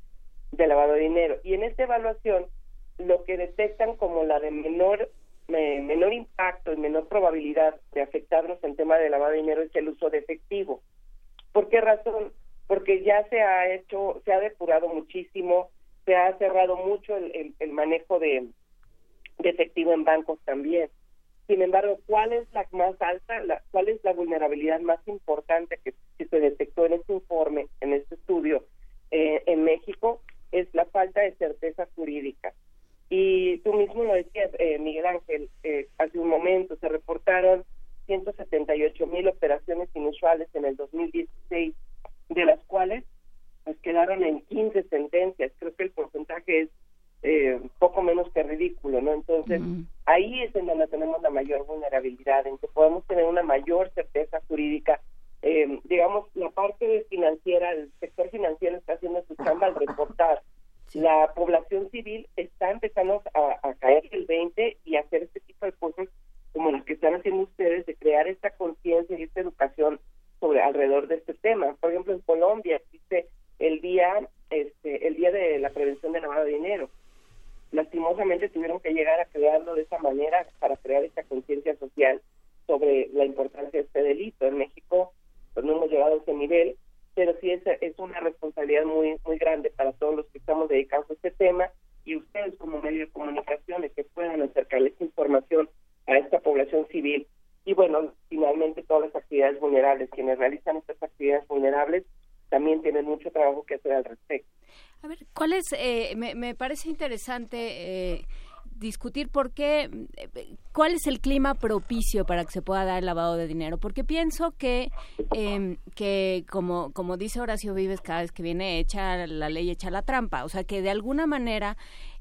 de lavado de dinero. Y en esta evaluación lo que detectan como la de menor menor impacto y menor probabilidad de afectarnos en tema de lavado de dinero es el uso de efectivo. ¿por qué razón? Porque ya se ha hecho, se ha depurado muchísimo, se ha cerrado mucho el, el, manejo de, efectivo en bancos también. Sin embargo, ¿cuál es la más alta, la, cuál es la vulnerabilidad más importante que, se detectó en este informe, en este estudio eh, en México? Es la falta de certeza jurídica. Y tú mismo lo decías, eh, Miguel Ángel, eh, hace un momento se reportaron 178 mil operaciones inusuales en el 2016 de las cuales pues quedaron en 15 sentencias. Creo que el porcentaje es eh, poco menos que ridículo, ¿no? Entonces, ahí es en donde tenemos la mayor vulnerabilidad, en que podemos tener una mayor certeza jurídica. Eh, digamos, la parte financiera, el sector financiero está haciendo su chamba al reportar. [LAUGHS] La población civil está empezando a, a caer el 20 y a hacer este tipo de cosas como las que están haciendo ustedes, de crear esta conciencia y esta educación sobre alrededor de este tema. Por ejemplo, en Colombia existe el día este el día de la prevención del lavado de dinero. Lastimosamente tuvieron que llegar a crearlo de esa manera para crear esta conciencia social sobre la importancia de este delito. En México pues no hemos llegado a ese nivel, pero sí es, es una responsabilidad muy muy grande para todos los que estamos dedicados a este tema y ustedes como medio de comunicación que puedan acercarles información a esta población civil y bueno, finalmente todas las actividades vulnerables, quienes realizan estas actividades vulnerables también tienen mucho trabajo que hacer al respecto. A ver, ¿cuál es, eh, me, me, parece interesante eh, discutir por qué, cuál es el clima propicio para que se pueda dar el lavado de dinero, porque pienso que, eh, que como, como dice Horacio Vives, cada vez que viene hecha la ley, echa la trampa, o sea que de alguna manera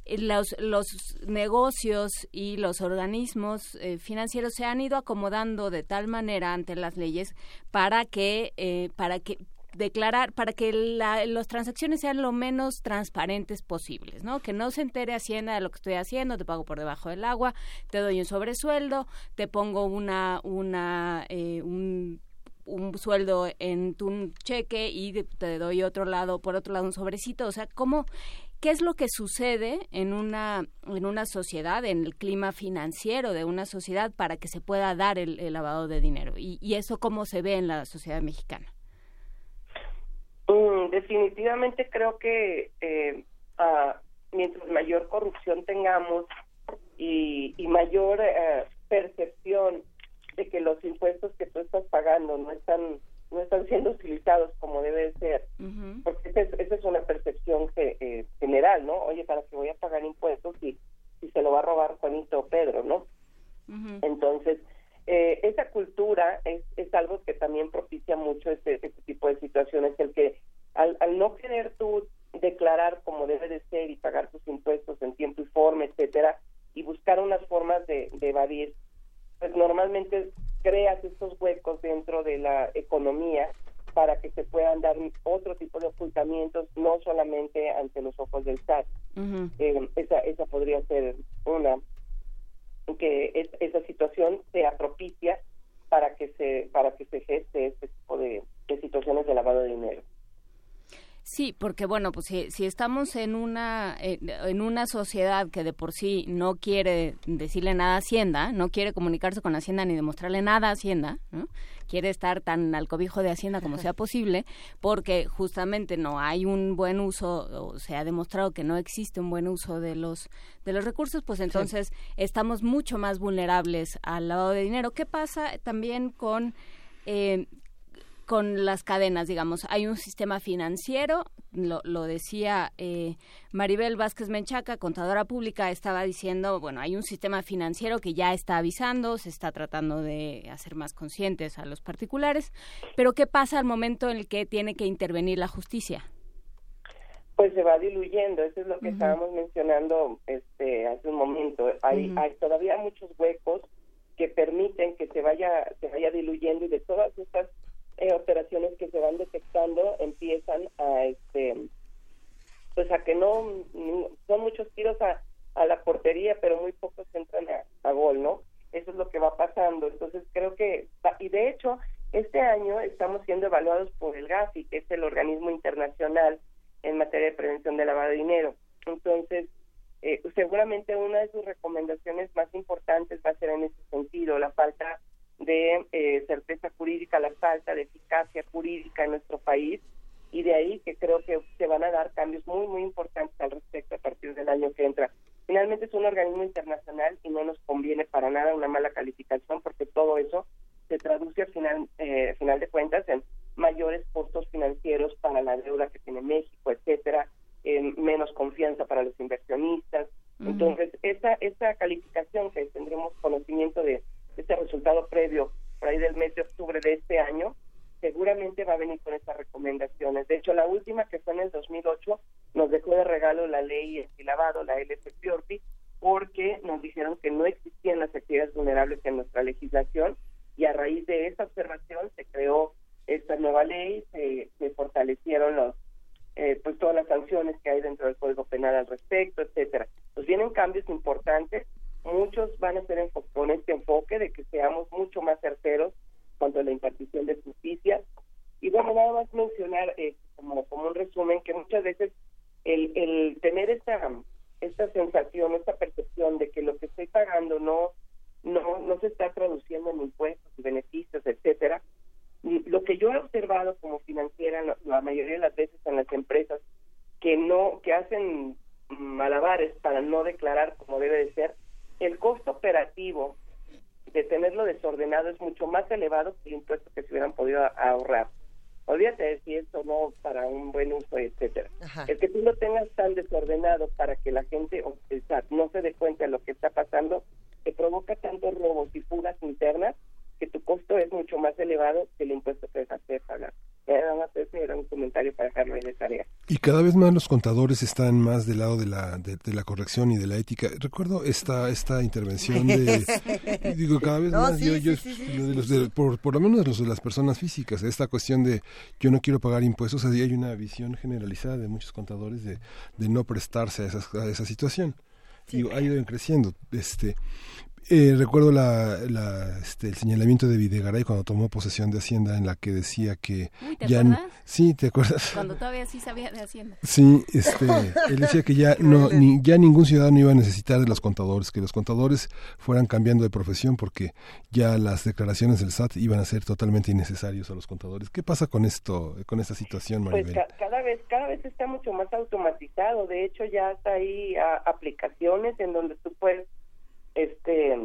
los, los negocios y los organismos eh, financieros se han ido acomodando de tal manera ante las leyes para que eh, para que declarar para que las transacciones sean lo menos transparentes posibles, ¿no? Que no se entere Hacienda de lo que estoy haciendo, te pago por debajo del agua, te doy un sobresueldo, te pongo una una eh, un un sueldo en tu cheque y te doy otro lado, por otro lado un sobrecito, o sea, ¿cómo qué es lo que sucede en una en una sociedad, en el clima financiero de una sociedad para que se pueda dar el, lavado de dinero y, eso cómo se ve en la sociedad mexicana. Mm, definitivamente creo que eh, mientras mayor corrupción tengamos y, mayor eh, percepción de que los impuestos que tú estás pagando no están no están siendo utilizados como debe ser, porque esa es, una percepción que, eh, general, ¿no? Oye, ¿para qué voy a pagar impuestos si, si se lo va a robar Juanito o Pedro, ¿no? Entonces, eh, esa cultura es, es algo que también propicia mucho este, este tipo de situaciones, el que al, al no querer tú declarar como debe de ser y pagar tus impuestos en tiempo y forma, etcétera, y buscar unas formas de, de evadir, pues normalmente creas estos huecos dentro de la economía para que se puedan dar otro tipo de ocultamientos, no solamente ante los ojos del SAT. Eh, esa, esa podría ser una, que esa situación sea propicia para que se para que se geste este tipo de situaciones de lavado de dinero. Sí, porque bueno, pues si, si estamos en una en una sociedad que de por sí no quiere decirle nada a Hacienda, no quiere comunicarse con Hacienda ni demostrarle nada a Hacienda, ¿no? quiere estar tan al cobijo de Hacienda como sea [LAUGHS] posible, porque justamente no hay un buen uso, o se ha demostrado que no existe un buen uso de los de los recursos, pues entonces estamos mucho más vulnerables al lavado de dinero. ¿Qué pasa también con eh, con las cadenas, digamos. Hay un sistema financiero, lo, lo decía eh, Maribel Vázquez Menchaca, contadora pública, estaba diciendo, bueno, hay un sistema financiero que ya está avisando, se está tratando de hacer más conscientes a los particulares, pero ¿qué pasa al momento en el que tiene que intervenir la justicia? Pues se va diluyendo, eso es lo que estábamos mencionando este hace un momento. Hay, hay todavía muchos huecos que permiten que se vaya se vaya diluyendo y de todas estas eh, operaciones que se van detectando empiezan a este pues a que no son muchos tiros a, a la portería pero muy pocos entran a, gol no eso es lo que va pasando. Entonces creo que y de hecho este año estamos siendo evaluados por el GAFI que es el organismo internacional en materia de prevención de lavado de dinero. Entonces eh, seguramente una de sus recomendaciones más importantes va a ser en ese sentido la falta de eh, certeza jurídica, la falta de eficacia jurídica en nuestro país y de ahí que creo que se van a dar cambios muy, muy importantes al respecto a partir del año que entra. Finalmente es un organismo internacional y no nos conviene para nada una mala calificación porque todo eso se traduce al final, eh, final de cuentas en mayores costos financieros para la deuda que tiene México, etcétera, en menos confianza para los inversionistas. Entonces, esa, esa calificación que tendremos conocimiento de este resultado previo por ahí del mes de octubre de este año, seguramente va a venir con estas recomendaciones. De hecho, la última que fue en el 2008 nos dejó de regalo la ley lavado, la LFPORPI, porque nos dijeron que no existían las actividades vulnerables en nuestra legislación y a raíz de esa observación se creó esta nueva ley, se, se fortalecieron los eh, pues todas las sanciones que hay dentro del Código Penal al respecto, etcétera. Pues vienen cambios importantes muchos van a ser con este enfoque de que seamos mucho más certeros cuanto a la impartición de justicia. Y bueno, nada más mencionar eh, como, como un resumen que muchas veces el, el tener esta, esta sensación, esta percepción de que lo que estoy pagando no, no, no se está traduciendo en impuestos y beneficios, etcétera. Lo que yo he observado como financiera la mayoría de las veces en las empresas que no, que hacen malabares para no declarar como debe de ser, el costo operativo de tenerlo desordenado es mucho más elevado que el impuesto que se hubieran podido ahorrar. Olvídate de si esto no para un buen uso, etcétera. El que tú lo tengas tan desordenado para que la gente o no se dé cuenta de lo que está pasando, te provoca tantos robos y fugas internas que tu costo es mucho más elevado que el impuesto que dejaste de pagar. Nada más ese era un comentario para dejarlo ahí de tarea. Y cada vez más los contadores están más del lado de la, de, la corrección y de la ética. Recuerdo esta, esta intervención de, [LAUGHS] digo, cada vez más, yo, yo por, por, lo menos los de las personas físicas, esta cuestión de yo no quiero pagar impuestos, así hay una visión generalizada de muchos contadores de, de no prestarse a, esas, a esa situación. Y ha ido creciendo. Este, eh, recuerdo la, la, este, el señalamiento de Videgaray cuando tomó posesión de Hacienda en la que decía que ¿te ya acuerdas? sí te acuerdas cuando todavía sí sabía de Hacienda. Sí este él decía que ya no ni, ya ningún ciudadano iba a necesitar de los contadores que los contadores fueran cambiando de profesión porque ya las declaraciones del SAT iban a ser totalmente innecesarios a los contadores. Qué pasa con esto con esta situación pues Maribel pues cada vez cada vez está mucho más automatizado. De hecho ya está ahí a, aplicaciones en donde tú puedes este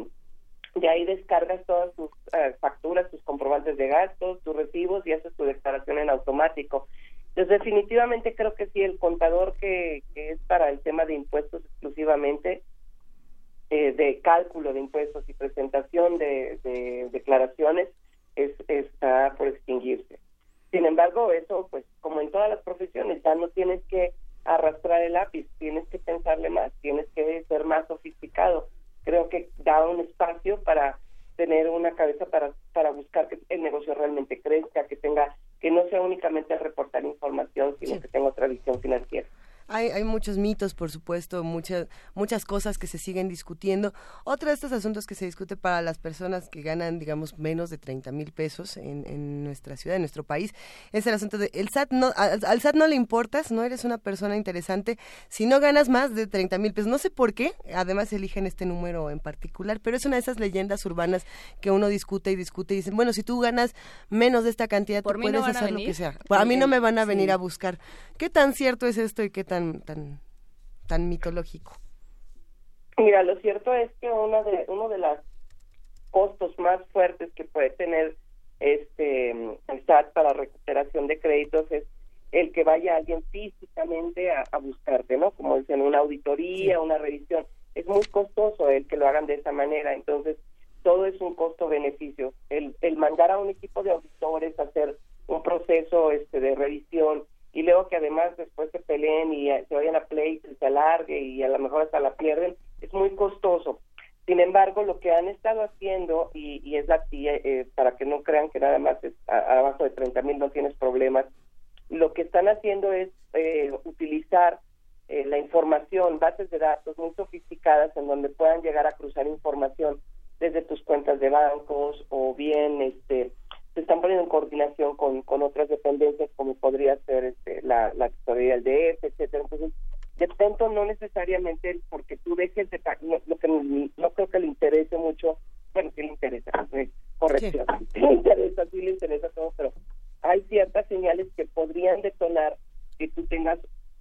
de ahí descargas todas tus eh, facturas, tus comprobantes de gastos, tus recibos y haces tu declaración en automático. Entonces, definitivamente creo que sí, el contador que, que es para el tema de impuestos exclusivamente, eh, de cálculo de impuestos y presentación de, de declaraciones, es, está por extinguirse. Sin embargo, eso, pues, como en todas las profesiones, ya no tienes que arrastrar el lápiz, tienes que pensarle más, tienes que ser más sofisticado creo que da un espacio para tener una cabeza para para buscar que el negocio realmente crezca, que tenga que no sea únicamente reportar información, sino que tenga otra visión financiera. Hay, hay muchos mitos, por supuesto, muchas, muchas cosas que se siguen discutiendo. Otro de estos asuntos que se discute para las personas que ganan, digamos, menos de 30 mil pesos en, en, nuestra ciudad, en nuestro país, es el asunto de, el SAT no, al, SAT no le importas, no eres una persona interesante si no ganas más de 30 mil pesos. No sé por qué, además eligen este número en particular, pero es una de esas leyendas urbanas que uno discute y discute y dicen, bueno, si tú ganas menos de esta cantidad, tú puedes hacer lo que sea. a mí no me van a venir a buscar. ¿Qué tan cierto es esto y qué tan tan tan mitológico? Mira, lo cierto es que uno de uno de los costos más fuertes que puede tener este el SAT para recuperación de créditos es el que vaya alguien físicamente a, buscarte, ¿no? Como dicen, una auditoría, una revisión. Es muy costoso el que lo hagan de esa manera. Entonces, todo es un costo-beneficio. El, el mandar a un equipo de auditores a hacer un proceso este de revisión y luego que además y se vayan a play y se alargue y a lo mejor hasta la pierden, es muy costoso. Sin embargo, lo que han estado haciendo, y, es la eh, para que no crean que nada más es abajo de 30 mil no tienes problemas, lo que están haciendo es eh, utilizar eh, la información, bases de datos muy sofisticadas en donde puedan llegar a cruzar información desde tus cuentas de bancos o bien este se están poniendo en coordinación con, con otras dependencias como podría ser este, la, la tesorería del DF, etcétera. Entonces, de pronto no necesariamente porque tú dejes de no, lo que no creo que le interese mucho, bueno, sí le interesa, corrección, sí. le interesa, sí le interesa todo, pero hay ciertas señales que podrían detonar que tú tengas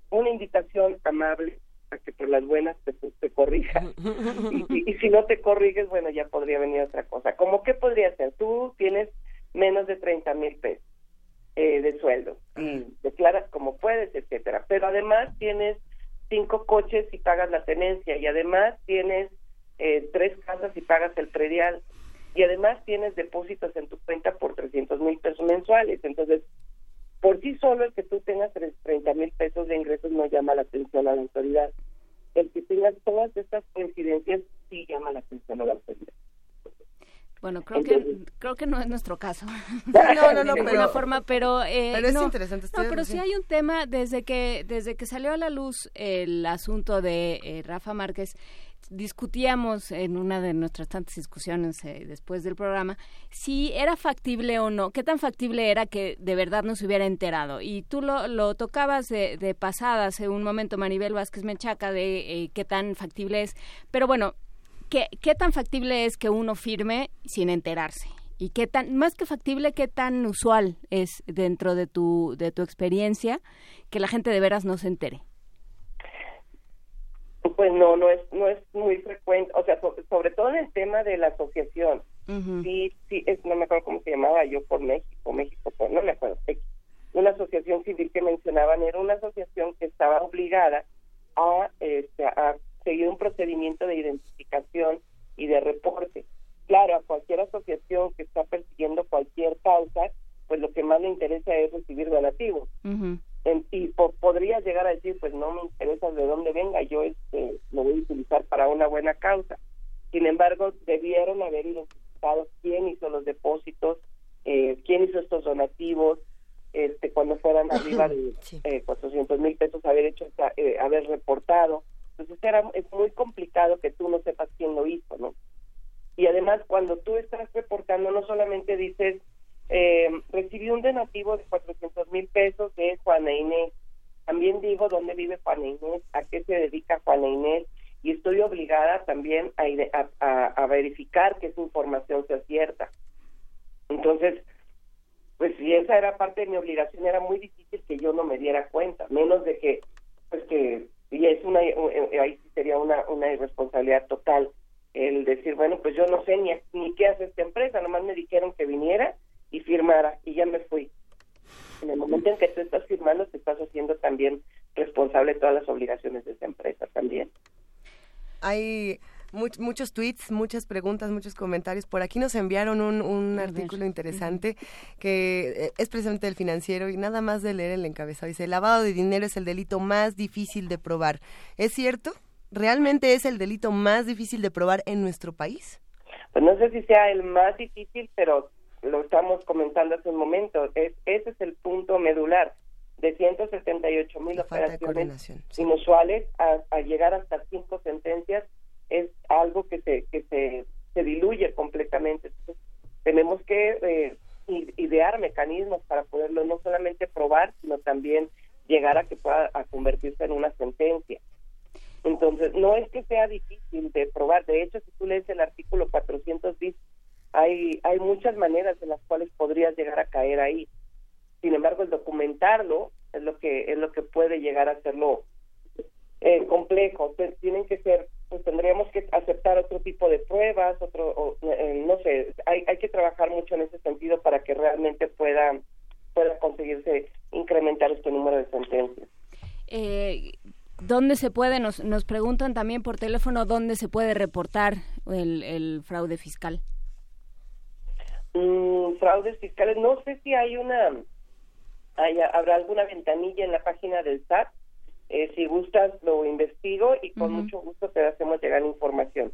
una invitación amable a que por las buenas te, te corrija. y, y, si no te corriges, bueno, ya podría venir otra cosa. ¿Cómo qué podría ser? Tú tienes menos de 30 mil pesos eh, de sueldo y declaras como puedes, etcétera. Pero además tienes cinco coches y pagas la tenencia y además tienes eh, tres casas y pagas el predial y además tienes depósitos en tu cuenta por 300 mil pesos mensuales. Entonces, por sí solo el que tú tengas 30 mil pesos de ingresos no llama la atención a la autoridad. El que tengas todas estas coincidencias sí llama la atención a la autoridad. Bueno, creo que creo que no es nuestro caso. [LAUGHS] No, no, no, de pero, forma, pero eh, pero es no, interesante. No, pero sí hay un tema desde que desde que salió a la luz el asunto de eh, Rafa Márquez discutíamos en una de nuestras tantas discusiones eh, después del programa si era factible o no, qué tan factible era que de verdad no se hubiera enterado. Y tú lo, lo tocabas de, de pasada hace un momento, Maribel Vázquez Menchaca, de eh, qué tan factible es. Pero bueno, ¿qué, ¿qué tan factible es que uno firme sin enterarse? Y qué tan más que factible qué tan usual es dentro de tu de tu experiencia que la gente de veras no se entere pues no no es no es muy frecuente o sea sobre, todo en el tema de la asociación. Sí sí es, no me acuerdo cómo se llamaba yo por México México por, no me acuerdo una asociación civil que mencionaban era una asociación que estaba obligada a este, a seguir un procedimiento de identificación y de reporte. Claro, a cualquier asociación que está persiguiendo cualquier causa, pues lo que más le interesa es recibir donativos. y podría llegar a decir, pues no me interesa de dónde venga, yo este, lo voy a utilizar para una buena causa. Sin embargo, debieron haber identificado quién hizo los depósitos, eh, quién hizo estos donativos, este, cuando fueran arriba de eh, 400 mil pesos, haber hecho, eh, haber reportado. Entonces era, es muy complicado que tú no sepas quién lo hizo, ¿no? Y además, cuando tú estás reportando, no solamente dices, eh, recibí un donativo de 400 mil pesos de Juana Inés, también digo dónde vive Juana Inés, a qué se dedica Juana Inés, y estoy obligada también a, verificar que esa información sea cierta. Entonces, pues si esa era parte de mi obligación, era muy difícil que yo no me diera cuenta, menos de que, pues que, y es una, ahí sería una, una irresponsabilidad total el decir, bueno, pues yo no sé ni, ni qué hace esta empresa, nomás me dijeron que viniera y firmara y ya me fui. En el momento en que tú estás firmando, te estás haciendo también responsable de todas las obligaciones de esa empresa también. Hay muchos tweets, muchas preguntas, muchos comentarios. Por aquí nos enviaron un, un artículo interesante que eh, es precisamente del financiero y nada más de leer el encabezado. Dice, el lavado de dinero es el delito más difícil de probar. ¿Es cierto? ¿Realmente es el delito más difícil de probar en nuestro país? Pues no sé si sea el más difícil, pero lo estamos comentando hace un momento. Es, ese es el punto medular de 178 mil operaciones inusuales a, llegar hasta cinco sentencias es algo que se que se, se diluye completamente. tenemos que eh, idear mecanismos para poderlo no solamente probar, sino también llegar a que pueda a convertirse en una sentencia. Entonces, no es que sea difícil de probar. De hecho, si tú lees el artículo 400 bis, hay, hay muchas maneras en las cuales podrías llegar a caer ahí. Sin embargo, el documentarlo es lo que es lo que puede llegar a hacerlo eh, complejo. tienen que ser, pues tendríamos que aceptar otro tipo de pruebas, otro, eh, no sé, hay, hay que trabajar mucho en ese sentido para que realmente pueda pueda conseguirse incrementar este número de sentencias. Eh, ¿Dónde se puede? Nos, nos preguntan también por teléfono dónde se puede reportar el, el fraude fiscal. Mm, fraudes fiscales, no sé si hay una, habrá alguna ventanilla en la página del SAT. Eh, si gustas, lo investigo y con mucho gusto te hacemos llegar información.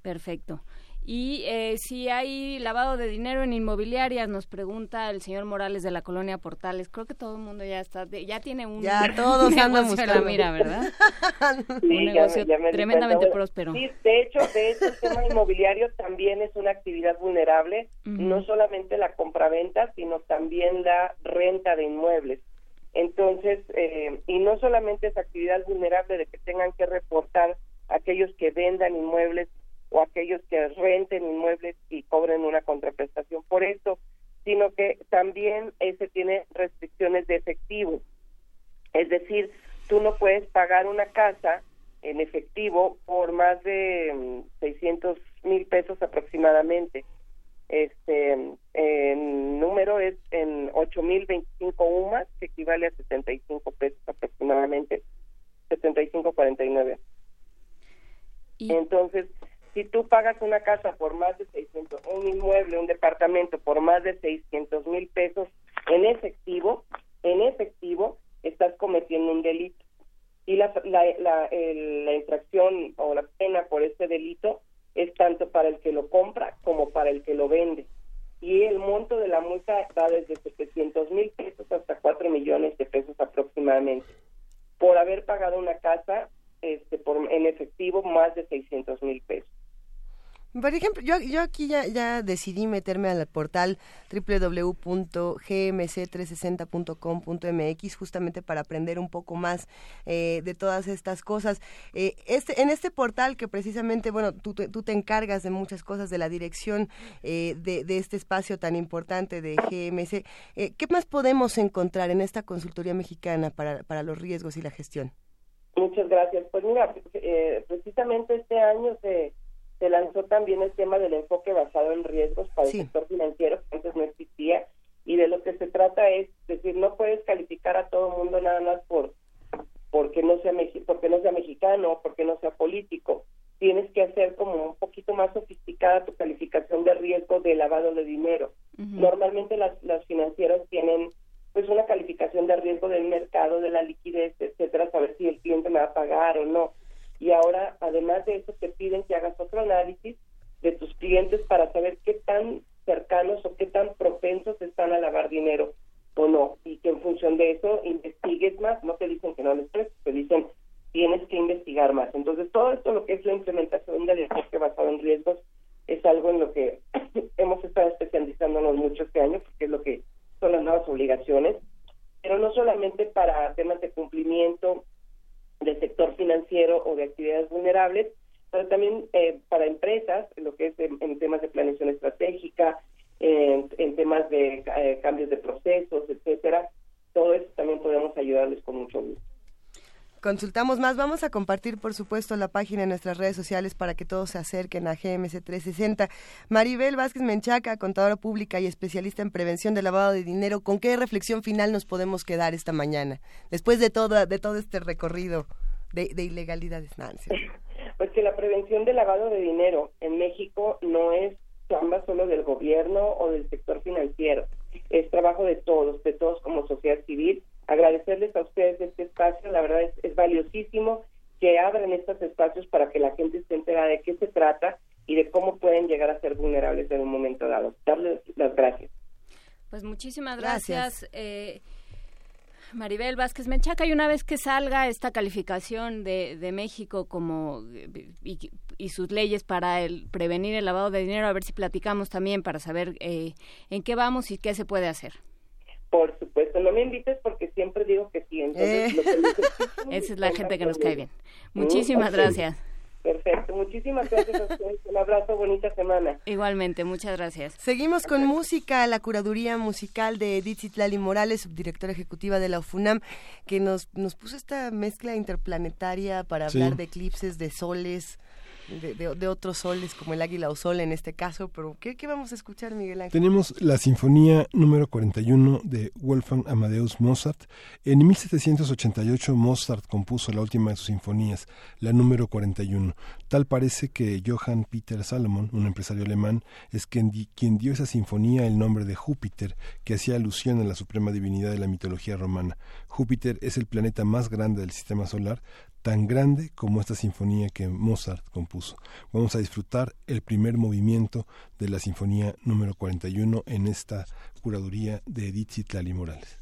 Perfecto. Y eh, si hay lavado de dinero en inmobiliarias, nos pregunta el señor Morales de la colonia Portales. Creo que todo el mundo ya está, ya tiene un ya todos [LAUGHS] andan buscando. mira, ¿verdad? [LAUGHS] un negocio tremendamente próspero. Sí, de hecho, de hecho, el tema inmobiliario también es una actividad vulnerable, no solamente la compraventa, sino también la renta de inmuebles. Entonces, eh, y no solamente es actividad vulnerable de que tengan que reportar aquellos que vendan inmuebles o aquellos que renten inmuebles y cobren una contraprestación por eso, sino que también ese tiene restricciones de efectivo. Es decir, tú no puedes pagar una casa en efectivo por más de 600 mm, mil pesos aproximadamente. Este en número es en 8025 UMAS, que equivale a 75 pesos aproximadamente, 75.49. Y... Entonces, si tú pagas una casa por más de 600, un inmueble, un departamento por más de 600 mil pesos en efectivo, en efectivo, estás cometiendo un delito. Y la, la, la, la infracción o la pena por este delito es tanto para el que lo compra como para el que lo vende. Y el monto de la multa va desde 700 mil pesos hasta 4 millones de pesos aproximadamente por haber pagado una casa este, por, en efectivo más de 600 mil pesos. Por ejemplo, yo, yo aquí ya, ya decidí meterme al portal www.gmc360.com.mx justamente para aprender un poco más eh, de todas estas cosas. Eh, este, en este portal que precisamente, bueno, tú, tú te encargas de muchas cosas, de la dirección eh, de, de, este espacio tan importante de GMC, ¿qué más podemos encontrar en esta consultoría mexicana para, para los riesgos y la gestión? Muchas gracias. Pues mira, precisamente este año se se lanzó también el tema del enfoque basado en riesgos para el sector financiero, que antes no existía, y de lo que se trata es decir, no puedes calificar a todo el mundo nada más por porque no sea porque no sea mexicano, porque no sea político. Tienes que hacer como un poquito más sofisticada tu calificación de riesgo de lavado de dinero. Normalmente las, las financieras tienen pues una calificación de riesgo del mercado, de la liquidez, además de eso te piden que hagas otro análisis de tus clientes para saber qué tan cercanos o qué tan propensos están a lavar dinero o no, y que en función de eso investigues más, no te dicen que no les prestes, te dicen tienes que investigar más. Entonces, todo esto lo que es la implementación del enfoque basado en riesgos es algo en lo que [CLEARS THROAT] hemos estado especializándonos mucho este año, porque es lo que son las nuevas obligaciones, pero no solamente para temas de cumplimiento del sector financiero o de actividades vulnerables, pero también eh, para empresas, lo que es en, temas de planeación estratégica, en, temas de eh, cambios de procesos, etcétera. Todo eso también podemos ayudarles con mucho gusto consultamos más. Vamos a compartir, por supuesto, la página en nuestras redes sociales para que todos se acerquen a GMC 360. Maribel Vázquez Menchaca, contadora pública y especialista en prevención de lavado de dinero, ¿con qué reflexión final nos podemos quedar esta mañana? Después de todo, de todo este recorrido de, ilegalidades, Nancy. [LAUGHS] Pues que la prevención del lavado de dinero en México no es chamba solo del gobierno o del sector financiero, es trabajo de todos, de todos como sociedad civil agradecerles a ustedes este espacio, la verdad es, valiosísimo que abran estos espacios para que la gente esté enterada de qué se trata y de cómo pueden llegar a ser vulnerables en un momento dado. Darles las gracias. Pues muchísimas gracias. Eh, Maribel Vázquez Menchaca, y una vez que salga esta calificación de, de México como y, sus leyes para el, prevenir el lavado de dinero, a ver si platicamos también para saber eh, en qué vamos y qué se puede hacer. Por supuesto, no me invites porque siempre digo que sí. Entonces, eh. [LAUGHS] Esa es la gente que nos cae bien. Muchísimas gracias. Perfecto, muchísimas gracias a ustedes. Un abrazo, bonita semana. Igualmente, muchas gracias. Seguimos con música, la curaduría musical de Edith Citlali Morales, subdirectora ejecutiva de la UFUNAM, que nos, nos puso esta mezcla interplanetaria para hablar de eclipses, de soles de, otros soles, como el águila o sol en este caso, pero ¿qué, vamos a escuchar, Miguel Ángel? Tenemos la Sinfonía número 41 de Wolfgang Amadeus Mozart. En 1788 Mozart compuso la última de sus sinfonías, la número 41. Tal parece que Johann Peter Salomon, un empresario alemán, es quien, quien dio esa sinfonía el nombre de Júpiter, que hacía alusión a la suprema divinidad de la mitología romana. Júpiter es el planeta más grande del sistema solar, tan grande como esta sinfonía que Mozart compuso. Vamos a disfrutar el primer movimiento de la sinfonía número 41 en esta curaduría de Edith Zitlali Morales.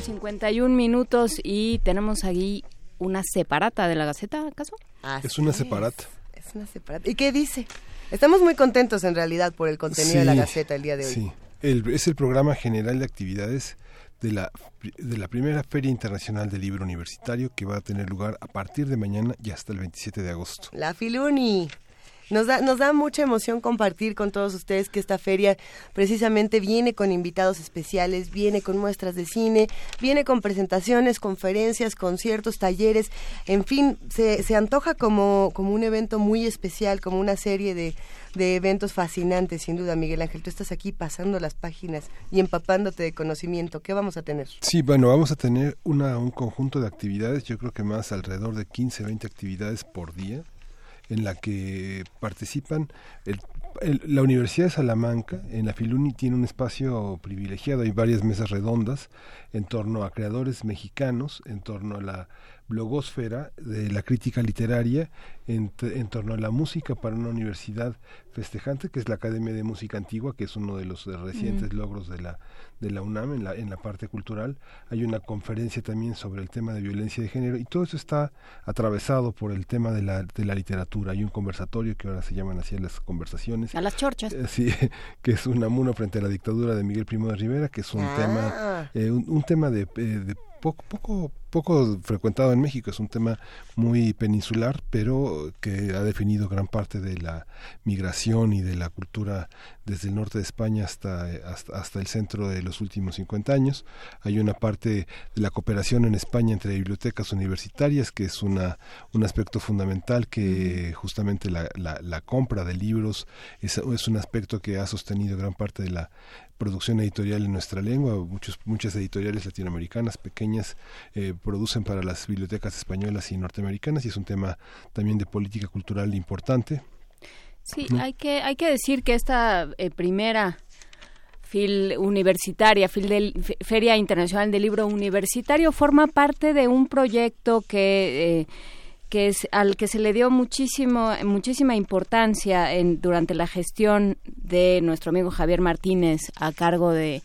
Con 51 minutos y tenemos aquí una separata de la Gaceta, ¿acaso? es una separata. Es, una separata. ¿Y qué dice? Estamos muy contentos en realidad por el contenido de la Gaceta el día de hoy. Sí, es el programa general de actividades de la, de la primera Feria Internacional del Libro Universitario que va a tener lugar a partir de mañana y hasta el 27 de agosto. La Filuni. Nos da, nos da mucha emoción compartir con todos ustedes que esta feria precisamente viene con invitados especiales, viene con muestras de cine, viene con presentaciones, conferencias, conciertos, talleres, en fin, se, se antoja como, como un evento muy especial, como una serie de, de eventos fascinantes, sin duda, Miguel Ángel. Tú estás aquí pasando las páginas y empapándote de conocimiento. ¿Qué vamos a tener? Sí, bueno, vamos a tener una, un conjunto de actividades, yo creo que más alrededor de 15, 20 actividades por día en la que participan la Universidad de Salamanca, en la Filuni, tiene un espacio privilegiado, hay varias mesas redondas en torno a creadores mexicanos, en torno a la blogosfera de la crítica literaria en, en, torno a la música para una universidad festejante que es la Academia de Música Antigua que es uno de los recientes logros de la de la UNAM en la en la parte cultural. Hay una conferencia también sobre el tema de violencia de género y todo eso está atravesado por el tema de la de la literatura. Hay un conversatorio que ahora se llaman así las conversaciones. A las chorchas. Eh, sí [LAUGHS] que es un amuno frente a la dictadura de Miguel Primo de Rivera que es un ah. tema eh, un, tema de, eh, de poco, poco, poco frecuentado en México. Es un tema muy peninsular, pero que ha definido gran parte de la migración y de la cultura desde el norte de España hasta, hasta, el centro de los últimos 50 años. Hay una parte de la cooperación en España entre bibliotecas universitarias, que es una, un aspecto fundamental que justamente la, la, compra de libros es, es un aspecto que ha sostenido gran parte de la producción editorial en nuestra lengua. Muchos, muchas editoriales latinoamericanas pequeñas eh, producen para las bibliotecas españolas y norteamericanas y es un tema también de política cultural importante. Sí, hay, que, hay que decir que esta eh, primera FIL universitaria, FIL del, Feria Internacional del Libro Universitario, forma parte de un proyecto que... Eh, que es al que se le dio muchísimo muchísima importancia en, durante la gestión de nuestro amigo Javier Martínez a cargo de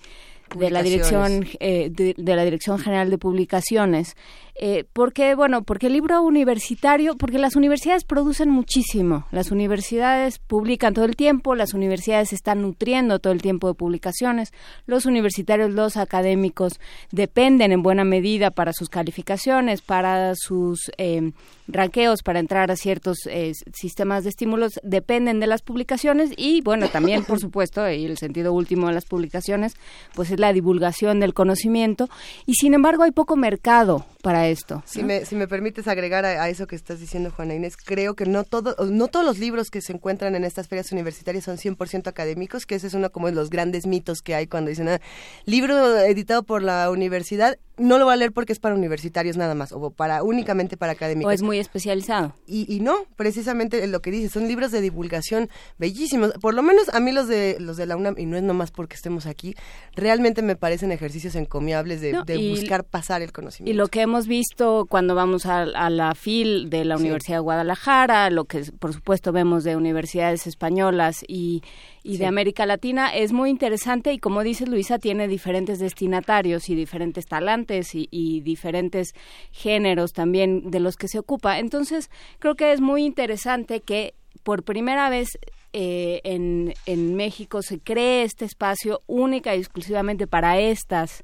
de la dirección eh, de, la dirección general de publicaciones eh, porque bueno porque el libro universitario porque las universidades producen muchísimo. Las universidades publican todo el tiempo las universidades están nutriendo todo el tiempo de publicaciones los universitarios los académicos dependen en buena medida para sus calificaciones para sus eh, ranqueos para entrar a ciertos eh, sistemas de estímulos dependen de las publicaciones y bueno también por supuesto y el sentido último de las publicaciones pues es la divulgación del conocimiento. Y sin embargo hay poco mercado para esto. Si, me, si me permites agregar a, eso que estás diciendo, Juana Inés, creo que no, todo, no todos los libros que se encuentran en estas ferias universitarias son 100% académicos, que ese es uno como de los grandes mitos que hay cuando dicen, ah, libro editado por la universidad, no lo va a leer porque es para universitarios nada más, o para únicamente para académicos. O es muy especializado. Y, y no, precisamente lo que dice, son libros de divulgación bellísimos. Por lo menos a mí los de, los de la UNAM, y no es nomás porque estemos aquí, realmente me parecen ejercicios encomiables de, buscar pasar el conocimiento. Y lo que hemos hemos visto cuando vamos a, la FIL de la Universidad de Guadalajara, lo que por supuesto vemos de universidades españolas y, de América Latina, es muy interesante y como dice Luisa, tiene diferentes destinatarios y diferentes talantes y, diferentes géneros también de los que se ocupa. Entonces, creo que es muy interesante que por primera vez eh, en, en México se cree este espacio única y exclusivamente para estas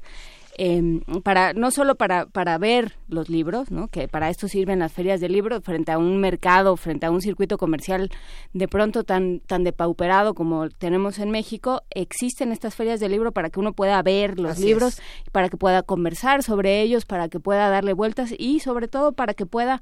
eh, para no solo para, para ver los libros, ¿no? que para esto sirven las ferias de libros frente a un mercado, frente a un circuito comercial de pronto tan, tan depauperado como tenemos en México, existen estas ferias de libro para que uno pueda ver los libros, para que pueda conversar sobre ellos, para que pueda darle vueltas y sobre todo para que pueda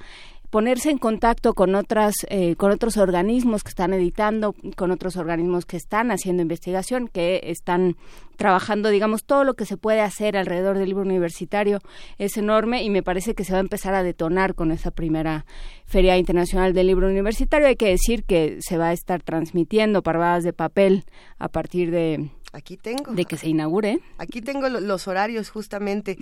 ponerse en contacto con otras eh, con otros organismos que están editando con otros organismos que están haciendo investigación que están trabajando digamos todo lo que se puede hacer alrededor del libro universitario es enorme y me parece que se va a empezar a detonar con esa primera feria internacional del libro universitario. Hay que decir que se va a estar transmitiendo parvadas de papel a partir de Aquí tengo. De que se inaugure. Aquí tengo los horarios justamente.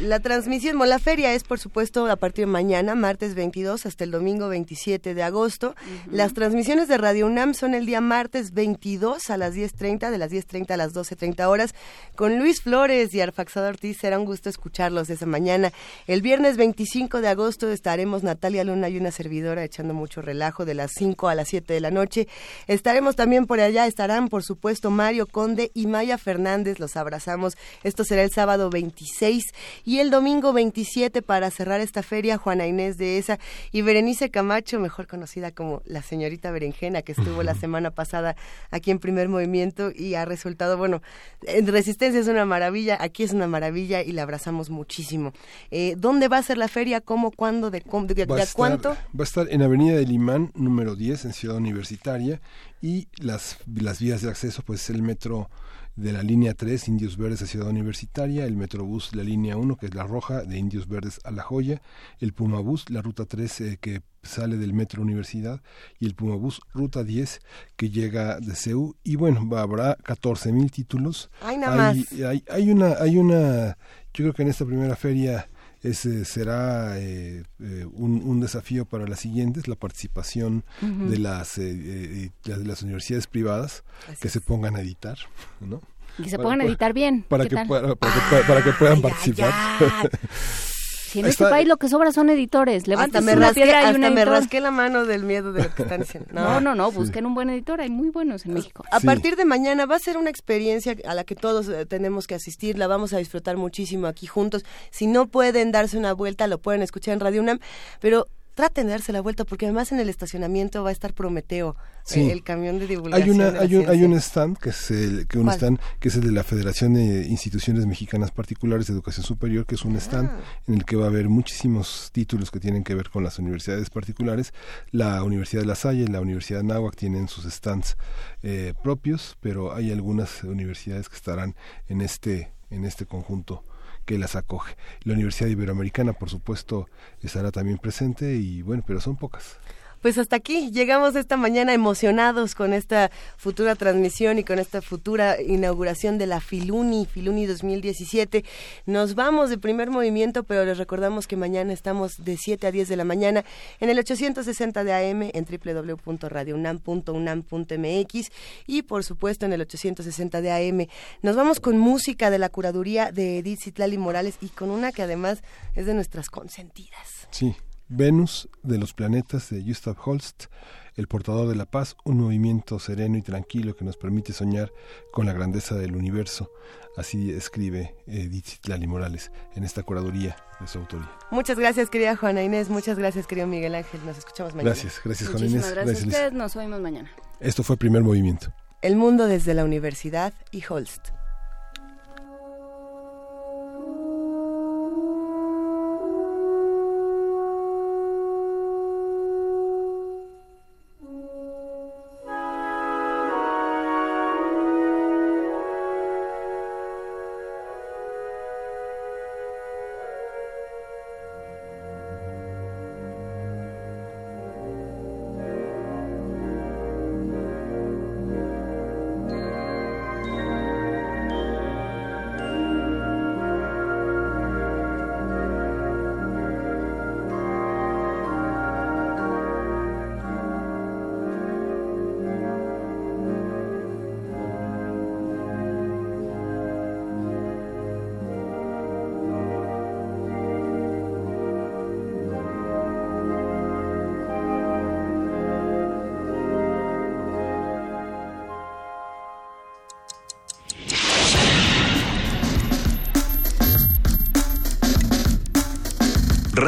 La transmisión, la feria es por supuesto a partir de mañana, martes 22 hasta el domingo 27 de agosto. Las transmisiones de Radio UNAM son el día martes 22 a las 10.30, de las 10.30 a las 12.30 horas, con Luis Flores y Arfaxado Ortiz. Será un gusto escucharlos esa mañana. El viernes 25 de agosto estaremos Natalia Luna y una servidora echando mucho relajo de las 5 a las 7 de la noche. Estaremos también por allá, estarán por supuesto Mario Conde Y Maya Fernández. Los abrazamos. Esto será el sábado 26 y el domingo 27 para cerrar esta feria. Juana Inés de esa y Berenice Camacho, mejor conocida como la señorita Berenjena, que estuvo la semana pasada aquí en Primer Movimiento y ha resultado, bueno, en Resistencia es una maravilla, aquí es una maravilla y la abrazamos muchísimo. Eh, ¿Dónde va a ser la feria? ¿Cómo? ¿Cuándo? ¿De, de, cuánto? Va a estar en Avenida del Imán, número 10, en Ciudad Universitaria y las, las vías de acceso, pues el metro de la línea 3, Indios Verdes a Ciudad Universitaria, el Metrobús, la línea 1, que es la roja, de Indios Verdes a La Joya, el Pumabús, la ruta 3, eh, que sale del Metro Universidad, y el Pumabús, ruta 10, que llega de CEU, y bueno, habrá 14 mil títulos. Hay nada más. Hay, hay, una, hay una, yo creo que en esta primera feria ese será eh, eh, un, un, desafío para las siguientes, la participación de, las, eh, de las universidades privadas que se pongan a editar, ¿no? Que se pongan a editar bien. Para, que, para, para, que, puedan participar. [LAUGHS] Si en este país lo que sobra son editores, hasta me rasqué, hasta me rasqué la mano del miedo de lo que están diciendo. No, no, no, busquen un buen editor, hay muy buenos en México. A partir de mañana va a ser una experiencia a la que todos eh, tenemos que asistir, la vamos a disfrutar muchísimo aquí juntos. Si no pueden darse una vuelta, lo pueden escuchar en Radio UNAM, pero traten de darse la vuelta porque además en el estacionamiento va a estar Prometeo, eh, el camión de divulgación. Hay una hay un, hay un stand que es el que un stand que es el de la Federación de Instituciones Mexicanas Particulares de Educación Superior, que es un stand ah. en el que va a haber muchísimos títulos que tienen que ver con las universidades particulares. La Universidad de La Salle la Universidad de Náhuac tienen sus stands eh, propios, pero hay algunas universidades que estarán en este en este conjunto que las acoge. La Universidad Iberoamericana, por supuesto, estará también presente y bueno, pero son pocas. Pues hasta aquí llegamos esta mañana emocionados con esta futura transmisión y con esta futura inauguración de la Filuni, Filuni 2017. Nos vamos de primer movimiento, pero les recordamos que mañana estamos de 7 a 10 de la mañana en el 860 de AM en www.radiounam.unam.mx y por supuesto en el 860 de AM. Nos vamos con música de la curaduría de Edith Citlali Morales y con una que además es de nuestras consentidas. Sí, Venus de los planetas de Gustav Holst, El portador de la paz, un movimiento sereno y tranquilo que nos permite soñar con la grandeza del universo. Así escribe Edith Lali Morales en esta curaduría de su autoría. Muchas gracias, querida Juana Inés. Muchas gracias, querido Miguel Ángel. Nos escuchamos mañana. Gracias, gracias, Juana Inés. Gracias, gracias a ustedes. Nos oímos mañana. Esto fue el primer movimiento. El mundo desde la universidad y Holst.